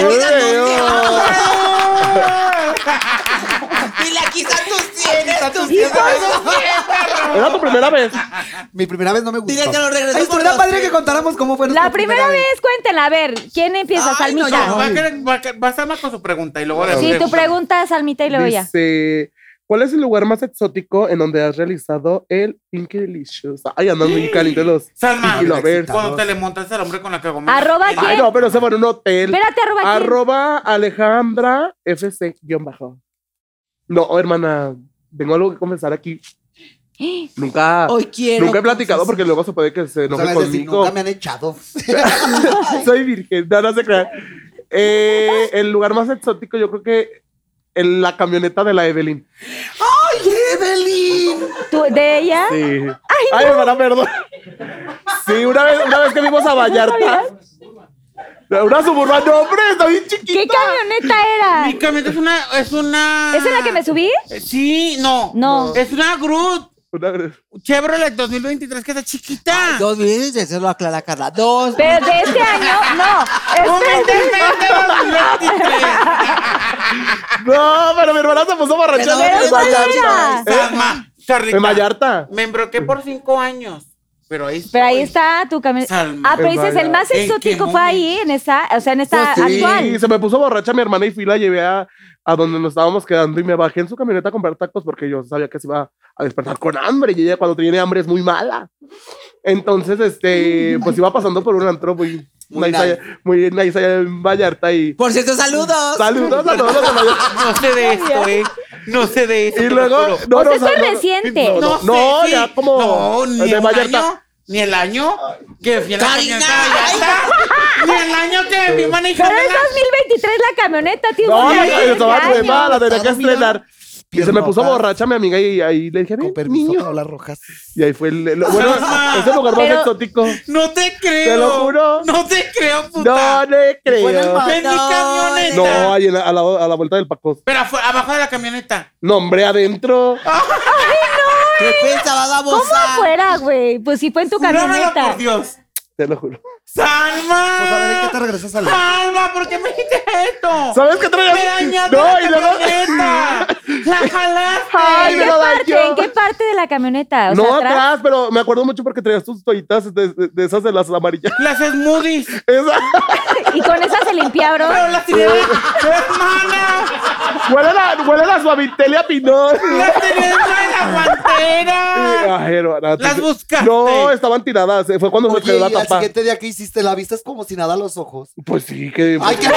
B: Tus cienes, tus
D: Era tu primera vez.
E: Mi primera vez no me gustó.
B: Dile que lo regresó los
E: padre que contáramos cómo fue
A: la primera vez, cuéntenla, a ver, ¿quién empieza,
B: Ay, no,
A: Salmita?
C: Va a, querer- va a, querer- va a estar más con su pregunta y luego
A: sí,
C: le
A: tu pregunta, Salmita, y luego ya.
D: Dice, ¿Cuál es el lugar más exótico en donde has realizado el Pinky Delicious? Ay, andan muy calientes los
C: Salma, cuando te le montas al hombre con la cagomera.
A: Arroba
C: Ay,
A: quién?
D: Ay, no, pero se fue en un hotel.
A: Espérate, arroba quién.
D: Arroba Alejandra FC guion bajo. No, hermana, tengo algo que confesar aquí. Nunca,
B: Hoy quiero.
D: nunca he platicado porque luego se puede que se.
E: Nunca me han echado.
D: Soy virgen, no, no se crean. Eh, el lugar más exótico, yo creo que en la camioneta de la Evelyn.
E: ¡Ay, Evelyn!
A: ¿Tú- ¿De ella?
D: Sí. Ay, hermana, perdón. Sí, una vez, una vez que vimos a Vallarta. Una suburbana, no, hombre, está bien chiquita.
A: ¿Qué camioneta era?
C: Mi camioneta es una, es una.
A: ¿Esa es la que me subí?
C: Eh, Sí, no.
A: No.
C: Es una Groot
D: Una-
C: Chevrolet 2023 que está chiquita.
B: Dos veces, eso lo aclara Carla. Dos.
A: Pero de este año, no.
C: Un
A: Este-
C: 2023.
D: No, pero mi hermana se puso borracha
B: Pero
D: en
A: ¿cuál era?
C: Carlita.
D: Vallarta.
C: Me embroqué por cinco años. Pero ahí
A: Pero ahí está tu camioneta. Ah, pero dices, el más
C: ¿En qué
A: exótico fue ahí, en esa, o sea, en esta
D: Pues sí,
A: actual.
D: se me puso borracha mi hermana y fui y la llevé a, a donde nos estábamos quedando y me bajé en su camioneta a comprar tacos porque yo sabía que se iba a despertar con hambre y ella cuando tiene hambre es muy mala. Entonces, este, pues iba pasando por un antro muy,
E: Muy
D: nice, muy nice allá en Vallarta y
B: Por cierto, saludos.
D: saludos a todos los de Vallarta.
C: No sé de esto, eh. No sé de esto.
D: Y luego, no,
A: O sea,
D: no,
A: esto es
D: no, no,
A: reciente.
D: No, no,
C: sé,
D: no,
C: sí.
D: ya como
C: No, ni
D: de Vallarta.
C: año, ni el año que fui a la camioneta ni el año que
A: Pero
C: manejando
A: es
C: la-
A: 2023 la camioneta, tío.
D: No, estaba
A: años.
D: nueva, la tenía que estrenar. Y se me puso borracha mi amiga y ahí le dije,
E: Con
D: ven,
E: permiso,
D: niño.
E: Paola Rojas.
D: Y ahí fue el, bueno, ese lugar más
A: Pero-
D: exótico.
C: No te creo.
D: Te lo juro.
C: No te creo,
D: No
C: puta.
E: Fue en el
D: creo.
E: mar.
C: Ven mi camioneta.
D: No, ahí en la- a, la, a la vuelta del Paco.
C: Pero afu- abajo de la camioneta.
D: No, hombre, adentro.
B: ¿Qué pensaba,
A: ¿Cómo
B: babosa?
A: afuera, güey? Pues sí fue en tu
C: Júramelo
A: camioneta.
C: por Dios.
D: Te lo juro.
C: ¡Salma!
E: Pues a ver, ¿en qué te regresas a la...
C: ¡Salma! ¿Por qué me hiciste esto?
D: ¿Sabes qué traía?
C: ¡Me dañaste
D: No,
C: la camioneta! ¡La jalaste!
D: Ay,
A: ¿En
D: me
A: qué
D: lo
A: parte? ¿En qué parte de la camioneta? O sea,
D: no,
A: atrás.
D: atrás, pero me acuerdo mucho porque traías tus toallitas de, de- de esas de las amarillas.
C: Las smoothies.
D: Esa.
A: Y con esa se limpia, bro.
C: Pero las tenía hermana.
D: Huele la, huele la suavitelia pinón.
C: Las tenía dentro de la guantera.
D: Ay, hermana,
C: Las buscaste.
D: No, estaban tiradas. eh, Fue cuando me
E: Oye,
D: quedó la tapa.
E: siguiente día que hiciste, la viste como si nada a los ojos.
D: Pues sí, que.
E: ¡Ay, qué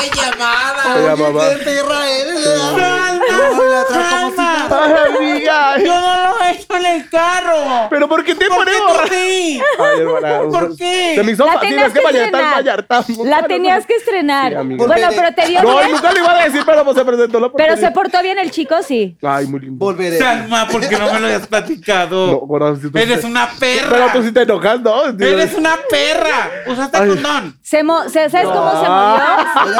B: Se llamaba.
D: Se llamaba.
E: qué perra eres! Ay.
C: Yo no lo he hecho en el carro.
D: Pero ¿por qué te
C: ¿Por qué. ¿Por qué?
D: Se me hizo
A: La
D: fácil,
A: tenías
D: es que
A: que
D: Vallarta es
A: estrenar.
D: Vallarta.
A: La tenías que estrenar. Bueno, pero te dio
D: No, nunca le iba a decir, pero se presentó la
A: Pero se portó bien el chico, sí.
D: Ay, muy lindo.
E: Volveré.
C: Salma, ¿por qué no me lo habías platicado? Eres una perra.
D: Pero tú sí te enojas, ¿no?
C: Eres una perra. ¿Usaste condón?
A: ¿Sabes cómo se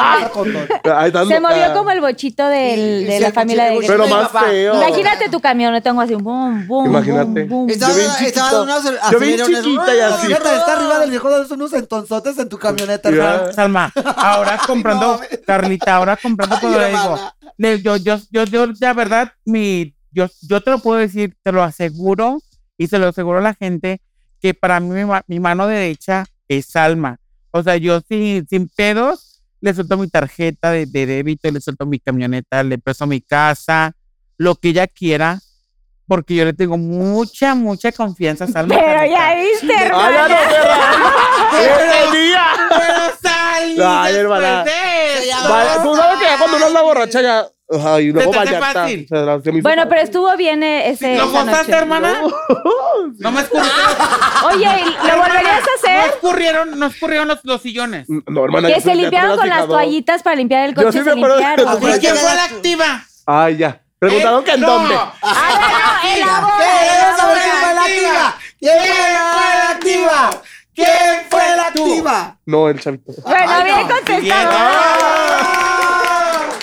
D: Ah.
A: Se movió como el bochito del- de la familia de.
D: Pero más feo.
A: Imagínate tu camioneta tengo así, boom, boom,
D: Imagínate.
A: boom, boom.
B: Estaba,
D: Yo bien
B: estaba
D: chiquito.
B: dando unos
D: Yo bien
B: acelerones.
D: chiquita y así.
E: Fíjate, está arriba del viejo de unos entonzotes en tu camioneta,
D: Ya.
E: hermano.
C: Salma, ahora comprando,
E: no,
C: Carlita, ahora comprando
E: Ay,
C: le digo.
E: hermana.
C: Yo, yo, yo, yo, la verdad, mi, yo, yo te lo puedo decir, te lo aseguro y se lo aseguro a la gente que para mí mi, ma- mi mano derecha es Salma. O sea, yo sin, sin pedos le suelto mi tarjeta de, de débito, le suelto mi camioneta, le presto mi casa, lo que ella quiera, porque yo le tengo mucha, mucha confianza a Salma.
A: Pero ya viste,
D: Ay, ya
A: hermano.
D: no, perra. ¡Ese día!
C: Pero Salma,
D: Ay, hermana.
C: después de
D: Vale, Tú sabes que ya cuando uno anda borracha ya. Ay, luego
C: te hace
D: Vallarta.
C: fácil.
D: se la- se me hizo
A: Bueno, pero estuvo bien eh, ese.
C: ¿Lo
A: esa
C: gozaste,
A: noche.
C: hermana? No me escurrieron.
A: Oye, ¿y ¿lo volverías a
C: No
A: hacer?
C: escurrieron, no escurrieron los, los sillones.
D: No, hermana.
A: Que
D: ya
A: se
D: ya te
A: limpiaron
D: hubieras
A: con las
D: fijado.
A: toallitas para limpiar el
D: Yo
A: coche.
D: sí
A: se
D: me acuerdo de-
A: limpiaron.
B: Pues
C: ¿Y quién
B: ya
C: fue
B: la-
C: la activa?
D: Ay, ya. Preguntaron
C: ¿Eh?
D: que en
C: No.
D: dónde.
A: Ah,
E: Queremos saber quién fue la
C: activa.
E: ¿Quién fue la activa? ¿Quién fue la activa?
D: No, el chavito.
A: Bueno,
E: Ay,
A: bien
E: no.
A: contestado.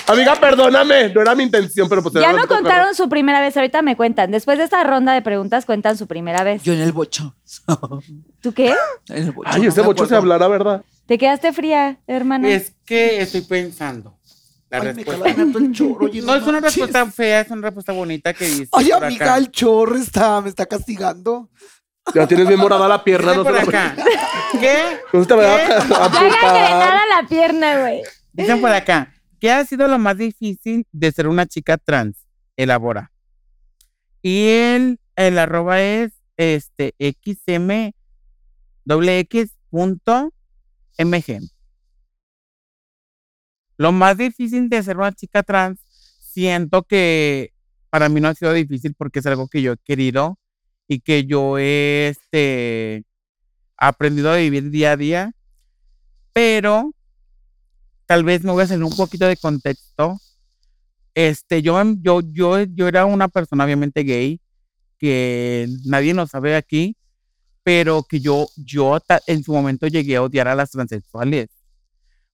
D: Amiga, perdóname. No era mi intención, pero pues
A: Ya no contaron su primera vez, ahorita me cuentan. Después de esta ronda de preguntas, cuentan su primera vez.
B: Yo en el bocho.
A: ¿Tú qué?
B: En el bocho.
D: Ay,
B: no
D: ese
B: me
D: bocho se
B: acuerdo.
D: hablará, ¿verdad?
A: ¿Te quedaste fría, hermana?
C: Es que estoy pensando. La
E: Ay, me
C: respuesta.
E: el chorro. oye,
C: No es una
E: manches.
C: respuesta fea, es una respuesta bonita que dice.
E: Ay,
C: por
E: amiga,
C: acá.
E: el chorro está, me está castigando.
D: Ya tienes bien morada la pierna.
C: Dice
D: No
C: por acá. ¿Qué?
D: No se te va a
C: ¿Qué?
A: La pierna, güey.
C: Dicen por acá. ¿qué ha sido lo más difícil de ser una chica trans? Elabora. Y el, el arroba es este xm doble x punto mg. Lo más difícil de ser una chica trans, siento que para mí no ha sido difícil porque es algo que yo he querido y que yo he este, aprendido a vivir día a día, pero tal vez me voy a hacer un poquito de contexto. Este, yo, yo, yo, yo era una persona obviamente gay, que nadie lo sabe aquí, pero que yo, yo en su momento llegué a odiar a las transexuales,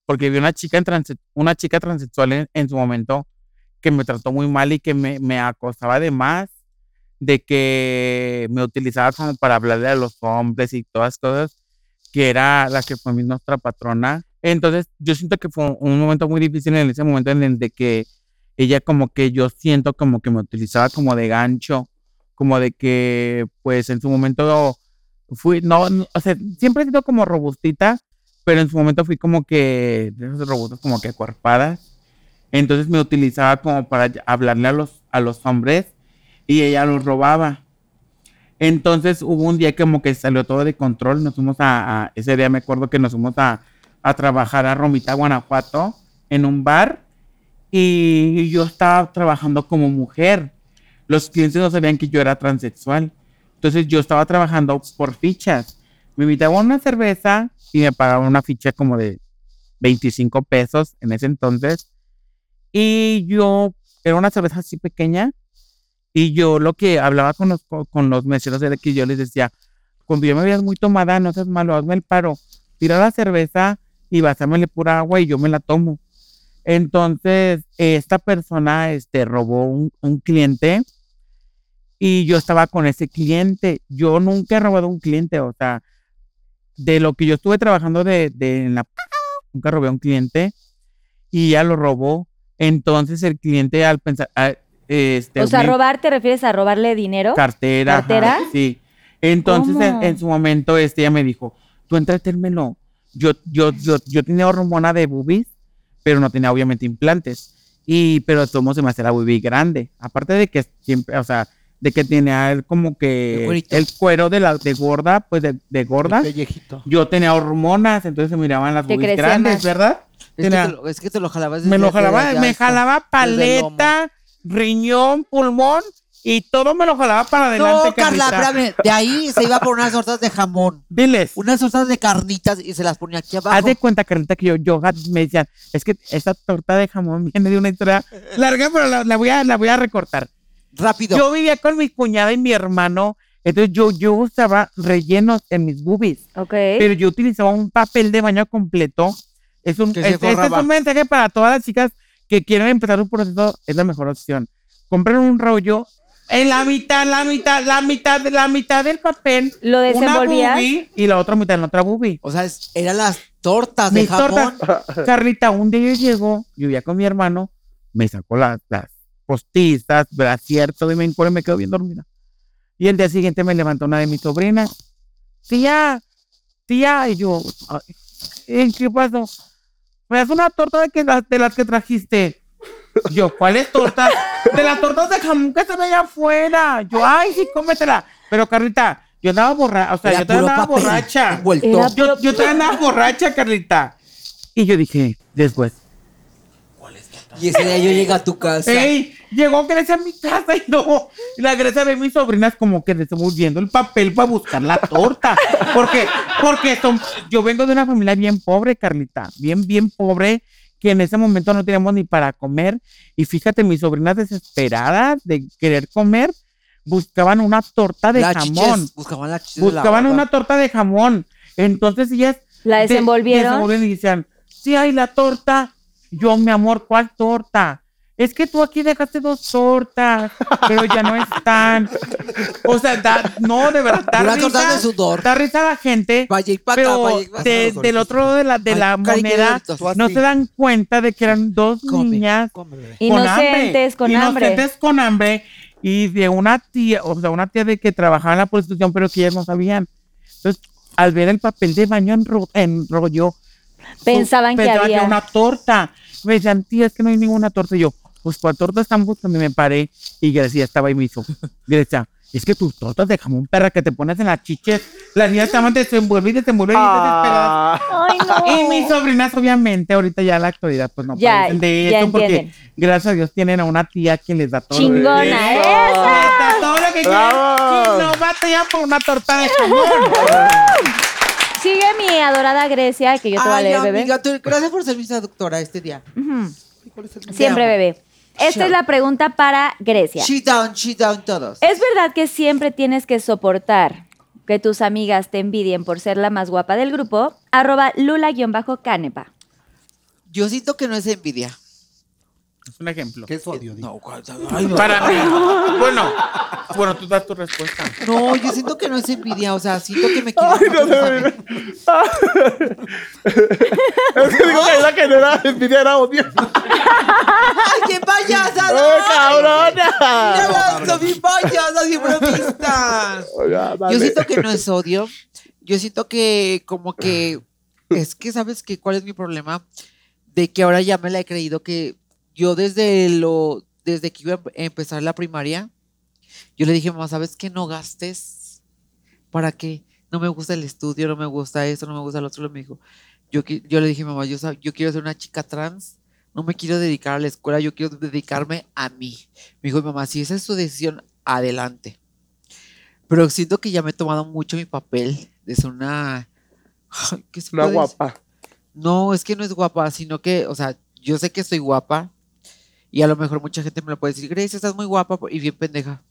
C: porque vi una chica, transe- una chica transexual en, en su momento que me trató muy mal y que me, me acosaba de más, de que me utilizaba como para hablarle a los hombres y todas cosas, que era la que fue nuestra patrona. Entonces, yo siento que fue un momento muy difícil en ese momento en el de que ella como que yo siento como que me utilizaba como de gancho, como de que pues en su momento fui, no, o sea, siempre he sido como robustita, pero en su momento fui como que de esas robustas como que acuerpadas. Entonces me utilizaba como para hablarle a los, a los hombres y ella los robaba. Entonces hubo un día como que salió todo de control. Nos fuimos a, a- ese día me acuerdo que nos fuimos a, a trabajar a Romita, Guanajuato, en un bar. Y yo estaba trabajando como mujer. Los clientes no sabían que yo era transexual. Entonces yo estaba trabajando por fichas. Me invitaban a una cerveza y me pagaban una ficha como de 25 pesos en ese entonces. Y yo, era una cerveza así pequeña. Y yo lo que hablaba con los, co- con los meseros era que yo les decía, cuando yo me veas muy tomada, no seas malo, hazme el paro. Tira la cerveza y vasámele pura agua y yo me la tomo. Entonces, esta persona este, robó un, un cliente y yo estaba con ese cliente. Yo nunca he robado un cliente, o sea, de lo que yo estuve trabajando de, de en la... Nunca robé a un cliente y ya lo robó. Entonces el cliente al pensar... este,
A: O sea, robar, ¿te refieres a robarle dinero?
C: Cartera. ajá,
A: ¿Cartera?
C: sí. Entonces, en, su momento, este, ella me dijo, tú entretérmelo. Yo, yo, yo, yo tenía hormona de boobies, pero no tenía obviamente implantes. Y, pero tomo se me hacía la boobie grande. Aparte de que siempre, o sea, de que tenía como que el cuero de la de gorda, pues de, de gorda. Yo tenía hormonas, entonces se miraban las boobies grandes,
A: más.
C: ¿verdad?
B: Es que,
C: Tenía-
B: te lo, es que te lo jalabas
C: me lo jalaba, me jalaba
B: desde el lomo.
C: paleta, riñón, pulmón y todo me lo jalaba para adelante.
B: No, Carla, espérame. De ahí se iba por unas tortas de jamón.
C: Diles.
B: Unas tortas de carnitas y se las ponía aquí abajo.
C: Haz de cuenta, Carlita, que yo, yo me decían, es que esta torta de jamón viene de una historia larga, pero la, la voy, a, la voy a recortar.
B: Rápido.
C: Yo vivía con mi cuñada y mi hermano, entonces yo, yo usaba rellenos en mis boobies,
A: Ok.
C: pero yo utilizaba un papel de baño completo. Es un, es- este es
B: forraba.
C: un mensaje para todas las chicas que quieren empezar un proceso, es la mejor opción. Compren un rollo, en la mitad, la mitad, la mitad, la mitad del papel,
A: ¿Lo
C: una
A: desenvolvías?
C: boobie y la otra mitad en la otra boobie.
B: O sea, es- eran las tortas de
C: Mis
B: jamón.
C: tortas. Carlita, un día yo llegó, yo vivía con mi hermano, me sacó las, las postizas, brasier, todo y me encuentro y me quedo bien dormida. Y el día siguiente me levantó una de mis sobrinas. Tía, tía, y yo, "Ay, ¿en ¿qué pasó? Me das una torta de, que, de las que trajiste. Yo, ¿cuáles tortas? De las tortas de jamón que están allá afuera. Yo, ay, sí, cómetela. Pero Carlita, yo andaba borracha, o sea,
B: Era
C: yo
B: puro
C: andaba
B: papel
C: borracha. Yo, yo andaba borracha, Carlita. Y yo dije, después,
B: Y ese día yo llegué a tu casa.
C: ¡Ey! Llegó Grecia a mi casa y no. Y la Grecia ve a mis sobrinas como que le estamos viendo el papel para buscar la torta. Porque, porque son- yo vengo de una familia bien pobre, Carlita. Bien, bien pobre. Que en ese momento no teníamos ni para comer. Y fíjate, mis sobrinas desesperadas de querer comer, buscaban una torta de jamón.
B: chiches, buscaban de la
C: Buscaban una torta de jamón. Entonces ellas
A: ¿La
C: de-
A: desenvolvieron?
C: desenvolvieron y decían, sí hay la torta. Yo, mi amor, ¿cuál torta? Es que tú aquí dejaste dos tortas, pero ya no están. O sea, da- no, de verdad, da
B: Una
C: risa,
B: torta de sudor.
C: da risa a la gente,
B: Vaya y paca,
C: pero
B: vaya y paca.
C: de- del otro lado de la, de
B: Ay,
C: la moneda no se dan cuenta de que eran dos
B: Come,
C: niñas
B: come,
C: con hambre.
A: Inocentes, con hambre.
C: Inocentes con hambre. Y de una tía, o sea, una tía de que trabajaba en la prostitución, pero que ellas no sabían. Entonces, al ver el papel de baño en, ro- en rollo,
A: Pensaban que había.
C: una torta. Me decían, tía, es que no hay ninguna torta. Y yo, pues ¿cuál torta están buscando? Y me paré y Grecia estaba ahí me hizo. Grecia, es que tus tortas de jamón perra que te pones en las chiches, las niñas estaban desenvuelve y desenvuelve y desesperadas.
A: Ay, no.
C: Y mis sobrinas, obviamente, ahorita ya en la actualidad, pues no
A: Ya,
C: de
A: ya
C: esto porque
A: entienden.
C: gracias a Dios tienen a una tía que les da todo.
A: Chingona,
C: da todo lo que quieren y no batallan por una torta de jamón.
A: Sigue mi adorada Grecia, que yo te voy a
B: Ay,
A: leer, bebé.
B: amiga, tú- gracias por ser mi traductora este día.
A: Ujú.
B: Te
A: Siempre, bebé. Esta
B: Sure.
A: es la pregunta para Grecia.
B: She down, she down todos.
A: ¿Es verdad que siempre tienes que soportar que tus amigas te envidien por ser la más guapa del grupo? Arroba lula-canepa.
B: Yo siento que no es envidia.
C: Es un ejemplo.
E: ¿Qué es odio? Di?
B: No, cuál- ay, no.
C: Para mí. Bueno, bueno, tú das tu respuesta.
B: No, yo siento que no es envidia. O sea, siento que me quieren
D: Ay, no me-
B: amigos.
D: es que digo que era que no era envidia, era odio.
B: ¡Ay, qué payasa!
D: ¡Ay, cabrona!
B: ¡No, mi payasa!
D: Oiga, dale.
B: Yo siento que no es odio. Yo siento que como que es que sabes que cuál es mi problema de que ahora ya me la he creído que yo desde lo desde que iba a empezar la primaria yo le dije mamá sabes que no gastes. Para qué no me gusta el estudio no me gusta esto no me gusta lo otro me dijo. Yo yo le dije mamá yo yo quiero ser una chica trans no me quiero dedicar a la escuela yo quiero dedicarme a mí me dijo mamá si esa es su decisión adelante pero siento que ya me he tomado mucho mi papel de ser una. ¿qué se
D: Una guapa.
B: No, es que no es guapa, sino que, o sea, yo sé que soy guapa y a lo mejor mucha gente me lo puede decir, Grace, estás muy guapa y bien pendeja.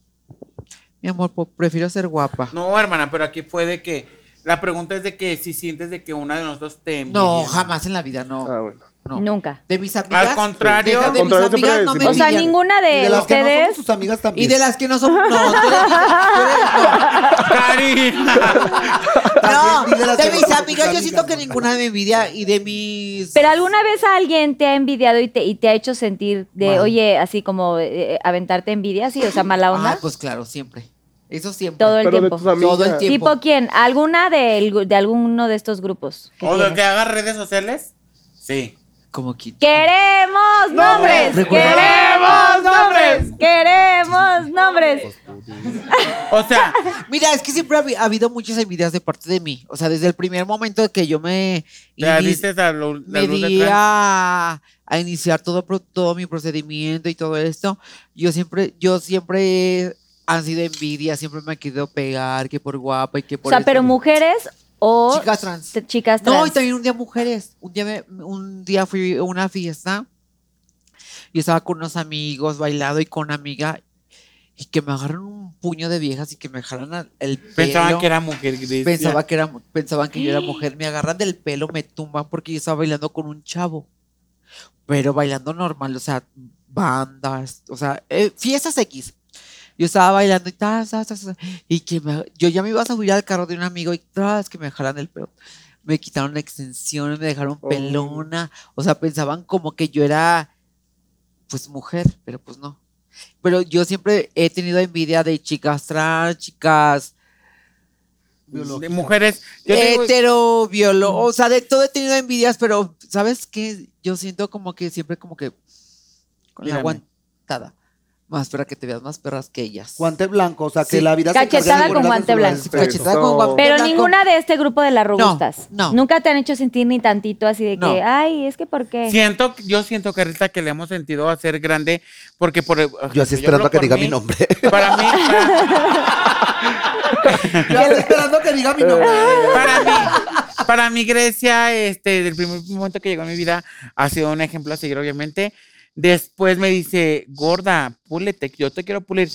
B: Mi amor, prefiero ser guapa.
C: No, hermana, pero aquí fue de que. La pregunta es de que si sientes de que una de nosotros te.
B: No, jamás en la vida, no.
D: Ah, bueno.
B: No.
A: Nunca.
B: De mis amigas.
C: contrario.
B: de, de
D: Al contrario,
B: mis amigas no me
A: O sea, ninguna
E: Y
A: de,
E: de las que no
A: ustedes.
E: somos tus amigas
B: Y
E: también.
B: de las que no son. No,
C: Karina.
B: no,
E: y de las
B: de mis
E: somos
B: amigas, yo siento que ninguna me envidia. Y de mis.
A: Pero alguna vez alguien te ha envidiado y te, y te ha hecho sentir de,
B: Mal.
A: oye, así como eh, aventarte envidia, sí, o sea, mala onda.
B: Ah, pues claro, siempre. Eso siempre.
A: todo el
D: Pero de
A: tiempo.
B: Todo el tiempo.
A: ¿Tipo quién? ¿Alguna del- de, alguno de estos grupos?
C: ¿O de que haga redes sociales? Sí.
B: Como que.
A: ¡Queremos nombres! ¡Queremos nombres! ¡Queremos nombres!
C: O sea,
B: Mira, es que siempre ha, habi- ha habido muchas envidias de parte de mí. O sea, desde el primer momento que yo me.
C: te
B: inici-
C: a lo- la
B: me
C: luz
B: di a, a iniciar todo, pro- todo mi procedimiento y todo esto. Yo siempre, yo siempre han sido envidia, siempre me he querido pegar, que por guapa y que
A: O
B: por.
A: sea,
B: esto.
A: pero mujeres o
B: Chicas trans.
A: t- chicas trans.
B: No, y también un día mujeres. Un día, me- un día fui a una fiesta y estaba con unos amigos bailando y con una amiga y que me agarran un puño de viejas y que me jalan al- el pelo.
C: Pensaban que era mujer. Grecia.
B: Pensaba que era, pensaban que yo era mujer, me agarran del pelo, me tumban porque yo estaba bailando con un chavo. Pero bailando normal, o sea, bandas, o sea, eh, fiestas X. Yo estaba bailando y tas, tas, tas, tas, y que me- yo ya me iba a subir al carro de un amigo y tras que me jalan el pelo. Me quitaron extensiones, me dejaron
D: Oh.
B: pelona, o sea, pensaban como que yo era pues mujer, pero pues no. Pero yo siempre he tenido envidia de chicas trans, chicas
C: De mujeres.
B: Hetero, biolo, o sea, de todo he tenido envidias, pero ¿sabes qué? Yo siento como que siempre como que con la aguantada. Más para que te veas más perras que ellas.
E: Guante blanco, o sea, que
B: Sí.
E: la vida
A: Cachetada con guante blanco.
B: Cachetada con guante
A: Pero
B: blanco.
A: ninguna de este grupo de las robustas.
B: no.
A: Nunca te han hecho sentir ni tantito así de que,
B: No.
A: ay, es que ¿por qué?
C: Siento, yo siento que ahorita que le hemos sentido a ser grande, porque por
E: Yo así esperando
C: hablo
E: a que
C: por
E: diga
C: mí,
E: mi nombre.
C: Para mí,
E: Yo estoy esperando que diga mi nombre.
C: para mí, para mí Grecia, este, del primer momento que llegó a mi vida, ha sido un ejemplo a seguir, obviamente. Después me dice, gorda, púlete, yo te quiero pulir.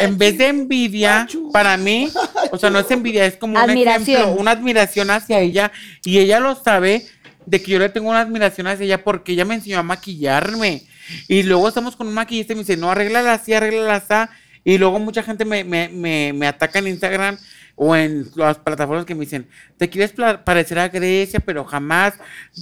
C: En vez de envidia, para mí, o sea, no es envidia, es como un
A: Admiración.
C: ejemplo, una admiración hacia ella. Y ella lo sabe de que yo le tengo una admiración hacia ella porque ella me enseñó a maquillarme. Y luego estamos con un maquillista y me dice, no, arréglala así, arréglala así. Y luego mucha gente me, me, me, me ataca en Instagram o en las plataformas que me dicen, te quieres parecer a Grecia, pero jamás,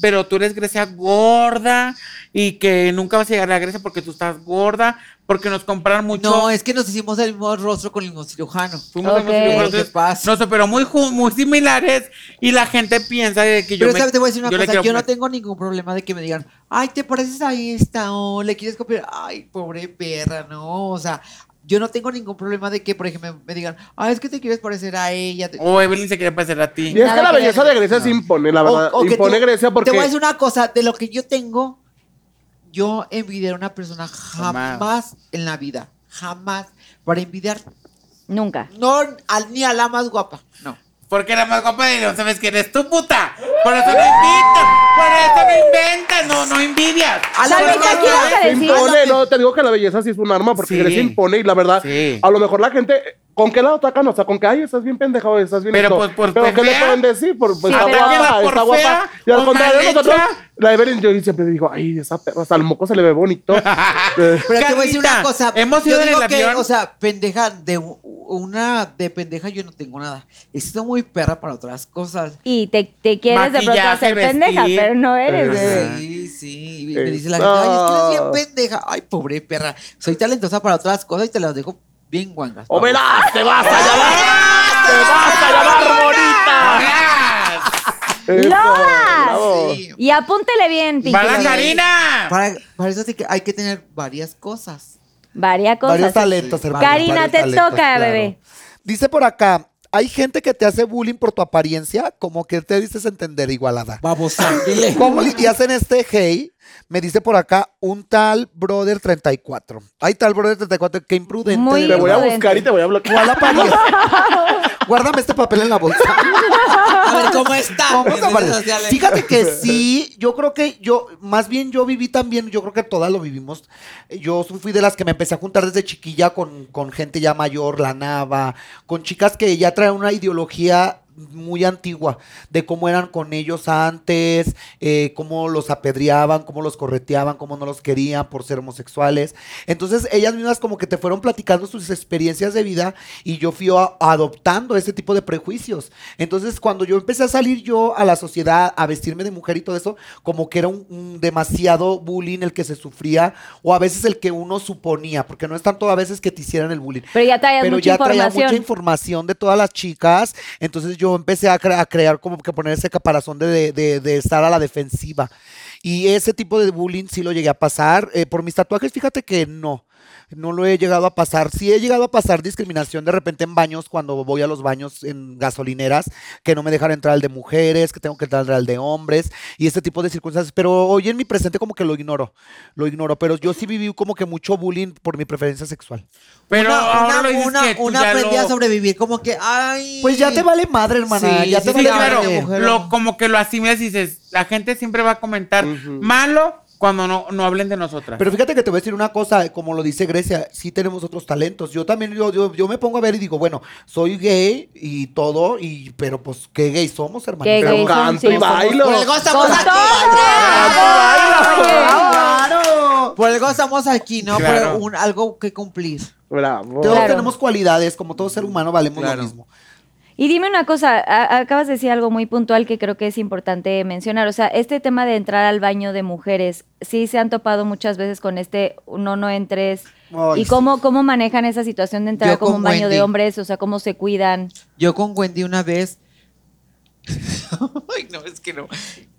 C: pero tú eres Grecia gorda y que nunca vas a llegar a Grecia porque tú estás gorda, porque nos compraron mucho.
B: No, es que nos hicimos el mismo rostro con el mismo cirujano.
C: Fuimos a
A: Ok.
C: unos cirujanos,
B: ¿Qué pasa?
C: No sé, pero muy, muy similares y la gente piensa de que yo
B: Pero
C: me-
B: sabes, te voy a decir una
C: yo
B: cosa, yo no tengo ningún problema de que me digan, ay, te pareces a esta, o le quieres copiar, ay, pobre perra, no, o sea, yo no tengo ningún problema de que, por ejemplo, me digan, ay, es que te quieres parecer a ella.
C: O Evelyn se quiere parecer a ti.
D: Y es que la belleza de Grecia se impone, la verdad.
B: O- o que
D: impone
B: tú-
D: Grecia porque.
B: Te voy a decir una cosa, de lo que yo tengo, yo envidiar a una persona
C: Jamás.
B: jamás en la vida, jamás, para envidiar,
A: Nunca.
B: no al- ni a la más guapa, no.
C: Porque la más guapa de no sabes quién eres tú, puta. Por eso no invitas. Por eso no inventas. No, no envidias.
B: A la
A: ¿Sabes
B: verdad,
D: Se
A: decir?
D: impone, no, te digo que la belleza sí es un arma porque
C: Sí.
D: Grecia impone y la verdad,
C: Sí.
D: a lo mejor la gente, ¿con qué la atacan? O sea, con que, ay, estás bien pendeja o estás bien
C: Pero,
D: esto.
C: pues, por
D: Pero ¿qué le pueden decir? Por, pues,
A: Sí,
D: está guapa,
C: por
D: está guapa. Y al contrario, nosotros, la Evelyn, yo siempre digo, ay, esa perra, hasta el moco se le ve bonito.
B: Pero te voy a decir una cosa.
C: hemos
B: yo
C: ido en
B: digo
C: el
B: que,
C: avión.
B: o sea, pendeja, de una de pendeja yo no tengo nada. He sido muy perra para otras cosas.
A: Y te, te quieres de pronto hacer pendeja, pero no eres.
D: Eh,
A: bebé.
B: Sí, sí. y Me dice la gente, ay, es que eres bien pendeja. Ay, pobre perra. Soy talentosa para otras cosas y te las dejo bien guangas.
D: ¡O verás! ¡Te vas a llamar! ¡Te vas a llamar bonita! Bravo.
B: Sí.
A: Y apúntele bien, Pinky.
C: ¡Va la
A: Lovers.
C: Karina!
B: Para, para eso sí que hay que tener varias cosas.
A: Varias cosas.
E: Varios talentos,
B: sí.
E: hermano.
A: Karina, te
E: talentos,
A: toca, bebé.
E: Dice por acá, hay gente que te hace bullying por tu apariencia, como que te dices entender igualada.
B: Vamos a dile.
E: ¿Cómo? Y hacen este hey, me dice por acá un tal brother 34. Hay tal brother 34, qué imprudente.
A: Muy
D: Te voy a buscar y te voy a bloquear.
E: ¿Cuál apariencia? Guárdame este papel en la bolsa.
B: A ver, ¿cómo está?
E: ¿Cómo
B: En redes sociales.
E: Fíjate que sí, yo creo que yo, más bien yo viví también, yo creo que todas lo vivimos. Yo fui de las que me empecé a juntar desde chiquilla con, con gente ya mayor, la nava, con chicas que ya traen una ideología muy antigua de cómo eran con ellos antes, eh, cómo los apedreaban, cómo los correteaban, cómo no los querían por ser homosexuales. Entonces ellas mismas como que te fueron platicando sus experiencias de vida y yo fui a- adoptando ese tipo de prejuicios. Entonces cuando yo empecé a salir yo a la sociedad, a vestirme de mujer y todo eso, como que era un, un demasiado bullying el que se sufría o a veces el que uno suponía, porque no es tanto a veces que te hicieran el bullying
A: Pero ya traías
E: pero
A: mucha
E: ya traía
A: información.
E: mucha información de todas las chicas, entonces yo empecé a, cre- a crear como que poner ese caparazón de estar a la defensiva. Y ese tipo de bullying sí lo llegué a pasar. Eh, por mis tatuajes, fíjate que no. No lo he llegado a pasar. Sí he llegado a pasar discriminación de repente en baños cuando voy a los baños en gasolineras, que no me dejan entrar al de mujeres, que tengo que entrar al de hombres y este tipo de circunstancias. Pero hoy en mi presente como que lo ignoro, lo ignoro. Pero yo sí viví como que mucho bullying por mi preferencia sexual.
C: Pero
B: una,
C: ahora
B: una,
C: lo dices
B: una,
C: que tú
B: una
C: ya
B: aprendí a sobrevivir, como que, ay.
E: Pues ya te vale madre, hermana.
B: Sí,
E: ya
B: sí,
E: te
B: sí,
E: vale
C: claro,
E: madre.
B: mujer.
C: lo, como que lo asimilas y dices, la gente siempre va a comentar malo cuando no, no hablen de nosotras.
E: Pero fíjate que te voy a decir una cosa, como lo dice Grecia, sí tenemos otros talentos. Yo también, yo, yo, yo me pongo a ver y digo, bueno, soy gay y todo, y pero pues, ¿qué gay somos, hermano?
A: ¿Qué
E: Pero
A: gay
D: canto y bailo.
B: Por algo estamos aquí.
E: ¡Claro!
B: Por algo estamos aquí, ¿no?
C: Claro.
B: Por un, algo que cumplir.
D: Bravo.
E: Todos
A: Claro.
E: tenemos cualidades, como todo ser humano valemos
B: Claro.
E: lo mismo.
A: Y dime una cosa, acabas de decir algo muy puntual que creo que es importante mencionar. O sea, este tema de entrar al baño de mujeres, sí se han topado muchas veces con este no, no entres.
E: Ay,
A: ¿Y
E: sí.
A: cómo, cómo manejan esa situación de entrar
B: Yo
A: como
B: con
A: un baño de hombres? O sea, cómo se cuidan.
B: Yo con Wendy una vez. Ay, no, es que no.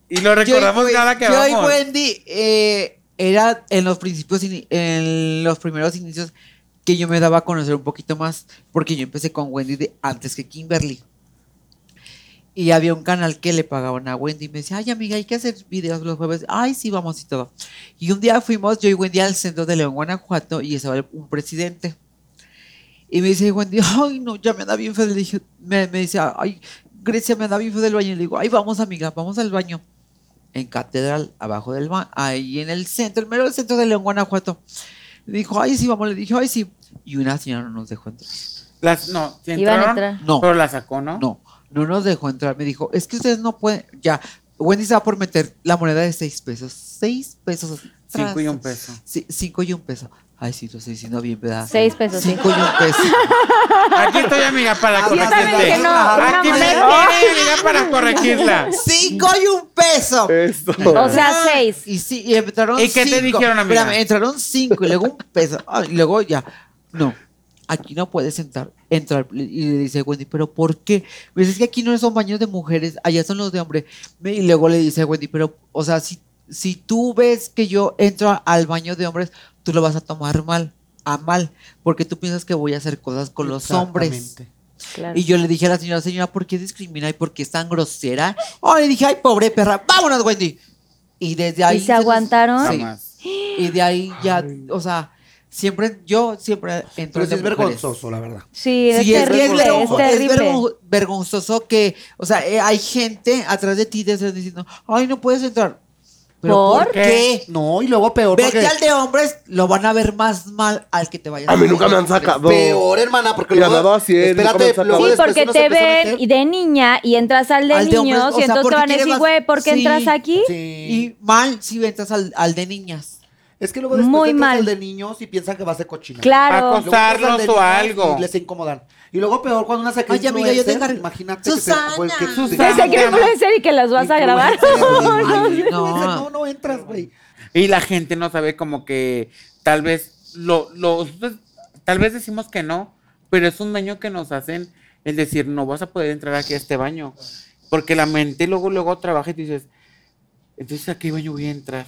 C: y lo recordamos
B: Yo y-
C: cada que
B: yo y
C: vamos.
B: Wendy eh, era en los principios, en los primeros inicios que yo me daba a conocer un poquito más, porque yo empecé con Wendy de antes que Kimberly. Y había un canal que le pagaban a Wendy y me decía, ay amiga, hay que hacer videos los jueves. Ay, sí, vamos y todo. Y un día fuimos, yo y Wendy al centro de León, Guanajuato, y estaba un presidente. Y me dice Wendy, ay, no, ya me anda bien feo. Le dije, me, me dice, ay, Grecia me anda bien feo del baño. Y le digo, ay, vamos amiga, vamos al baño. En Catedral, abajo del baño, ahí en el centro, el mero centro de León, Guanajuato. Le dijo, ay, sí, vamos. Le dije, ay, sí. Y una señora no nos dejó entrar.
C: Las, no, ¿sí
A: Iban a
C: entraron?
A: entrar.
B: No.
C: Pero la sacó, ¿no?
B: No, no nos dejó entrar. Me dijo, es que ustedes no pueden. Ya, Wendy se va por meter la moneda de seis pesos. Seis pesos.
C: Cinco y un peso.
B: Sí, cinco y un peso. Ay, sí, lo estoy diciendo bien, ¿verdad?
A: Seis pesos, sí.
B: Cinco y un peso.
C: Aquí estoy, amiga, para corregirte.
A: no,
C: Aquí me
A: moneda.
C: amiga, para corregirla.
B: Cinco y un peso.
D: Esto.
A: O sea, seis.
B: Y sí, y entraron
C: ¿Y qué te dijeron, amiga?
B: Espérame, entraron cinco y luego un peso. Ah, y luego ya. No, aquí no puedes entrar. Entrar. Y le dice Wendy, ¿pero por qué? Me dice, es que aquí no son baños de mujeres, allá son los de hombres. Me- Y luego le dice Wendy, pero, o sea, si, si tú ves que yo entro al baño de hombres, tú lo vas a tomar mal, a mal, porque tú piensas que voy a hacer cosas con los hombres.
E: Exactamente.
A: Claro.
B: Y yo le dije a la señora, señora, ¿por qué discrimina y por qué es tan grosera? Oh, le dije, ay, pobre perra, vámonos, Wendy. Y desde ahí.
A: ¿Y se aguantaron?
B: Sí.
C: Jamás.
B: Y de ahí ya, o sea, siempre, yo siempre entro
E: Pero es vergonzoso, la verdad.
A: Sí, es
B: Sí, es,
A: terrible,
B: es,
A: es,
B: vergon- es
A: terrible.
B: vergon- vergonzoso que, o sea, eh, hay gente atrás de ti desde diciendo, ay, no puedes entrar. ¿Pero
A: ¿Por?
B: por, qué?
E: No, y luego peor
B: Vete
E: porque...
B: al de hombres, lo van a ver más mal al que te vayas
D: A mí nunca me han sacado.
E: Peor, hermana, porque
D: Y
E: luego...
D: me han
E: espérate, luego
A: Sí, porque te
E: a
A: ven y de niña y entras al de
B: Al de hombres,
A: niños
B: o
A: y
B: sea,
A: entonces te
B: porque
A: van a decir, güey, ¿por qué
B: Sí.
A: entras aquí?
E: Sí.
B: Y mal si entras al, al de niñas.
E: Es que luego después
A: Muy
E: entras
A: mal.
E: al de niños y piensan que vas de cochina.
A: Claro.
C: Acos- Acosarlos
E: Luego entras al de
C: o algo.
E: Y les incomodan. Y luego peor cuando una se cree
B: Ay, amiga, yo te encargo.
E: Imagínate que te-
B: Susana.
E: pues, que-
C: Susana.
A: Pensé que influencer y que las vas a grabar.
B: No.
E: No, no entras, güey.
C: Y la gente no sabe como que tal vez lo, lo- tal vez decimos que no, pero es un daño que nos hacen el decir no vas a poder entrar aquí a este baño. Porque la mente luego, luego trabaja y tú dices, entonces a qué baño voy a entrar.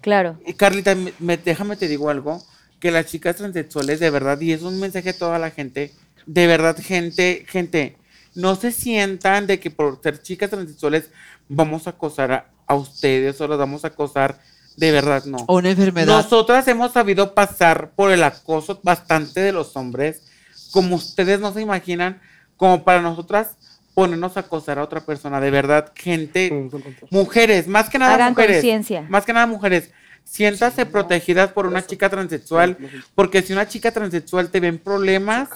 A: Claro.
C: Y Carlita, me- me- déjame te digo algo, que las chicas transexuales de verdad, y es un mensaje a toda la gente, de verdad, gente, gente, no se sientan de que por ser chicas transexuales vamos a acosar a, a ustedes o las vamos a acosar, de verdad no.
B: O una enfermedad.
C: Nosotras hemos sabido pasar por el acoso bastante de los hombres, como ustedes no se imaginan, como para nosotras ponernos a acosar a otra persona. De verdad, gente, mujeres, más que nada
A: Hagan
C: mujeres,
A: conciencia.
C: más que nada mujeres, siéntase protegidas por una chica transexual, porque si una chica transexual te ven problemas,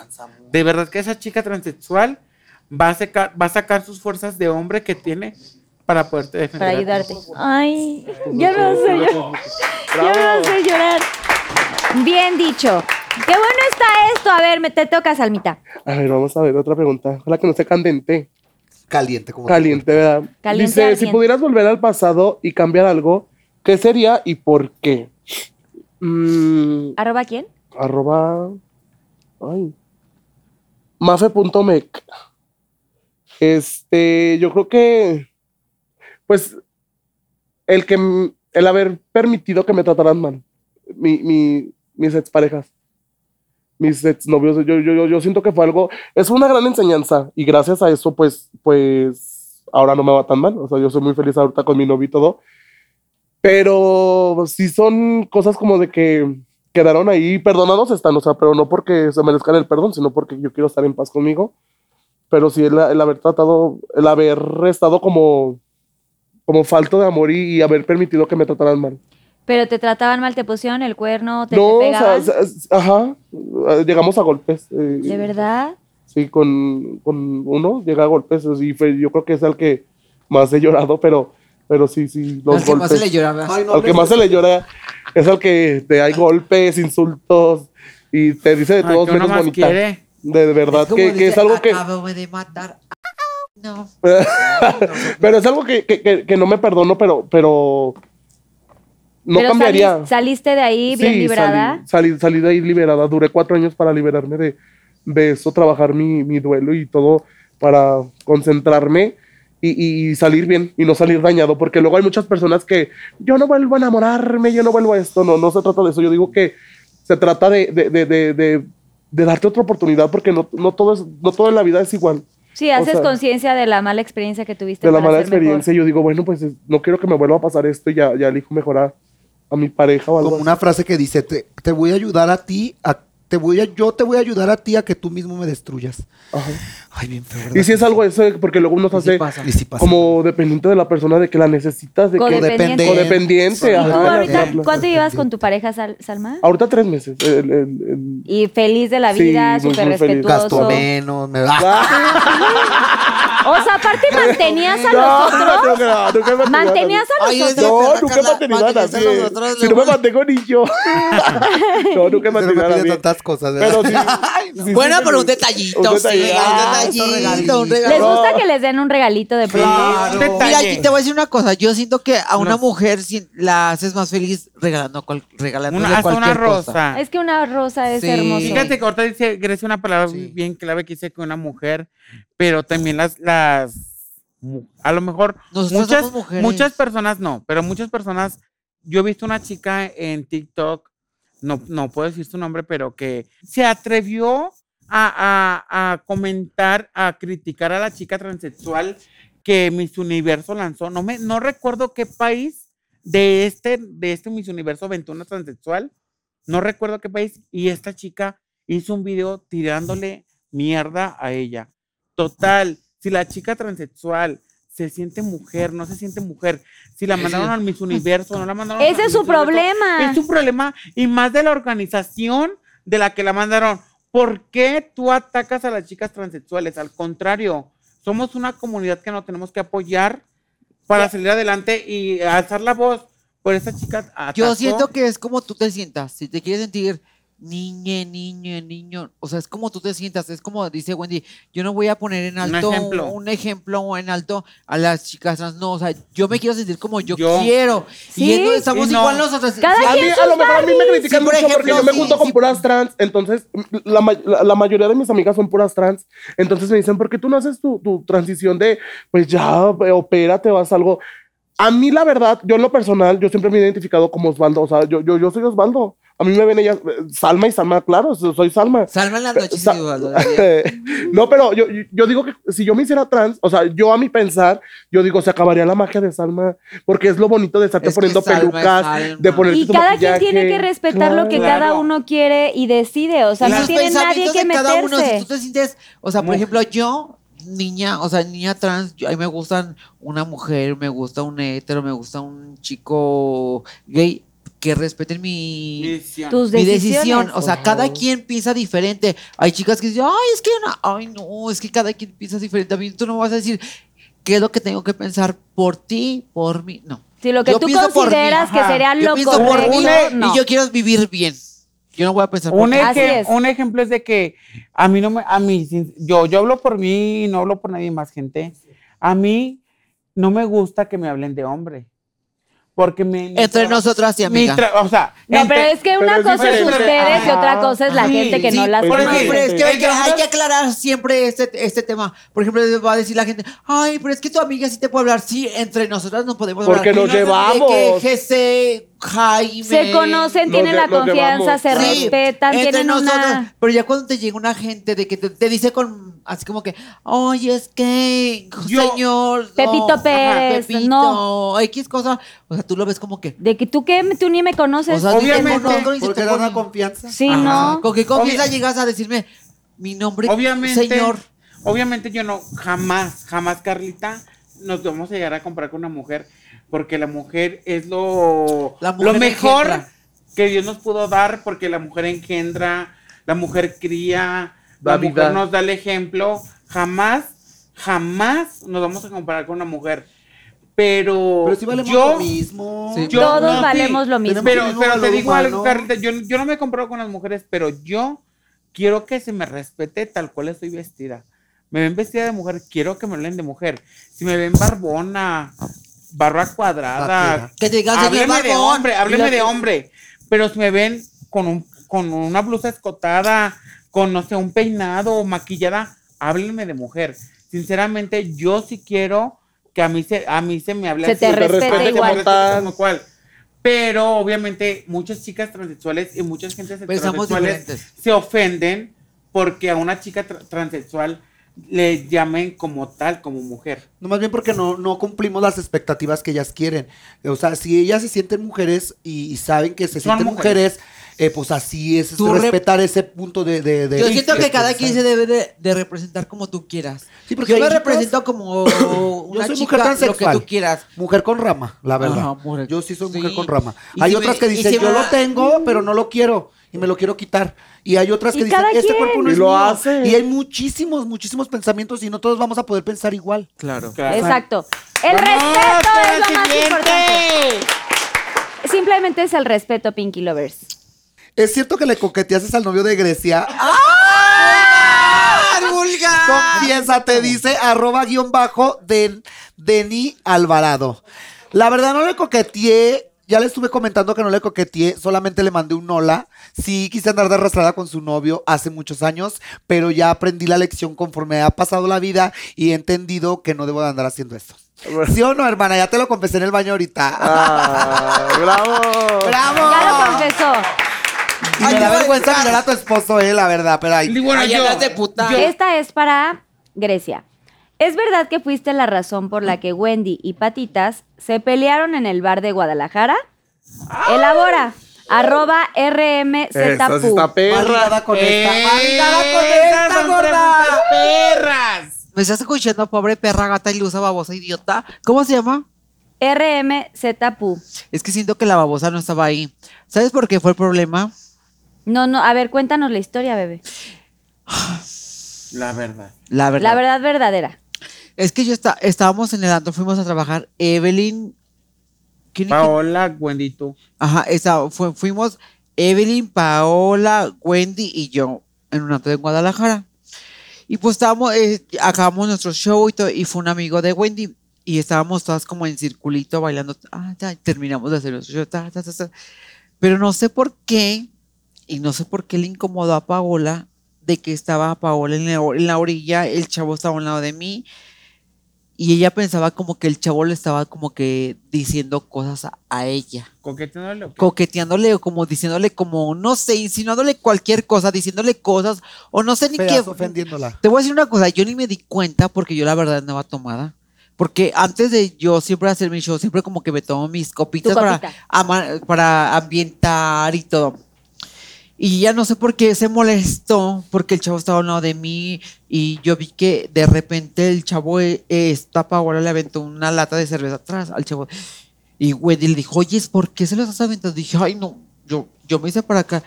C: de verdad que esa chica transexual va a sacar, va a sacar sus fuerzas de hombre que tiene para poderte defender.
A: Para ayudarte. Ay, ya me vas a llorar. Ya me vas a hacer llorar. Bien dicho. Qué bueno está esto. A ver, me te toca, Salmita.
D: A ver, vamos a ver otra pregunta. Ojalá que no sea candente.
E: Caliente, como
D: Caliente, ¿verdad?
A: Caliente
D: Dice, si pudieras volver al pasado y cambiar algo, ¿qué sería y por qué? Mm,
A: ¿Arroba quién?
D: arroba... Ay. Mafe.mec. Este, yo creo que... Pues... El que... El haber permitido que me trataran mal. Mi, mi, mis exparejas. Mis exnovios. Yo, yo, yo, yo siento que fue algo... Es una gran enseñanza. Y gracias a eso, pues... Pues... Ahora no me va tan mal. O sea, yo soy muy feliz ahorita con mi novio y todo. Pero sí son cosas como de que quedaron ahí, perdonados están, o sea, pero no porque se merezcan el perdón, sino porque yo quiero estar en paz conmigo. Pero sí el, el haber tratado, el haber estado como, como falto de amor y, y haber permitido que me trataran mal.
A: Pero te trataban mal, te pusieron el cuerno, te,
D: no,
A: te pegaban.
D: o sea, ajá, llegamos a golpes. eh,
A: ¿De verdad?
D: Sí, con, con uno llega a golpes, y fue, yo creo que es el que más he llorado, pero, pero sí, sí, los
B: Al que más
D: golpes.
B: se le.
E: Ay, no
D: al que más se le llora es al que te hay golpes, insultos y te dice de todos menos bonita.
C: quiere.
D: De, verdad que, es algo que
B: Acabo de matar. No.
D: pero es algo que, que, que- que no me perdono, pero pero no
A: Pero
D: cambiaría.
A: salis- saliste de ahí bien
D: Sí. Salí, salí, salí de ahí liberada. Duré cuatro años para liberarme de, de eso, trabajar mi, mi duelo y todo para concentrarme y, y salir bien y no salir dañado. Porque luego hay muchas personas que yo no vuelvo a enamorarme, yo no vuelvo a esto. No, no se trata de eso. Yo digo que se trata de, de, de, de, de- de darte otra oportunidad porque no, no, todo es, no todo en la vida es igual.
A: Sí, haces
D: sea,
A: conciencia de la mala experiencia que tuviste.
D: De la mala
A: ser mejor.
D: experiencia, yo digo, bueno, pues no quiero que me vuelva a pasar esto y ya, ya elijo mejorar a mi pareja o algo
E: Como
D: así.
E: una frase que dice, te, te voy a ayudar a ti a te voy a, yo te voy a ayudar a ti a que tú mismo me destruyas.
D: Ajá.
E: Ay, bien feo, ¿verdad?
D: Y si es algo eso, porque luego uno se
B: sí
D: hace
E: sí pasa.
D: como dependiente de la persona de que la necesitas, de que
A: Codependiente.
D: codependiente.
A: ¿Y
D: ajá,
A: tú ahorita cuánto llevas con tu pareja, Sal- Salma?
D: Ahorita tres meses. el- el- el-
A: Y feliz de la
D: Sí,
A: vida, súper
D: muy feliz.
E: Gasto
A: respetuoso.
E: menos, me
A: O sea, aparte mantenías a
D: No,
A: los otros.
D: he mantenido a
A: Mantenías a los otros.
D: No, nunca he
E: Carla,
D: mantenido a
E: mantenerse a
D: nadie.
E: nosotros,
D: Si no me mantengo ni yo. no, nunca he
E: Se no
D: mantenido
E: me
D: a
E: pide
D: nadie.
E: tantas cosas, ¿verdad?
D: Pero sí. sí,
E: Bueno,
D: sí,
E: pero
D: sí.
E: un detallito,
D: Un
E: sí,
D: detallito.
E: un
A: ¿Les gusta que les den un regalito de pronto?
E: Claro.
B: Mira, aquí te voy a decir una cosa. Yo siento que a una
C: No.
B: mujer si- la haces más feliz regalando, cual, regalándole
C: Una, hasta una
B: cosa.
C: rosa.
A: Es que una rosa es
B: Sí.
A: hermoso.
C: Fíjate que ahorita dice Grecia una palabra
E: Sí.
C: bien clave que dice que una mujer, pero también las, las a lo mejor
B: Nosotros
C: muchas, muchas personas no, pero muchas personas, yo he visto una chica en TikTok, no, no puedo decir su nombre, pero que se atrevió a, a- a comentar, a criticar a la chica transexual que Miss Universo lanzó. No, me, no recuerdo qué país de este, de este Miss Universo aventó una transexual. No recuerdo qué país. Y esta chica hizo un video tirándole mierda a ella. Total, si la chica transexual se siente mujer, no se siente mujer, si la mandaron al Miss Universo, no la mandaron
A: Ese es su
C: Universo,
A: problema.
C: Es su problema y más de la organización de la que la mandaron. ¿Por qué tú atacas a las chicas transexuales? Al contrario, somos una comunidad que nos tenemos que apoyar para salir adelante y alzar la voz por esa chica.
B: Yo siento que es como tú te sientas. Si te quieres sentir niña, niño, niño, o sea, es como tú te sientas. Es como dice Wendy, yo no voy a poner en
C: Un
B: alto un
C: ejemplo.
B: ejemplo, o en alto a las chicas trans. No, o sea, yo me quiero sentir como yo,
C: Yo.
B: quiero.
A: Sí,
B: y es no- estamos
C: y no.
B: igual nosotros.
A: Cada
B: Si
D: A mí, a lo mejor a mí me critican
B: Sí, por
D: mucho porque
B: ejemplo,
D: yo me
B: sí,
D: junto con
B: sí.
D: puras trans, entonces la, la- la mayoría de mis amigas son puras trans, entonces me dicen, ¿por qué tú no haces tu, tu transición de, pues ya, eh, opérate, vas a algo? A mí la verdad, yo en lo personal, yo siempre me he identificado como Osvaldo, o sea, yo, yo, yo soy Osvaldo. A mí me ven ellas, eh, Salma y Salma, claro, so- soy Salma.
B: Salma en las noches.
D: Sa- no, pero yo, yo- digo que si yo me hiciera trans, o sea, yo a mi pensar, yo digo, se acabaría la magia de Salma, porque es lo bonito de estarte
B: Es
D: poniendo pelucas, de ponerte
A: Y
D: tu
A: cada quien tiene que respetar lo que
C: Claro.
A: cada uno quiere y decide. O sea, no tiene nadie que
B: cada uno,
A: meterse.
B: si tú te sientes, o sea, por ejemplo, yo, niña, o sea, niña trans, yo- a mí me gustan una mujer, me gusta un hetero, me gusta un chico gay, que respeten mi.
A: Tus
B: mi decisión. O sea, cada quien piensa diferente. Hay chicas que dicen, ay, es que una, ay, no, es que cada quien piensa diferente. A mí tú no me vas a decir qué es lo que tengo que pensar por ti, por mí. No.
A: Si lo que
B: Yo
A: tú
B: por
A: consideras que sería
B: Yo
A: lo
B: pienso por mí
A: correcto, no.
B: y yo quiero vivir bien. Yo no voy a pensar por
C: Un.
A: Así
C: ejem-
A: es.
C: un ejemplo es de que a mí no me, a mí, yo, yo hablo por mí y no hablo por nadie más, gente. A mí no me gusta que me hablen de hombre. Porque me.
B: Entre
C: tra-
B: nosotras y
C: mi
B: amiga.
C: tra- o sea,
A: No,
C: entre-
A: pero es que una
D: pero es
A: cosa es ustedes y otra cosa es la
C: Sí,
A: gente que
C: sí,
A: no las
D: pero
B: Por
D: es
A: conoce.
B: ejemplo, es que,
C: diferente.
B: hay que- hay que aclarar siempre este, este tema. Por ejemplo, va a decir la gente, ay, pero es que tu amiga sí te puede hablar. Sí, entre nosotras no podemos
D: Porque
B: hablar.
D: nos
B: De
D: llevamos.
B: que GC, Jaime.
A: Se conocen, tienen la confianza, se
D: Sí,
A: respetan,
B: entre
A: tienen
B: nosotros.
A: una...
B: Pero ya cuando te llega una gente de que te, te dice con así como que, oye, es que,
C: Yo-
B: señor.
A: Pepito
B: no,
A: Pérez,
B: Pepito,
A: no.
B: X cosa. O sea, tú lo ves como que.
A: De que tú qué, tú ni me conoces.
B: O sea,
C: Obviamente,
B: "No, no, no,
E: Porque da
B: con-
E: una confianza.
A: sí,
B: Ajá.
A: no.
B: ¿Con qué confianza llegas a decirme mi nombre,
C: Obviamente,
B: señor?
C: obviamente yo no, jamás, jamás, Carlita, nos vamos a llegar a comprar con una mujer, porque la mujer es lo,
B: La
C: lo mejor
B: engendra.
C: que Dios nos pudo dar, porque la mujer engendra, la mujer cría,
D: Da
C: la
D: vida.
C: mujer nos da el ejemplo. Jamás, jamás nos vamos a comparar con una mujer. Pero,
E: Pero si valemos
C: yo,
E: lo mismo.
B: Sí.
C: yo-
A: Todos
C: no, sí.
A: valemos lo mismo.
C: Pero, pero te digo algo. Carlita, yo, yo no me comparo con las mujeres, pero yo quiero que se me respete tal cual estoy vestida. Me ven vestida de mujer, quiero que me hablen de mujer. Si me ven barbona, barba cuadrada.
B: Que te digan, señor
C: hábleme de hombre, hábleme de hombre. Pero si me ven con, un, con una blusa escotada, con, no sé, un peinado, maquillada, háblenme de mujer. Sinceramente, yo sí quiero que a mí se, a mí se me hable
A: Se
C: así.
A: te
D: Se te
A: respete igual.
D: como
C: cual. Pero obviamente muchas chicas transexuales y muchas gentes
B: Pensamos
C: transexuales
B: diferentes.
C: se ofenden porque a una chica tra- transexual le llamen como tal, como mujer.
E: No, más bien porque no, no cumplimos las expectativas que ellas quieren. O sea, si ellas se sienten mujeres y, y saben que se
C: Son
E: sienten
C: mujeres.
E: mujeres, eh, pues así es, es
B: Tú rep-
E: respetar ese punto de... de, de-
B: Yo siento que cada quien se debe de, de representar como tú quieras.
E: Sí, porque
B: yo me represento como una
E: soy
B: chica,
E: mujer
B: lo que
E: transexual.
B: tú quieras.
E: Mujer con rama, la verdad.
B: Ajá, mujer.
E: Yo sí soy mujer con rama.
B: Y
E: Hay
B: si
E: otras
B: me-
E: que dicen,
B: si
E: yo
B: me-
E: lo tengo, pero no lo quiero y me lo quiero quitar. Y hay otras que dicen, este
A: quien.
E: cuerpo no
D: Y
E: es
D: lo
E: mío.
D: hace.
E: Y hay muchísimos, muchísimos pensamientos y no todos vamos a poder pensar igual.
B: Claro.
C: Claro.
A: Exacto. El respeto es lo más importante. Simplemente es el respeto, Pinky Lovers.
E: ¿Es cierto que le coqueteaste al novio de Grecia? Confiesa, te dice arroba guion bajo de Deni Alvarado. La verdad no le coqueteé, ya le estuve comentando que no le coqueteé, solamente le mandé un hola. Sí quise andar de arrastrada con su novio hace muchos años, pero ya aprendí la lección conforme ha pasado la vida y he entendido que no debo de andar haciendo eso. ¿Sí o no, hermana? Ya te lo confesé en el baño ahorita.
D: Ah, bravo.
E: ¡Bravo!
A: Ya lo confesó.
E: Y me da vergüenza mirar a tu esposo, eh, la verdad, pero.
C: Y bueno, yo,
B: andas de puta.
C: yo-
A: Esta es para Grecia. ¿Es verdad que fuiste la razón por la que Wendy y Patitas se pelearon en el bar de Guadalajara? Elabora. Arroba RMZPU.
D: Sí está perra.
E: Con esta. Con esta, gorda.
C: perras.
B: ¿Me estás escuchando, pobre perra, gata ilusa, babosa, idiota? ¿Cómo se llama?
A: RMZPU.
B: Es que siento que la babosa no estaba ahí. ¿Sabes por qué fue el problema?
A: No, no, a ver, cuéntanos la historia, bebé.
C: La verdad.
B: La verdad.
A: La verdad verdadera.
B: Es que yo está, estábamos en el antro, fuimos a trabajar. Evelyn. ¿quién- quién?
C: Paola, Wendy, tú.
B: Ajá, esa, fue- fuimos Evelyn, Paola, Wendy y yo en un antro de Guadalajara. Y pues estábamos, eh, acabamos nuestro show y todo, y fue un amigo de Wendy. Y estábamos todas como en circulito bailando. Ah, ya, terminamos de hacer nuestro show. ta, ta, ta, ta. Pero no sé por qué, y no sé por qué le incomodó a Paola de que estaba Paola en la, or- en la orilla, el chavo estaba a un lado de mí. Y ella pensaba como que el chavo le estaba como que diciendo cosas a- a ella
C: Coqueteándole. o qué?
B: coqueteándole o como diciéndole como, no sé, insinuándole cualquier cosa, diciéndole cosas o no sé ni
E: Feas,
B: qué.
E: ofendiéndola.
B: Te voy a decir una cosa, yo ni me di cuenta porque yo la verdad andaba tomada. Porque antes de yo siempre hacer mi show, siempre como que me tomo mis copitas para, para ambientar y todo. Y ya no sé por qué se molestó, porque el chavo estaba al lado de mí y yo vi que de repente el chavo, eh, esta Paola le aventó una lata de cerveza atrás al chavo. Y Wendy le dijo, oye, ¿por qué se lo estás aventando? Dije, ay, no, yo, yo me hice para acá.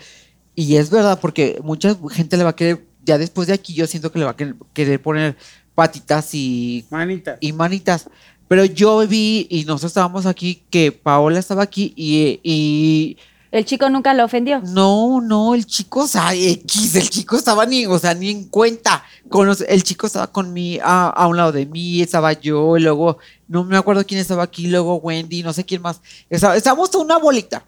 B: Y es verdad, porque mucha gente le va a querer, ya después de aquí, yo siento que le va a querer, poner patitas y,
C: Manita.
B: y manitas. Pero yo vi, y nosotros estábamos aquí, que Paola estaba aquí y, y
A: El chico nunca lo ofendió.
B: no, no, el chico, o sea, X, el chico estaba ni, o sea, ni en cuenta. El chico estaba con mí, a, un lado de mí, estaba yo, luego, no me acuerdo quién estaba aquí, luego Wendy, no sé quién más. Estaba- estábamos una bolita.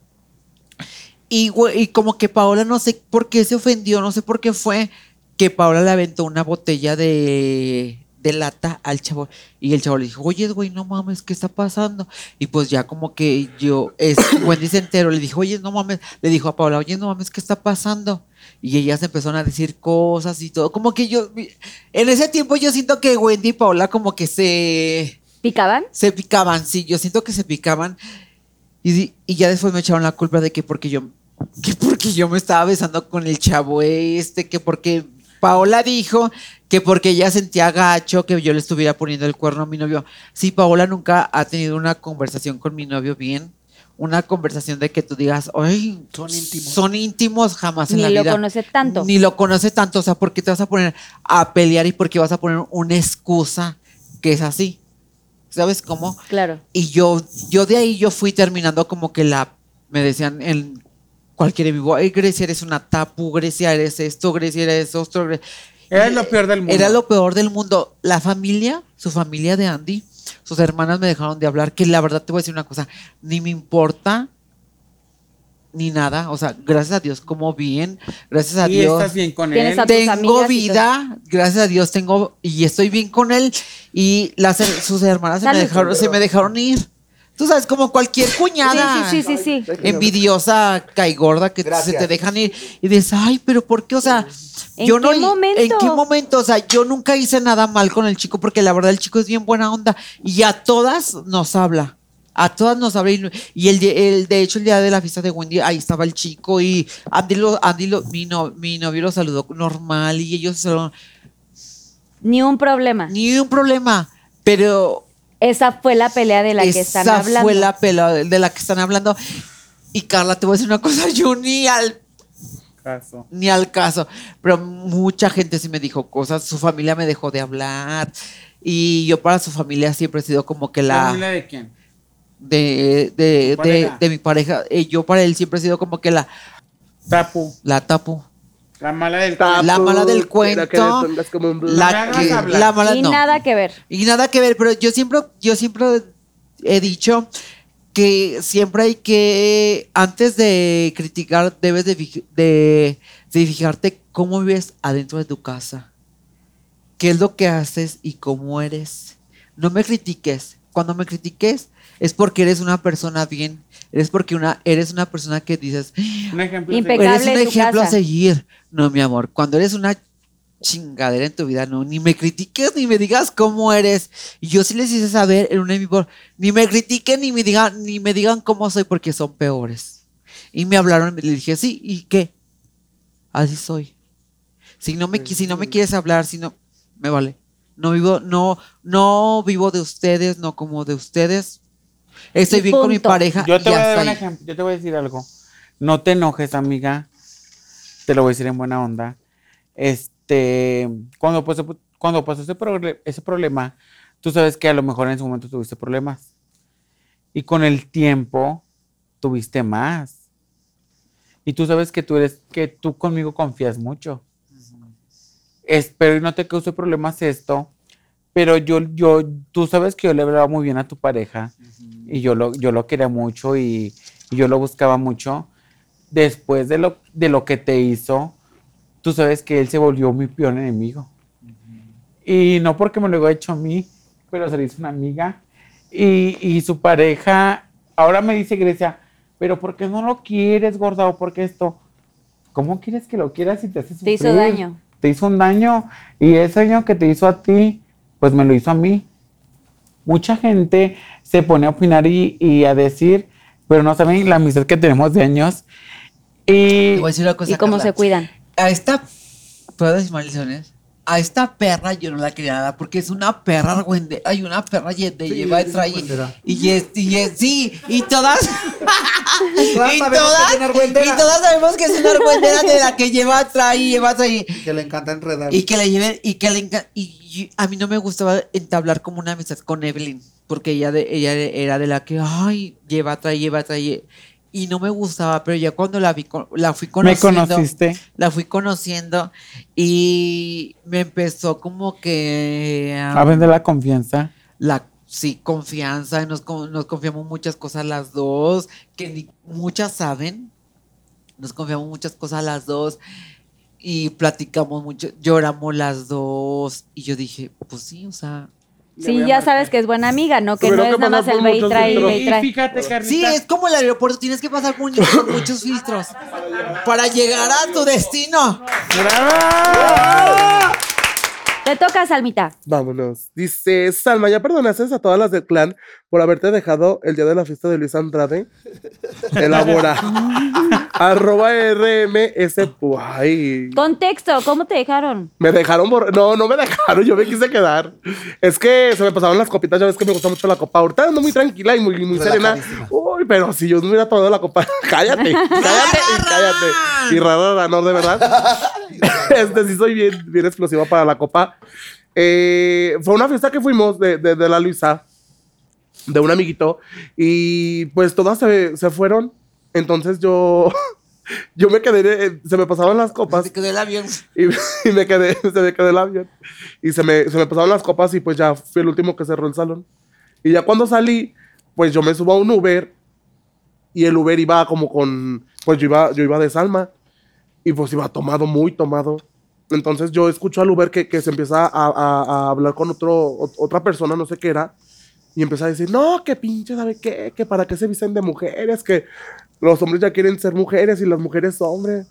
B: Y, y como que Paola, no sé por qué se ofendió, no sé por qué fue que Paola le aventó una botella de, de lata al chavo. Y el chavo le dijo, oye, güey, no mames, ¿qué está pasando? Y pues ya como que yo, es, Wendy se enteró, le dijo, oye, no mames, le dijo a Paola, oye, no mames, ¿qué está pasando? Y ellas empezaron a decir cosas y todo. Como que yo, en ese tiempo yo siento que Wendy y Paola como que se
A: ¿Picaban?
B: se picaban, sí, yo siento que se picaban. Y, y ya después me echaron la culpa de que porque yo, que porque yo me estaba besando con el chavo este, que porque Paola dijo que porque ella sentía gacho que yo le estuviera poniendo el cuerno a mi novio. Sí, Paola nunca ha tenido una conversación con mi novio bien. Una conversación de que tú digas, ay,
E: Son íntimos.
B: Son íntimos jamás en
A: Ni
B: la
A: lo
B: vida.
A: conoce tanto.
B: Ni lo conoce tanto. O sea, ¿por qué te vas a poner a pelear y por qué vas a poner una excusa que es así? ¿Sabes cómo?
A: Claro.
B: Y yo, yo de ahí yo fui terminando como que la, me decían en cualquier vivo, ay Grecia eres una tapu, Grecia eres esto, Grecia eres esto. Gre-".
C: Era lo peor del mundo.
B: Era lo peor del mundo. La familia, su familia de Andy, sus hermanas me dejaron de hablar, que la verdad te voy a decir una cosa, ni me importa ni nada, o sea, gracias a Dios como bien, gracias a
C: Y
B: Dios
C: estás bien con él.
B: tengo vida, gracias a Dios tengo y estoy bien con él y las sus hermanas se me dejaron se me dejaron ir. Tú sabes como cualquier cuñada.
A: Sí, sí, sí, sí, sí.
B: Envidiosa, caigorda que se te dejan ir y dices, "Ay, pero ¿por qué? O sea,
A: ¿En
B: yo
A: qué
B: no ¿En
A: momento?
B: qué momento? O sea, yo nunca hice nada mal con el chico porque la verdad el chico es bien buena onda y a todas nos habla. A todas nos abre. Y, y el, de- el- de hecho, el día de la fiesta de Wendy, ahí estaba el chico y Andy, lo, Andy lo- mi, no- mi novio lo saludó normal y ellos se saludaron.
A: Ni un problema.
B: Ni un problema. Pero
A: Esa fue la pelea de la que
B: esa
A: están hablando.
B: fue la pelea de la que están hablando. Y Carla, te voy a decir una cosa, yo ni al
C: Caso.
B: ni al caso. Pero mucha gente sí me dijo cosas. Su familia me dejó de hablar. Y yo para su familia siempre he sido como que
C: ¿La familia de quién?
B: De, de,
C: ¿Tu
B: de, de mi pareja. Eh, yo para él siempre he sido como que la,
C: Tapu.
B: la tapo.
C: La mala del
D: Tapu,
B: La mala del cuento. La, que, la mala
A: y
B: no.
A: nada que ver.
B: Y nada que ver, pero yo siempre, yo siempre he dicho que siempre hay que, antes de criticar, debes de, de, de fijarte cómo vives adentro de tu casa. ¿Qué es lo que haces y cómo eres? No me critiques. Cuando me critiques es porque eres una persona bien. Eres porque una, eres una persona que dices,
C: Un ejemplo.
A: Impe-
C: de-
B: eres
A: Impecable
B: un ejemplo a seguir. No, mi amor, cuando eres una chingadera en tu vida, no, ni me critiques ni me digas cómo eres. Y yo sí les hice saber en un vivo, ni me critiquen ni me digan, ni me digan cómo soy porque son peores. Y me hablaron y le dije, sí, ¿y qué? Así soy. Si no me, si no me quieres hablar, si no, me vale. No vivo, no, no vivo de ustedes, no como de ustedes. Estoy bien con mi
A: punto.
B: pareja.
C: Yo te
B: y
C: voy a dar un ejemplo. Yo te voy a decir algo. No te enojes, amiga. Te lo voy a decir en buena onda. Este, cuando pasó, cuando pasó ese, proble- ese problema, tú sabes que a lo mejor en ese momento tuviste problemas. Y con el tiempo tuviste más. Y tú sabes que tú eres, que tú conmigo confías mucho. Espero y no te cause problemas esto. Pero yo, yo, tú sabes que yo le hablaba muy bien a tu pareja y yo lo, yo lo quería mucho y, y yo lo buscaba mucho. Después de lo, de lo que te hizo, tú sabes que él se volvió mi peor enemigo. Y no porque me lo haya hecho a mí, pero se le hizo una amiga. Y, y su pareja, ahora me dice Grecia, pero ¿por qué no lo quieres, gorda? ¿O por qué esto? ¿Cómo quieres que lo quieras si te hace
A: Te hizo
C: sufrir?
A: daño.
C: Te hizo un daño y ese daño que te hizo a ti, pues me lo hizo a mí. Mucha gente se pone a opinar y, y a decir, pero no saben la amistad que tenemos de años. Y
B: Te voy a decir una cosa,
A: Y cómo
B: Carla.
A: se cuidan.
B: a esta, ¿puedo decir maldiciones? A esta perra yo no la quería nada porque es una perra argüende. Hay una perra ye- de lleva y trae. Y es, y es, sí, y todas. y, todas y todas sabemos que es una argüendera de la que lleva, trae, lleva, trae.
E: Que le encanta enredar.
B: Y que le lleven, y que le enca- y, y a mí no me gustaba entablar como una amistad con Evelyn, porque ella, de, ella era de la que, ay, lleva, trae, lleva, trae. Y no me gustaba, pero ya cuando la vi, la fui
C: me
B: conociendo
C: conociste.
B: la fui conociendo y me empezó como que
C: A vender la confianza.
B: la sí confianza nos, nos confiamos muchas cosas las dos que ni muchas saben nos confiamos muchas cosas las dos y platicamos mucho lloramos las dos y yo dije pues sí o sea
A: Sí, ya sabes que es buena amiga, ¿no? Que no es
D: que
A: nada más el ve y
D: muchos
A: trae,
D: filtros.
A: ve y
C: Y
A: trae.
C: fíjate, Carlita.
B: sí es como el aeropuerto tienes que pasar por, por muchos filtros para llegar a tu destino
C: ¡Bravo!
A: Te toca, Salmita.
D: Vámonos. Dice, Salma, ¿ya perdonaste a todas las del clan por haberte dejado el día de la fiesta de Luis Andrade? Elabora. Arroba RMS. Ay.
A: Contexto, ¿cómo te dejaron?
D: Me dejaron por... No, no me dejaron, yo me quise quedar. Es que se me pasaron las copitas, ya ves que me gusta mucho la copa. Ahorita ando muy tranquila y muy, muy serena. Uy, pero si yo no hubiera tomado la copa... cállate, cállate y cállate. Y rara, rara, no, de verdad. este sí soy bien, bien explosiva para la copa. Eh, fue una fiesta que fuimos de, de, de la Luisa, de un amiguito, y pues todas se, se fueron. Entonces yo... Yo me quedé, eh, se me pasaban las copas
B: se quedó el avión
D: y, y me quedé, se me quedó el avión. Y se me, se me pasaron las copas y pues ya fui el último que cerró el salón. Y ya cuando salí, pues yo me subo a un Uber y el Uber iba como con, pues yo iba, yo iba de Salma y pues iba tomado, muy tomado. Entonces yo escucho al Uber que, que se empieza a, a- a hablar con otro, ot- otra persona, no sé qué era, y empieza a decir, no, que pinche, ¿sabe qué? Que para qué se visten de mujeres, que los hombres ya quieren ser mujeres y las mujeres hombres.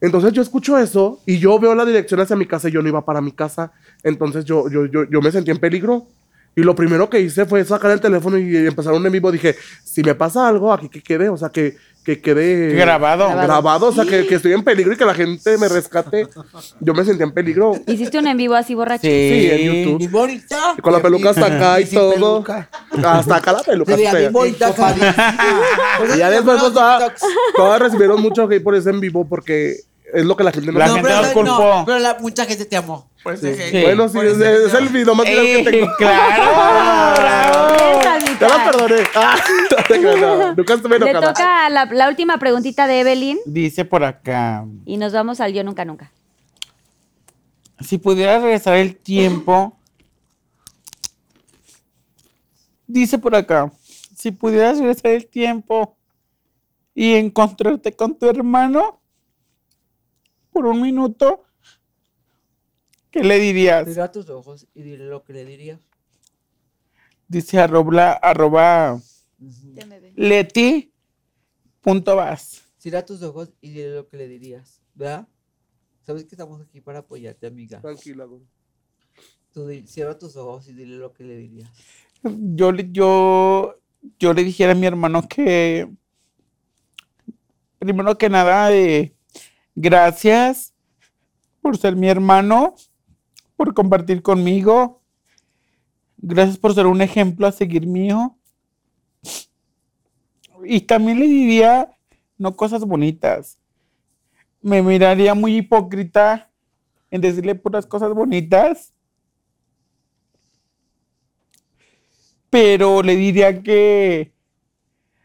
D: Entonces yo escucho eso y yo veo la dirección hacia mi casa y yo no iba para mi casa. Entonces yo, yo, yo, yo me sentí en peligro. Y lo primero que hice fue sacar el teléfono y empezar un en vivo. Dije, si me pasa algo, aquí que quede, o sea, que, que quede
C: Grabado.
D: grabado, o sea, que, que estoy en peligro y que la gente me rescate. Yo me sentía en peligro.
A: ¿Hiciste un en vivo así borracho?
C: Sí.
D: Sí, en YouTube.
E: Bien bonita.
D: Y con la peluca hasta acá y todo.
E: peluca.
D: Hasta acá la peluca. Fea.
E: bien bonita.
D: Y ya después, pues, todas, todas recibieron mucho hate por ese en vivo porque es lo que la gente no
C: La gente
E: no, pero la- mucha gente te amó. Ese hate.
C: Sí.
D: Bueno, sí, es,
E: ese
D: es el video más viral que tengo.
C: claro, bravo.
D: La perdoné. Ah, no te creas, no, nunca estuve
A: Le
D: enojada.
A: toca la, la última preguntita de Evelyn
C: Dice por acá.
A: y nos vamos al yo nunca nunca.
C: Si pudiera regresar el tiempo. Dice por acá. Si pudieras regresar el tiempo y encontrarte con tu hermano por un minuto, ¿qué le dirías?
B: Mira tus ojos y dile lo que le dirías.
C: Dice arroba, arroba leti punto vas.
B: Cierra tus ojos y dile lo que le dirías, ¿verdad? Sabes que estamos aquí para apoyarte, amiga.
D: Tranquila, güey.
B: Tú di- cierra tus ojos y dile lo que le dirías.
C: Yo, le- yo, yo le dijera a mi hermano que, primero que nada, eh, gracias por ser mi hermano, por compartir conmigo. Gracias por ser un ejemplo a seguir mío. Y también le diría, no cosas bonitas. Me miraría muy hipócrita en decirle puras cosas bonitas. pero le diría que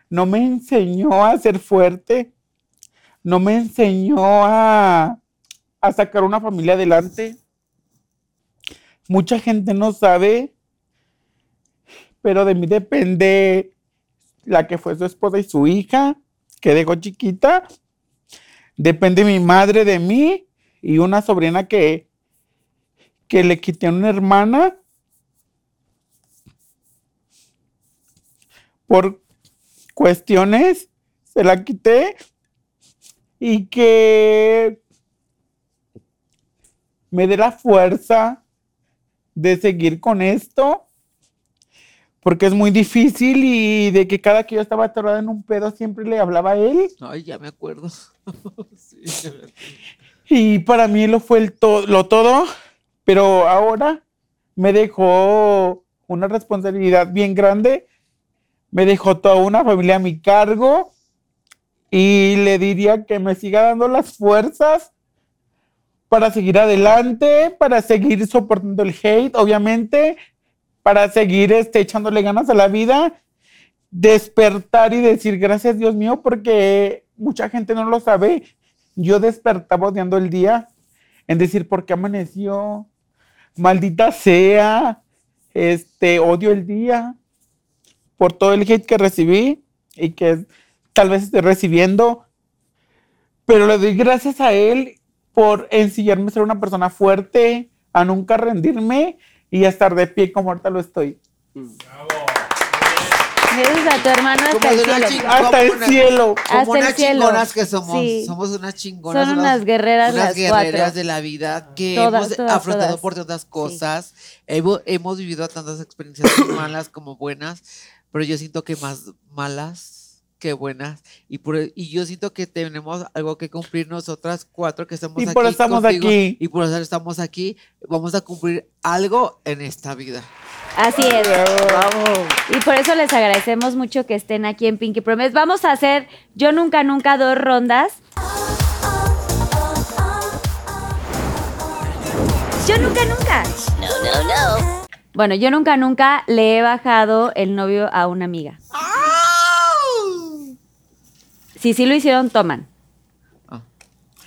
C: no me enseñó a ser fuerte, no me enseñó a, a sacar una familia adelante. Mucha gente no sabe, pero de mí depende la que fue su esposa y su hija, que dejó chiquita. Depende mi madre de mí y una sobrina que, que le quité a una hermana por cuestiones, se la quité y que me dé la fuerza de seguir con esto, porque es muy difícil y de que cada que yo estaba atorada en un pedo siempre le hablaba a él.
B: Ay, ya me acuerdo. sí.
C: Y para mí lo fue el to- lo todo, pero ahora me dejó una responsabilidad bien grande, me dejó toda una familia a mi cargo y le diría que me siga dando las fuerzas para seguir adelante, para seguir soportando el hate, obviamente, para seguir este, echándole ganas a la vida, despertar y decir gracias Dios mío, porque mucha gente no lo sabe. Yo despertaba odiando el día, en decir por qué amaneció, maldita sea, este, odio el día por todo el hate que recibí y que tal vez esté recibiendo, pero le doy gracias a él por enseñarme a ser una persona fuerte, a nunca rendirme y a estar de pie como ahorita lo estoy.
A: Gracias a tu hermano hasta
E: Como
A: el cielo.
C: Hasta el cielo.
A: Hasta
E: Como
A: el
E: unas
A: cielo.
E: chingonas que somos.
A: Sí.
E: Somos unas chingonas.
A: Son unas guerreras
E: unas
A: las
E: guerreras
A: cuatro.
E: de la vida que
A: Todas,
E: hemos
A: todas,
E: afrontado
A: todas.
E: por tantas cosas. Hemos, hemos vivido tantas experiencias malas como buenas, pero yo siento que más malas que buenas. Y, por, y yo siento que tenemos algo que cumplir nosotras cuatro que estamos
C: Y
E: aquí.
C: por eso estamos
E: contigo,
C: aquí.
E: Y por eso estamos aquí. Vamos a cumplir algo en esta vida.
A: Así es. Y por eso les agradecemos mucho que estén aquí en Pinky Promise. Vamos a hacer Yo Nunca Nunca dos rondas. Yo nunca nunca. Bueno, yo nunca nunca le he bajado el novio a una amiga. Si sí lo hicieron, toman.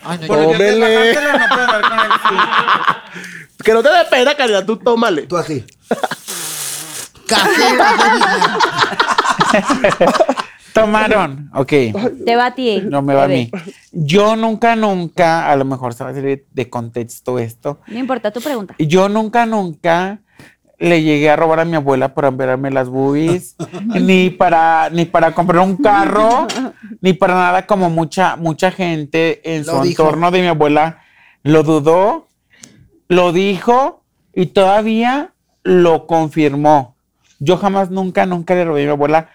E: Ay, no, yo-
D: Tómele. Que no te dé pena, Karina, tú tómale.
E: Tú así. Café.
C: Tomaron, ok.
A: Te va a ti.
C: No me va a
A: bebé.
C: mí. Yo nunca, nunca, a lo mejor se va a salir de contexto esto.
A: No importa tu pregunta.
C: Yo nunca, nunca le llegué a robar a mi abuela para verme las boobies, ni para, ni para comprar un carro, ni para nada como mucha, mucha gente en
E: Lo
C: su
E: dijo.
C: entorno de mi abuela lo dudó, lo dijo y todavía lo confirmó. Yo jamás, nunca, nunca le robé a mi abuela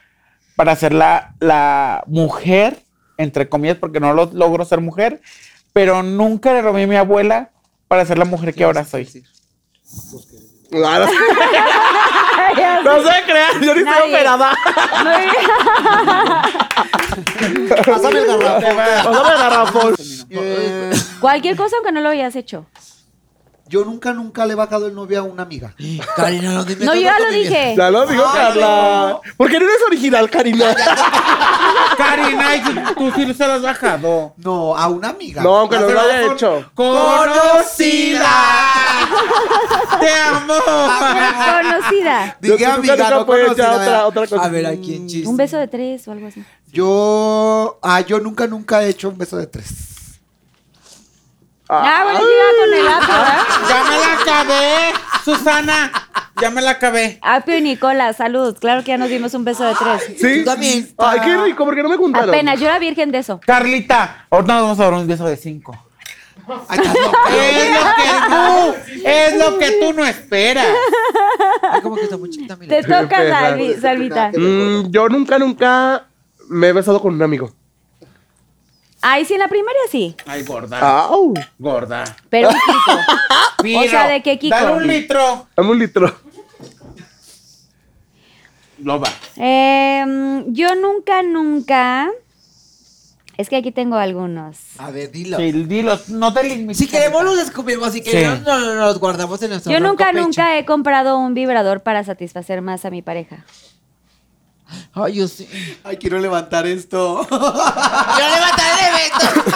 C: para ser la, la mujer, entre comillas, porque no lo logro ser mujer, pero nunca le robé a mi abuela para ser la mujer que ahora soy.
D: No se crean, yo ni estoy
A: Nadie.
D: operada.
E: Pásame el garrafón.
D: Pásame el garrafón.
E: Eh,
A: Cualquier cosa aunque no lo hayas hecho.
E: Yo nunca, nunca le he bajado el novio a una amiga.
B: Karina, no dime
A: No, yo ya lo dije.
D: Ya lo dijo Carla. ¿Por qué no eres original, Karina?
C: Karina, y tú, tú sí se lo has bajado.
E: No, a una amiga.
D: No, aunque no lo haya hecho.
C: ¡Conocida! ¡Te amo!
A: Conocida.
D: Yo
E: Dije
D: nunca,
E: amiga,
D: nunca
E: no
D: puedo echar
E: conocida,
D: otra,
E: ¿verdad?
D: otra cosa.
B: A ver, aquí en chiste.
A: Un beso de tres o algo así.
E: Yo, ah, yo nunca, nunca he hecho un beso de tres.
A: Ah, bueno, llega con el apio, ¿verdad?
C: ¡Ya me la acabé! Susana, ya me la acabé.
A: Apio y Nicola, salud. Claro que ya nos dimos un beso de tres.
D: Sí.
B: También.
D: Ay, qué rico, ¿por qué no me contaron?
A: Apenas, yo era virgen de eso.
C: Carlita, ahorita nos vamos a dar un beso de cinco.
E: Ay, estás loca.
C: Es lo que tú, es lo que tú no esperas.
B: Ay, como que está muy chiquita, mira.
A: Te toca. Salvi, Salvita.
D: Mm, yo nunca, nunca me he besado con un amigo.
A: Ay, sí, en la primaria sí.
C: Ay, gorda.
D: ¡Au!
C: Gorda.
A: Pero un Kiko.
C: Piro,
A: sea, ¿de qué, Kiko?
C: Dale un litro.
D: Dame un litro.
C: Loba.
A: Em, yo nunca, nunca. Es que aquí tengo algunos.
B: A ver, dilo.
C: Sí, dilo, no te limites.
B: Si queremos los descubrimos, si queremos
C: Sí.
B: no, no, no, los guardamos en nuestro
A: Yo nunca,
B: pecho.
A: nunca he comprado un vibrador para satisfacer más a mi pareja.
B: Ay, yo sí.
E: Ay, quiero levantar esto.
B: Yo levantaré el evento.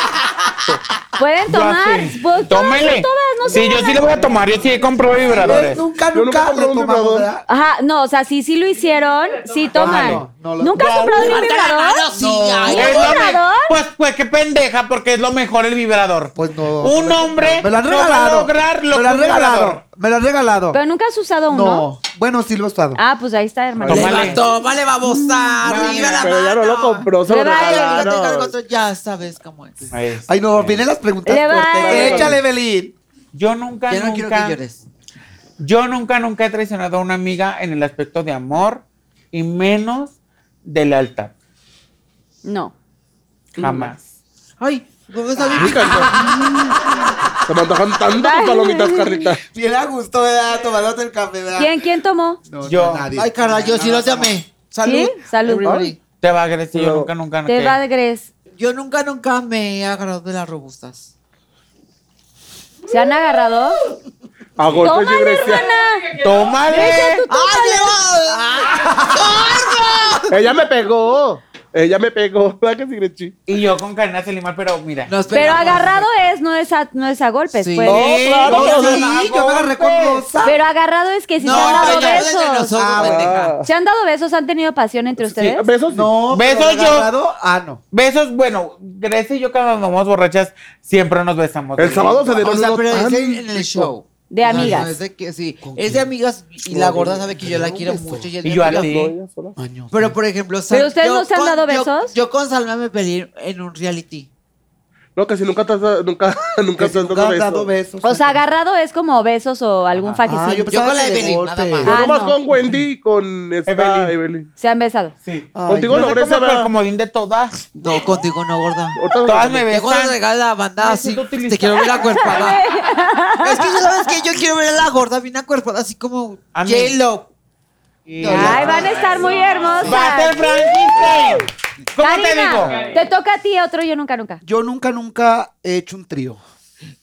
A: Pueden tomar. Pues,
C: Tómele.
A: todas, no sé.
C: Sí, yo sí le voy a tomar. Yo sí he comprado vibradores.
E: nunca,
D: nunca
E: le tomamos,
D: vibrador.
E: ¿verdad?
A: Ajá, no, o sea, sí, sí lo hicieron, sí toman.
E: no, no lo-
A: ¿Nunca has
C: No,
A: comprado un
B: Levanta la
A: vibrador?
B: mano, sí, ay,
A: ¿Un
C: Es lo me-
A: vibrador?
C: Pues, pues qué pendeja, porque es lo mejor el vibrador.
E: Pues no.
C: Un hombre
E: Me lo han
C: no va a
E: regalado.
C: lograr lo
E: me lo
C: que
E: han
C: un
E: regalado.
C: vibrador.
E: Me lo han regalado.
A: Pero nunca has usado uno.
E: No. Bueno, sí lo he estado.
A: Ah, pues ahí está, hermano.
C: Tómale.
B: Tómale, vamos a arriba la
D: Pero ya no lo compró, se lo
A: Le
B: ya
D: regalaron.
B: sabes cómo es.
C: Ahí.
E: Ay, no, vienen las preguntas
A: Le va,
E: fuertes.
A: eh.
E: Échale, Evelyn.
C: Yo nunca,
B: Ya no quiero que
C: nunca,
B: llores.
C: yo nunca, nunca he traicionado a una amiga en el aspecto de amor y menos de lealtad.
A: No.
C: Jamás.
B: Ay, ¿cómo sabes?
D: Se me antojan tanto tus palomitas, Carlita.
E: Bien a gusto, ¿verdad? Tomándote el café, ¿verdad?
A: ¿Quién, quién tomó?
E: No,
C: Yo.
E: no, nadie.
B: Ay, cara, yo sí los llamé. Salud.
A: ¿Sí? Salud.
B: everybody.
C: Te va a agredir, yo nunca, nunca,
A: Te
C: ¿qué?
A: va de Gres.
B: Yo nunca, nunca me he agarrado de las robustas.
A: ¿Se han agarrado?
D: A golpes
A: ¡Tómale,
D: Grecia.
A: hermana!
C: ¡Tómale!
A: Grecia, tú
B: ¡Ay,
D: Ella me pegó. Ella me pegó. ¿Verdad que sí, Grechi?
C: Y yo con Karina Selimar, pero mira.
B: Nos
A: Pero
B: pegamos.
A: agarrado es, no es a, no es a golpes,
B: Sí.
A: pues.
D: No, claro.
E: No,
D: no,
E: sí, yo me agarré con Rosa.
A: Pero agarrado es que si
B: No,
A: se han dado
B: pero
A: besos.
B: nosotros,
E: Ah,
B: pendeja.
A: ¿Se han dado besos? ¿Han tenido pasión entre ustedes?
D: Sí, besos.
E: No,
C: Besos
E: pero
C: yo.
E: agarrado, Ah, no.
C: Besos, bueno, Grecia y yo cuando andamos borrachas siempre nos besamos.
D: El sábado se dieron
B: O sea,
D: unos
B: pero es en en el show.
A: De amigas.
B: no es de que, sí, es de amigas y la gorda sabe que yo la quiero mucho. Y, es
C: Y yo a
B: amiga.
C: ti.
D: No.
B: Pero, por ejemplo,
A: ¿Pero
B: Sal-
A: ustedes
B: yo
A: no se han
B: con-
A: dado
B: yo-
A: besos?
B: Yo, con Salma me peleé en un reality.
D: No, que si nunca te has nunca, nunca te has
E: nunca han
D: beso.
E: dado besos.
A: O sea, agarrado es como besos o algún
E: Ah,
A: fajecín.
E: yo pensaba
B: con la Evelyn, nada más.
D: Yo
A: Ah,
D: nomás
A: no.
D: con Wendy y con esta
C: Evelyn.
D: Evelyn.
A: Se han besado.
C: Sí.
E: Ay,
D: Contigo
C: Yo
D: no,
C: soy
D: Grecia,
C: como comodín de todas.
B: No, contigo no, gorda.
C: Todas me
B: Yo
C: besan.
B: regala la banda
C: Me
B: así, te quiero ver la cuerpada. es que yo sabes que yo quiero ver a la gorda bien acuerpada, así como. J-Lo.
A: Ay, van a estar muy
C: Va a
A: hermosas.
C: ser Frankenstein. ¿Cómo te
A: Karina,
C: digo?
A: te toca a ti otro yo nunca, nunca.
E: Yo nunca, nunca he hecho un trío.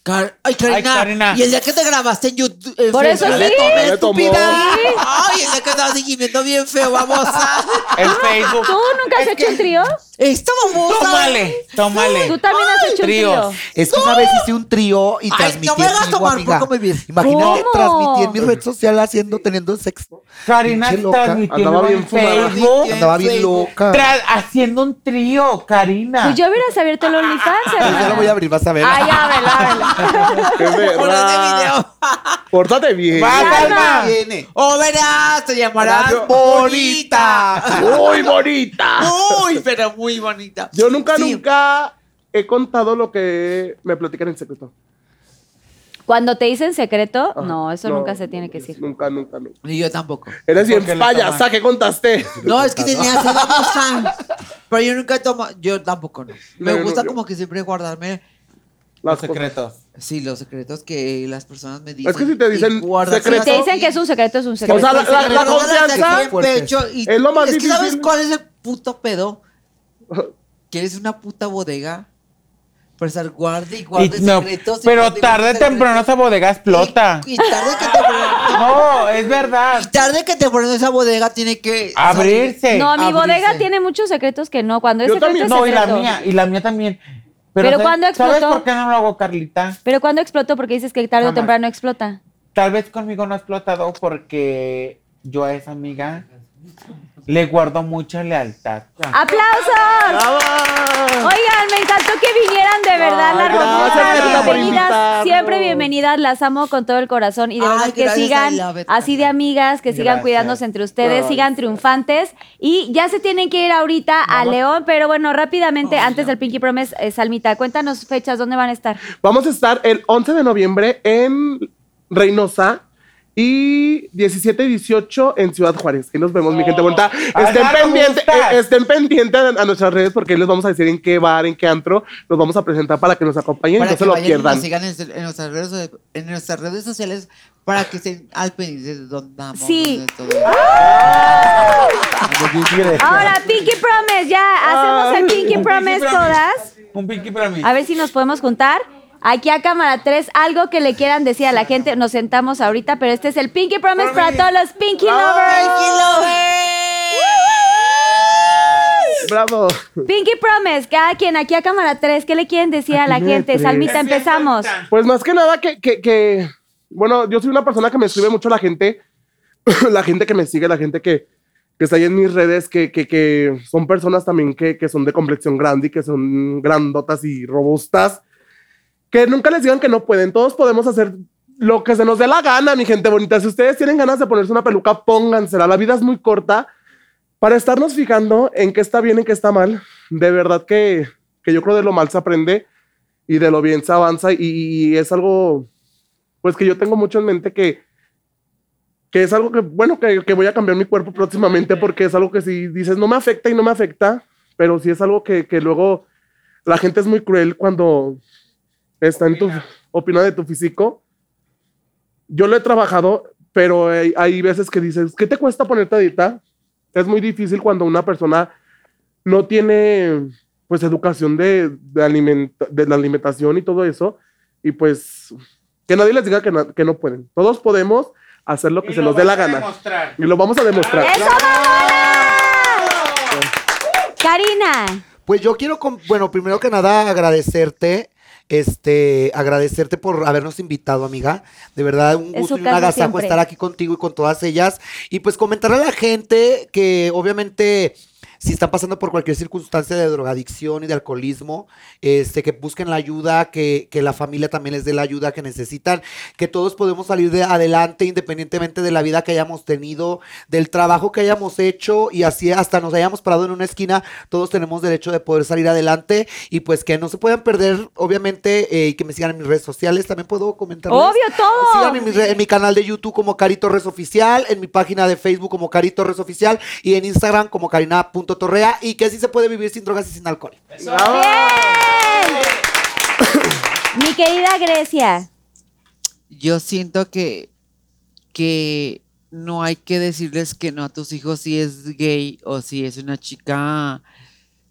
B: Car- Ay, Karina.
C: Ay, Karina.
B: Y el día que te grabaste en YouTube. en
A: Por eso sí.
B: le tomé,
D: Le
B: estúpida. Ay, el día que estaba seguimiento bien feo, vamos a.
C: El Facebook.
A: ¿Tú nunca has
C: Es
A: hecho
C: que-
A: un trío?
B: Esta babosa.
C: Tómale, tómale.
A: Tú también has hecho un trío.
E: Es que una vez hice un trío y
B: Ay,
E: transmití
B: no me hagas
E: en vivo,
B: tomar
E: amiga. Imagínate,
A: ¿Cómo?
E: transmití en mi red social haciendo, teniendo sexo.
C: Karina
E: Pinche loca.
C: transmitiendo
D: Andaba bien
C: en
D: fumada.
C: Facebook.
E: Andaba bien loca.
C: Tra- haciendo un trío, Karina.
A: Pues yo hubieras abierto el OnlyFans,
E: ya
A: hermana.
E: lo voy a abrir, vas a ver.
A: Ay, ábrela, ábrela.
B: Este
D: verdad.
B: video.
D: Pórtate bien.
C: Va, Calma.
E: Viene.
B: O verás, te llamarás
E: Yo-
B: bonita.
D: Muy bonita.
B: Uy, pero muy bonita.
D: Yo nunca,
B: Sí.
D: nunca he contado lo que me platican en secreto.
A: Cuando te dicen secreto,
D: Ajá.
A: no, eso
D: No,
A: nunca se tiene que decir.
D: Nunca, nunca, nunca.
B: Ni yo tampoco.
D: Eres bien payasa. ¿qué contaste?
B: No, es que tenía sed babosa. Pero yo nunca tomo, yo tampoco no. Me
D: No, no,
B: gusta
D: yo-
B: como que siempre guardarme,
C: Los secretos.
B: sí, los secretos que las personas me dicen.
D: Es que si te dicen
B: guardárselas
A: Si te
D: secreto-
A: dicen que es un secreto, es un secreto.
D: O sea, la- la- la
B: Guárdalas
D: confianza
B: en pecho y-
D: es lo más
B: es que ¿Sabes
D: difícil.
B: cuál es el puto pedo? Que eres una puta bodega. Por estar guarde y
C: Y
B: guarde
C: no,
B: secretos. y
C: pero
B: guarde y
C: tarde o temprano esa bodega explota.
B: Y, y tarde que temprano.
C: No, es verdad.
B: y tarde que temprano esa bodega tiene que.
C: Abrirse.
A: No, mi
B: abrirse.
A: bodega tiene muchos secretos que no. Cuando es
D: Yo
A: secreto,
D: también.
C: No, y la
A: secreto.
C: mía, y la mía también.
A: Pero
C: ¿sabes-
A: ¿cuándo
C: ¿Sabes
A: explotó?
C: por qué no lo hago, Carlita?
A: Pero cuando explotó, porque dices que tarde o
C: Jamás.
A: temprano explota.
C: Tal vez conmigo no ha explotado porque yo a esa amiga le guardo mucha lealtad.
A: ¡Aplausos! Oigan, me encantó que vinieran de verdad las
D: por
A: Bienvenidas, siempre bienvenidas, las amo con todo el corazón y de
B: Ay,
A: verdad que sigan así de amigas, que sigan
C: Gracias.
A: cuidándose entre ustedes, sigan triunfantes y ya se tienen que ir ahorita a León, pero bueno, rápidamente, antes del Pinky Promise, eh, Salmita, cuéntanos fechas, ¿dónde van a estar?
D: Vamos a estar el 11 de noviembre en Reynosa y 17 y 18 en Ciudad Juárez. Ahí nos vemos, mi gente bonita. Estén
C: Allá nos
D: pendientes eh, estén pendientes a, a nuestras redes porque ahí les vamos a decir en qué bar, en qué antro nos vamos a presentar para que nos acompañen y
B: Para
D: no
B: que
D: se lo
B: y nos
D: pierdan.
B: sigan en, en nuestras redes, en nuestras redes sociales para que estén al pendiente de dónde vamos.
A: Sí. Ahora, Pinky Promise, ya hacemos el Pinky Promise todas.
C: Un pinky mí.
A: A ver si nos podemos juntar. Aquí a cámara 3, algo que le quieran decir a la gente. Nos sentamos ahorita, pero este es el Pinky Promise para todos los Pinky Lovers.
D: Bravo.
A: Pinky Promise, cada quien aquí a cámara 3, ¿qué le quieren decir a la gente?
D: tres.
A: Salmita, empezamos.
D: Pues más que nada que, que, que- bueno, yo soy una persona que me escribe mucho la gente, la gente que me sigue, la gente que, que está ahí en mis redes, que, que, que son personas también que, que son de complexión grande y que son grandotas y robustas, que nunca les digan que no pueden, todos podemos hacer lo que se nos dé la gana, mi gente bonita. Si ustedes tienen ganas de ponerse una peluca, póngansela, la vida es muy corta para estarnos fijando en qué está bien, en qué está mal. De verdad que, que yo creo de lo mal se aprende y de lo bien se avanza y, y es algo pues que yo tengo mucho en mente que que es algo que bueno que, que voy a cambiar mi cuerpo próximamente porque es algo que si dices no me afecta y no me afecta pero sí es algo que, que luego la gente es muy cruel cuando está en tu opina de tu físico yo lo he trabajado pero hay, hay veces que dices ¿qué te cuesta ponerte a dieta? es muy difícil cuando una persona no tiene pues educación de, de, alimenta- de la alimentación y todo eso. Y pues que nadie les diga que, no- que no pueden. Todos podemos hacer lo que
C: Y
D: se
C: lo
D: nos dé la gana.
C: demostrar.
D: Y lo vamos a demostrar.
A: ¡Eso, mamona! Karina,
E: Pues yo quiero, bueno, primero que nada agradecerte, este, agradecerte por habernos invitado, amiga. De verdad, un gusto y un agasajo
A: siempre.
E: estar aquí contigo y con todas ellas. Y pues comentarle a la gente que obviamente si están pasando por cualquier circunstancia de drogadicción y de alcoholismo, este, que busquen la ayuda, que, que la familia también les dé la ayuda que necesitan, que todos podemos salir de adelante independientemente de la vida que hayamos tenido, del trabajo que hayamos hecho y así hasta nos hayamos parado en una esquina, todos tenemos derecho de poder salir adelante y pues que no se puedan perder, obviamente, eh, y que me sigan en mis redes sociales, también puedo comentar.
A: obvio todo.
E: En mi, re- en mi canal de YouTube como Cari Torres Oficial, en mi página de Facebook como Cari Torres Oficial y en Instagram como Karina.torrea y que sí se puede vivir sin drogas y sin alcohol.
A: ¡Bien! Mi querida Grecia,
B: Yo siento que, que no hay que decirles que no a tus hijos si es gay o si es una chica,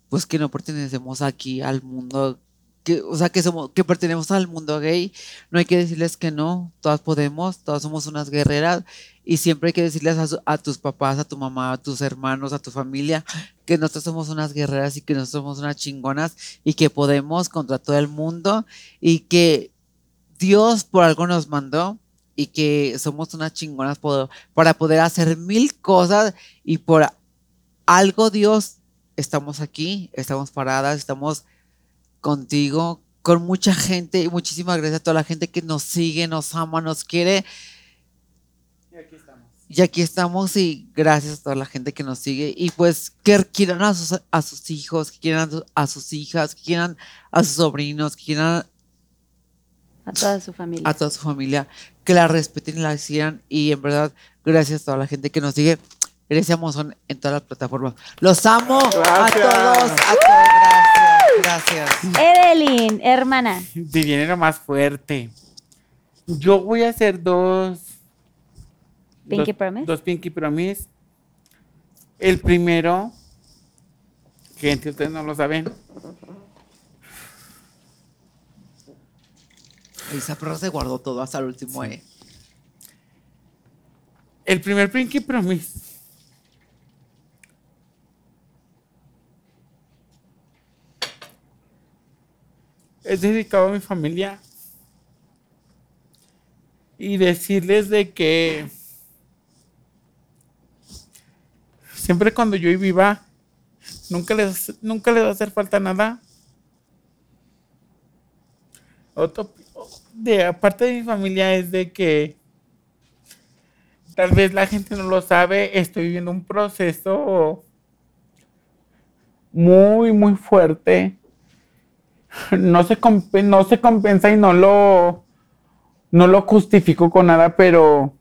B: pues que no pertenecemos aquí al mundo, que, o sea, que, somos, que pertenecemos al mundo gay. No hay que decirles que no, todas podemos, todas somos unas guerreras y siempre hay que decirles a, su- a tus papás, a tu mamá, a tus hermanos, a tu familia, que nosotros somos unas guerreras y que nosotros somos unas chingonas y que podemos contra todo el mundo y que Dios por algo nos mandó y que somos unas chingonas por- para poder hacer mil cosas y por algo Dios estamos aquí, estamos paradas, estamos contigo, con mucha gente y muchísimas gracias a toda la gente que nos sigue, nos ama, nos quiere. Y aquí estamos y gracias a toda la gente que nos sigue y pues que quieran a sus, a sus hijos, que quieran a su- a sus hijas, que quieran a sus sobrinos, que quieran
A: A toda su familia.
B: a toda su familia, que la respeten y la sigan. Y en verdad, gracias a toda la gente que nos sigue. Gracias, Amazon, en todas las plataformas. Los amo a todos, a todos. Gracias. Gracias.
A: Evelyn, hermana.
C: Si viene lo más fuerte. Yo voy a hacer dos.
A: Pinky
C: dos,
A: Promise.
C: Dos Pinky Promise. El primero, gente, ustedes no lo saben.
B: Esa perra se guardó todo hasta el último, eh.
C: El primer Pinky Promise. Es dedicado a mi familia. Y decirles de que siempre cuando yo viva, nunca les, nunca les va a hacer falta nada. Otro, de aparte de mi familia es de que tal vez la gente no lo sabe, estoy viviendo un proceso muy, muy fuerte. No se, no se compensa y no lo, no lo justifico con nada, pero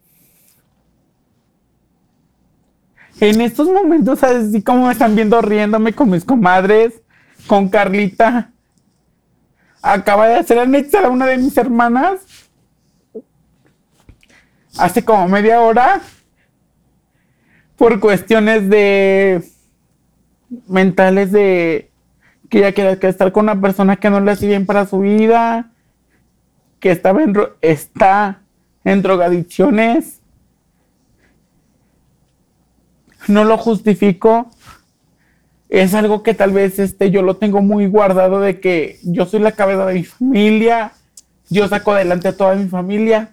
C: en estos momentos, así como me están viendo riéndome con mis comadres, con Carlita, acaba de hacer anexar a una de mis hermanas. Hace como media hora por cuestiones de mentales de que ella quiere que estar con una persona que no le hace bien para su vida, que estaba en, está en drogadicciones. No lo justifico. Es algo que tal vez este, yo lo tengo muy guardado de que yo soy la cabeza de mi familia, yo saco adelante a toda mi familia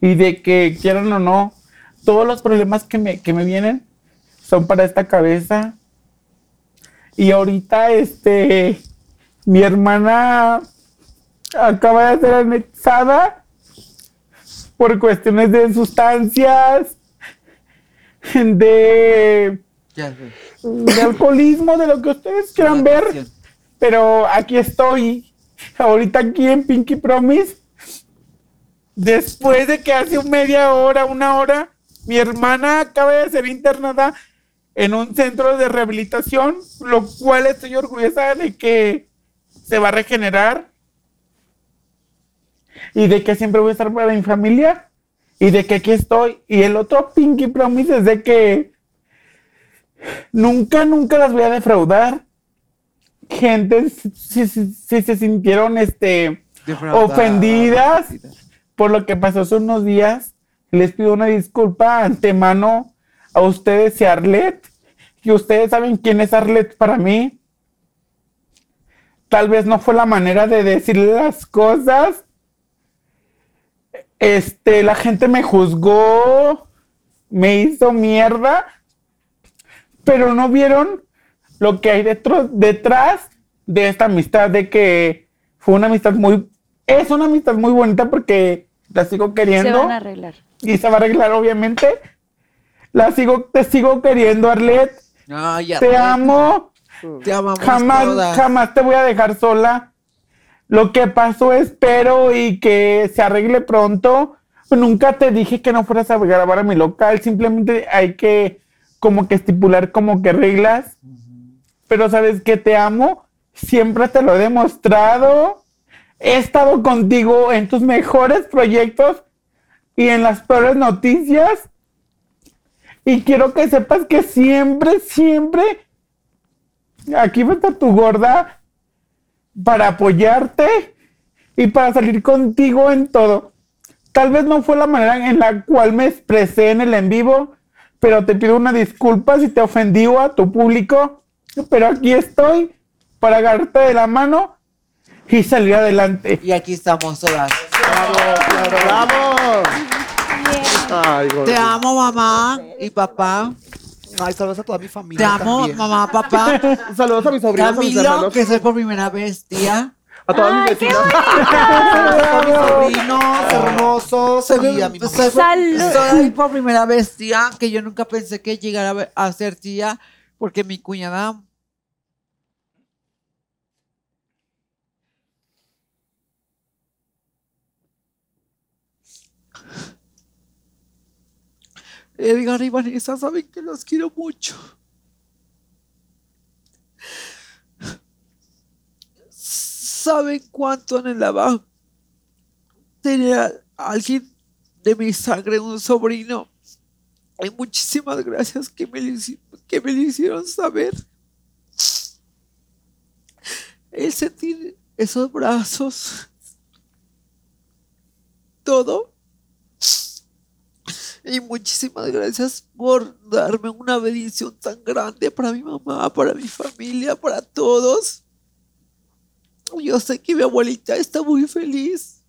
C: y de que quieran o no, todos los problemas que me, que me vienen son para esta cabeza. Y ahorita, este, mi hermana acaba de ser anexada por cuestiones de sustancias, de, alcoholismo, de lo que ustedes quieran ver. Pero aquí estoy, ahorita aquí en Pinky Promise. Después de que hace media hora, una hora, mi hermana acaba de ser internada en un centro de rehabilitación, lo cual estoy orgullosa de que se va a regenerar y de que siempre voy a estar para mi familia y de que aquí estoy. Y el otro Pinky Promise es de que nunca, nunca las voy a defraudar. Gente, si, si- si- si se sintieron este, ofendidas por lo que pasó hace unos días, les pido una disculpa antemano a ustedes y a Arlet, que ustedes saben quién es Arlet para mí. Tal vez no fue la manera de decirle las cosas. Este, la gente me juzgó, me hizo mierda, pero no vieron lo que hay detro- detrás de esta amistad, de que fue una amistad muy, es una amistad muy bonita porque la sigo
A: Se
C: queriendo
A: van a arreglar.
C: y se va a arreglar obviamente. La sigo, te sigo queriendo, Arlet.
B: Ay,
C: Te amo.
B: Te amamos
C: Jamás,
B: todas.
C: jamás te voy a dejar sola. Lo que pasó espero y que se arregle pronto. Nunca te dije que no fueras a grabar a mi local. Simplemente hay que como que estipular como que reglas. Pero sabes que te amo. Siempre te lo he demostrado. He estado contigo en tus mejores proyectos y en las peores noticias. Y quiero que sepas que siempre, siempre aquí va a estar tu gorda para apoyarte y para salir contigo en todo. Tal vez no fue la manera en la cual me expresé en el en vivo, pero te pido una disculpa si te ofendí o a tu público. Pero aquí estoy para agarrarte de la mano y salir adelante.
B: Y aquí estamos todas.
D: ¡Bravo! Ay,
B: Te amo, mamá y papá.
E: Ay, saludos a toda mi
B: Te
E: familia.
B: amo,
E: también.
B: mamá, papá.
D: Saludos a mis sobrinos, a mis
B: que soy por primera vez, tía.
D: a todas mis vecinas.
E: a mis sobrinos hermosos
B: Soy,
E: y a mi mamá.
B: soy- por primera vez tía, que yo nunca pensé que llegara a ser tía, porque mi cuñada Edgar y Vanessa saben que los quiero mucho. Saben cuánto anhelaba tener a alguien de mi sangre, un sobrino. Y muchísimas gracias que me, que me lo hicieron saber. El sentir esos brazos, todo. Y muchísimas gracias por darme una bendición tan grande para mi mamá, para mi familia, para todos. Yo sé que mi abuelita está muy feliz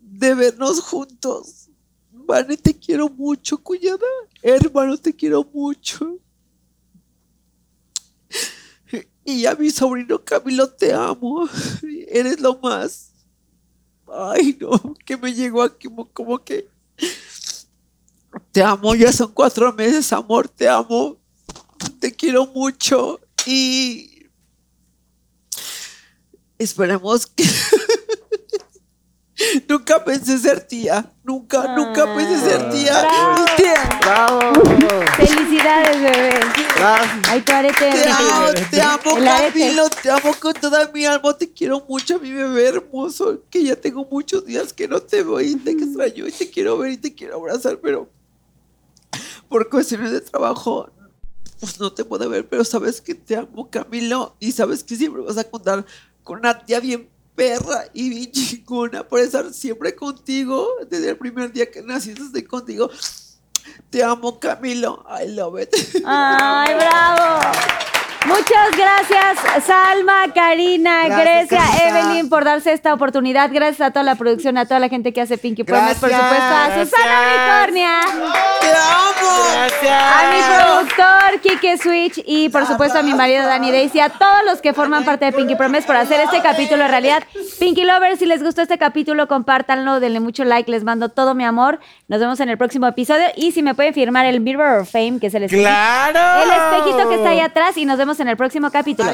B: de vernos juntos. Vane, te quiero mucho, cuñada. Hermano, te quiero mucho. Y a mi sobrino Camilo, te amo. Eres lo más. Ay, no, que me llegó aquí como, que. Te amo, ya son cuatro meses, amor, te amo. Te quiero mucho. Y. Esperemos que. nunca pensé ser tía. Nunca, nunca pensé ser tía.
A: Bravo.
B: Te-
D: ¡Bravo!
A: Felicidades, bebé. Ay, tu arete.
B: Te amo, te amo. Camilo, te amo con toda mi alma, te quiero mucho, mi bebé hermoso, que ya tengo muchos días que no te veo y te extraño y te quiero ver y te quiero abrazar, pero por cuestiones de trabajo, pues no te puedo ver, pero sabes que te amo, Camilo, y sabes que siempre vas a contar con una tía bien perra y bien chingona por estar siempre contigo, desde el primer día que naciste estoy contigo. Te amo, Camilo. I love it.
A: Ay, bravo. Muchas gracias, Salma, Karina,
E: Gracias,
A: Grecia,
E: Carita.
A: Evelyn, por darse esta oportunidad. Gracias a toda la producción, a toda la gente que hace Pinky Promise, por supuesto, a Susana Unicornia,
B: Te amo.
C: Gracias.
A: a mi productor, Kike Switch, y por supuesto a mi marido, Dani Daisy, a todos los que forman parte de Pinky Promise por hacer este capítulo en realidad. Pinky Lovers, si les gustó este capítulo, compártanlo, denle mucho like, les mando todo mi amor. Nos vemos en el próximo episodio. Y si me pueden firmar el Mirror of Fame, que es el espejito,
C: ¡Claro!
A: el espejito que está ahí atrás, y nos vemos en el próximo capítulo.